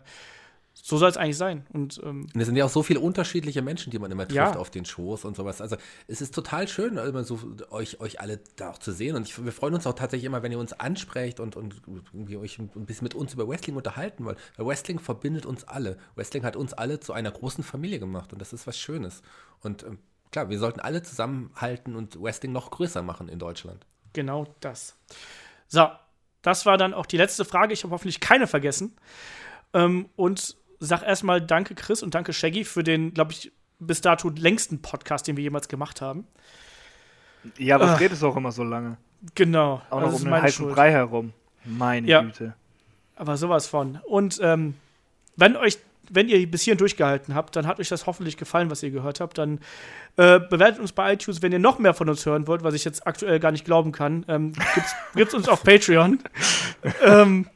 so soll es eigentlich sein. Und ähm, Und es sind ja auch so viele unterschiedliche Menschen, die man immer trifft Ja. auf den Shows und sowas. Also es ist total schön, immer so euch, euch alle da auch zu sehen. Und ich, wir freuen uns auch tatsächlich immer, wenn ihr uns ansprecht und, und irgendwie euch ein bisschen mit uns über Wrestling unterhalten wollt. Weil Wrestling verbindet uns alle. Wrestling hat uns alle zu einer großen Familie gemacht und das ist was Schönes. Und ähm, klar, wir sollten alle zusammenhalten und Wrestling noch größer machen in Deutschland. Genau das. So, das war dann auch die letzte Frage. Ich habe hoffentlich keine vergessen. Ähm, und sag erstmal danke, Chris, und danke, Shaggy, für den, glaube ich, bis dato längsten Podcast, den wir jemals gemacht haben. Ja, was redest du auch immer so lange? Genau. Auch noch um den meine heißen Schuld. Brei herum. Meine Ja. Güte. Aber sowas von. Und ähm, wenn euch, wenn ihr bis hierhin durchgehalten habt, dann hat euch das hoffentlich gefallen, was ihr gehört habt. Dann äh, bewertet uns bei iTunes, wenn ihr noch mehr von uns hören wollt, was ich jetzt aktuell gar nicht glauben kann. Ähm, gibt's, gibt's uns auf Patreon. ähm,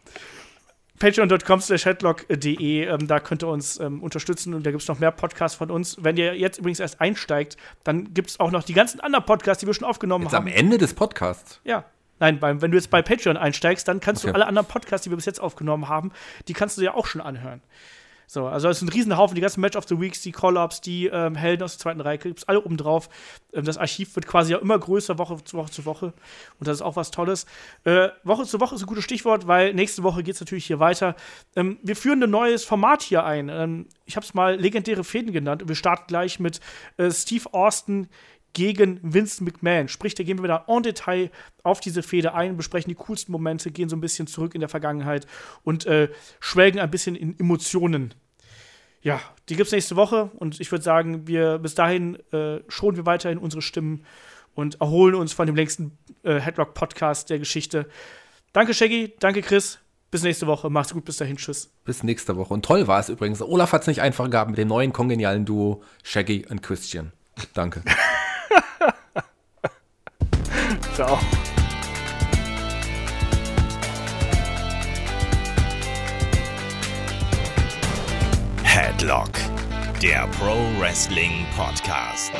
Patreon.com slash headlock.de, ähm, da könnt ihr uns ähm, unterstützen und da gibt es noch mehr Podcasts von uns. Wenn ihr jetzt übrigens erst einsteigt, dann gibt es auch noch die ganzen anderen Podcasts, die wir schon aufgenommen Jetzt haben. am Ende des Podcasts. Ja. Nein, beim, wenn du jetzt bei Patreon einsteigst, dann kannst Okay. du alle anderen Podcasts, die wir bis jetzt aufgenommen haben, die kannst du dir auch schon anhören. So, also es ist ein Riesenhaufen, die ganzen Match of the Weeks, die Call-Ups, die ähm, Helden aus der zweiten Reihe, gibt es alle oben drauf. Ähm, das Archiv wird quasi ja immer größer, Woche zu Woche zu Woche. Und das ist auch was Tolles. Äh, Woche zu Woche ist ein gutes Stichwort, weil nächste Woche geht es natürlich hier weiter. Ähm, wir führen ein neues Format hier ein. Ähm, ich habe es mal legendäre Fäden genannt. Und wir starten gleich mit äh, Steve Austin gegen Vince McMahon. Sprich, da gehen wir wieder en Detail auf diese Fehde ein, besprechen die coolsten Momente, gehen so ein bisschen zurück in der Vergangenheit und äh, schwelgen ein bisschen in Emotionen. Ja, die gibt es nächste Woche und ich würde sagen, wir bis dahin äh, schonen wir weiterhin unsere Stimmen und erholen uns von dem längsten äh, Headlock-Podcast der Geschichte. Danke, Shaggy, danke, Chris. Bis nächste Woche. Mach's gut, bis dahin. Tschüss. Bis nächste Woche. Und toll war es übrigens. Olaf hat es nicht einfach gehabt mit dem neuen kongenialen Duo Shaggy und Christian. Danke. Ciao. Headlock, der Pro Wrestling Podcast.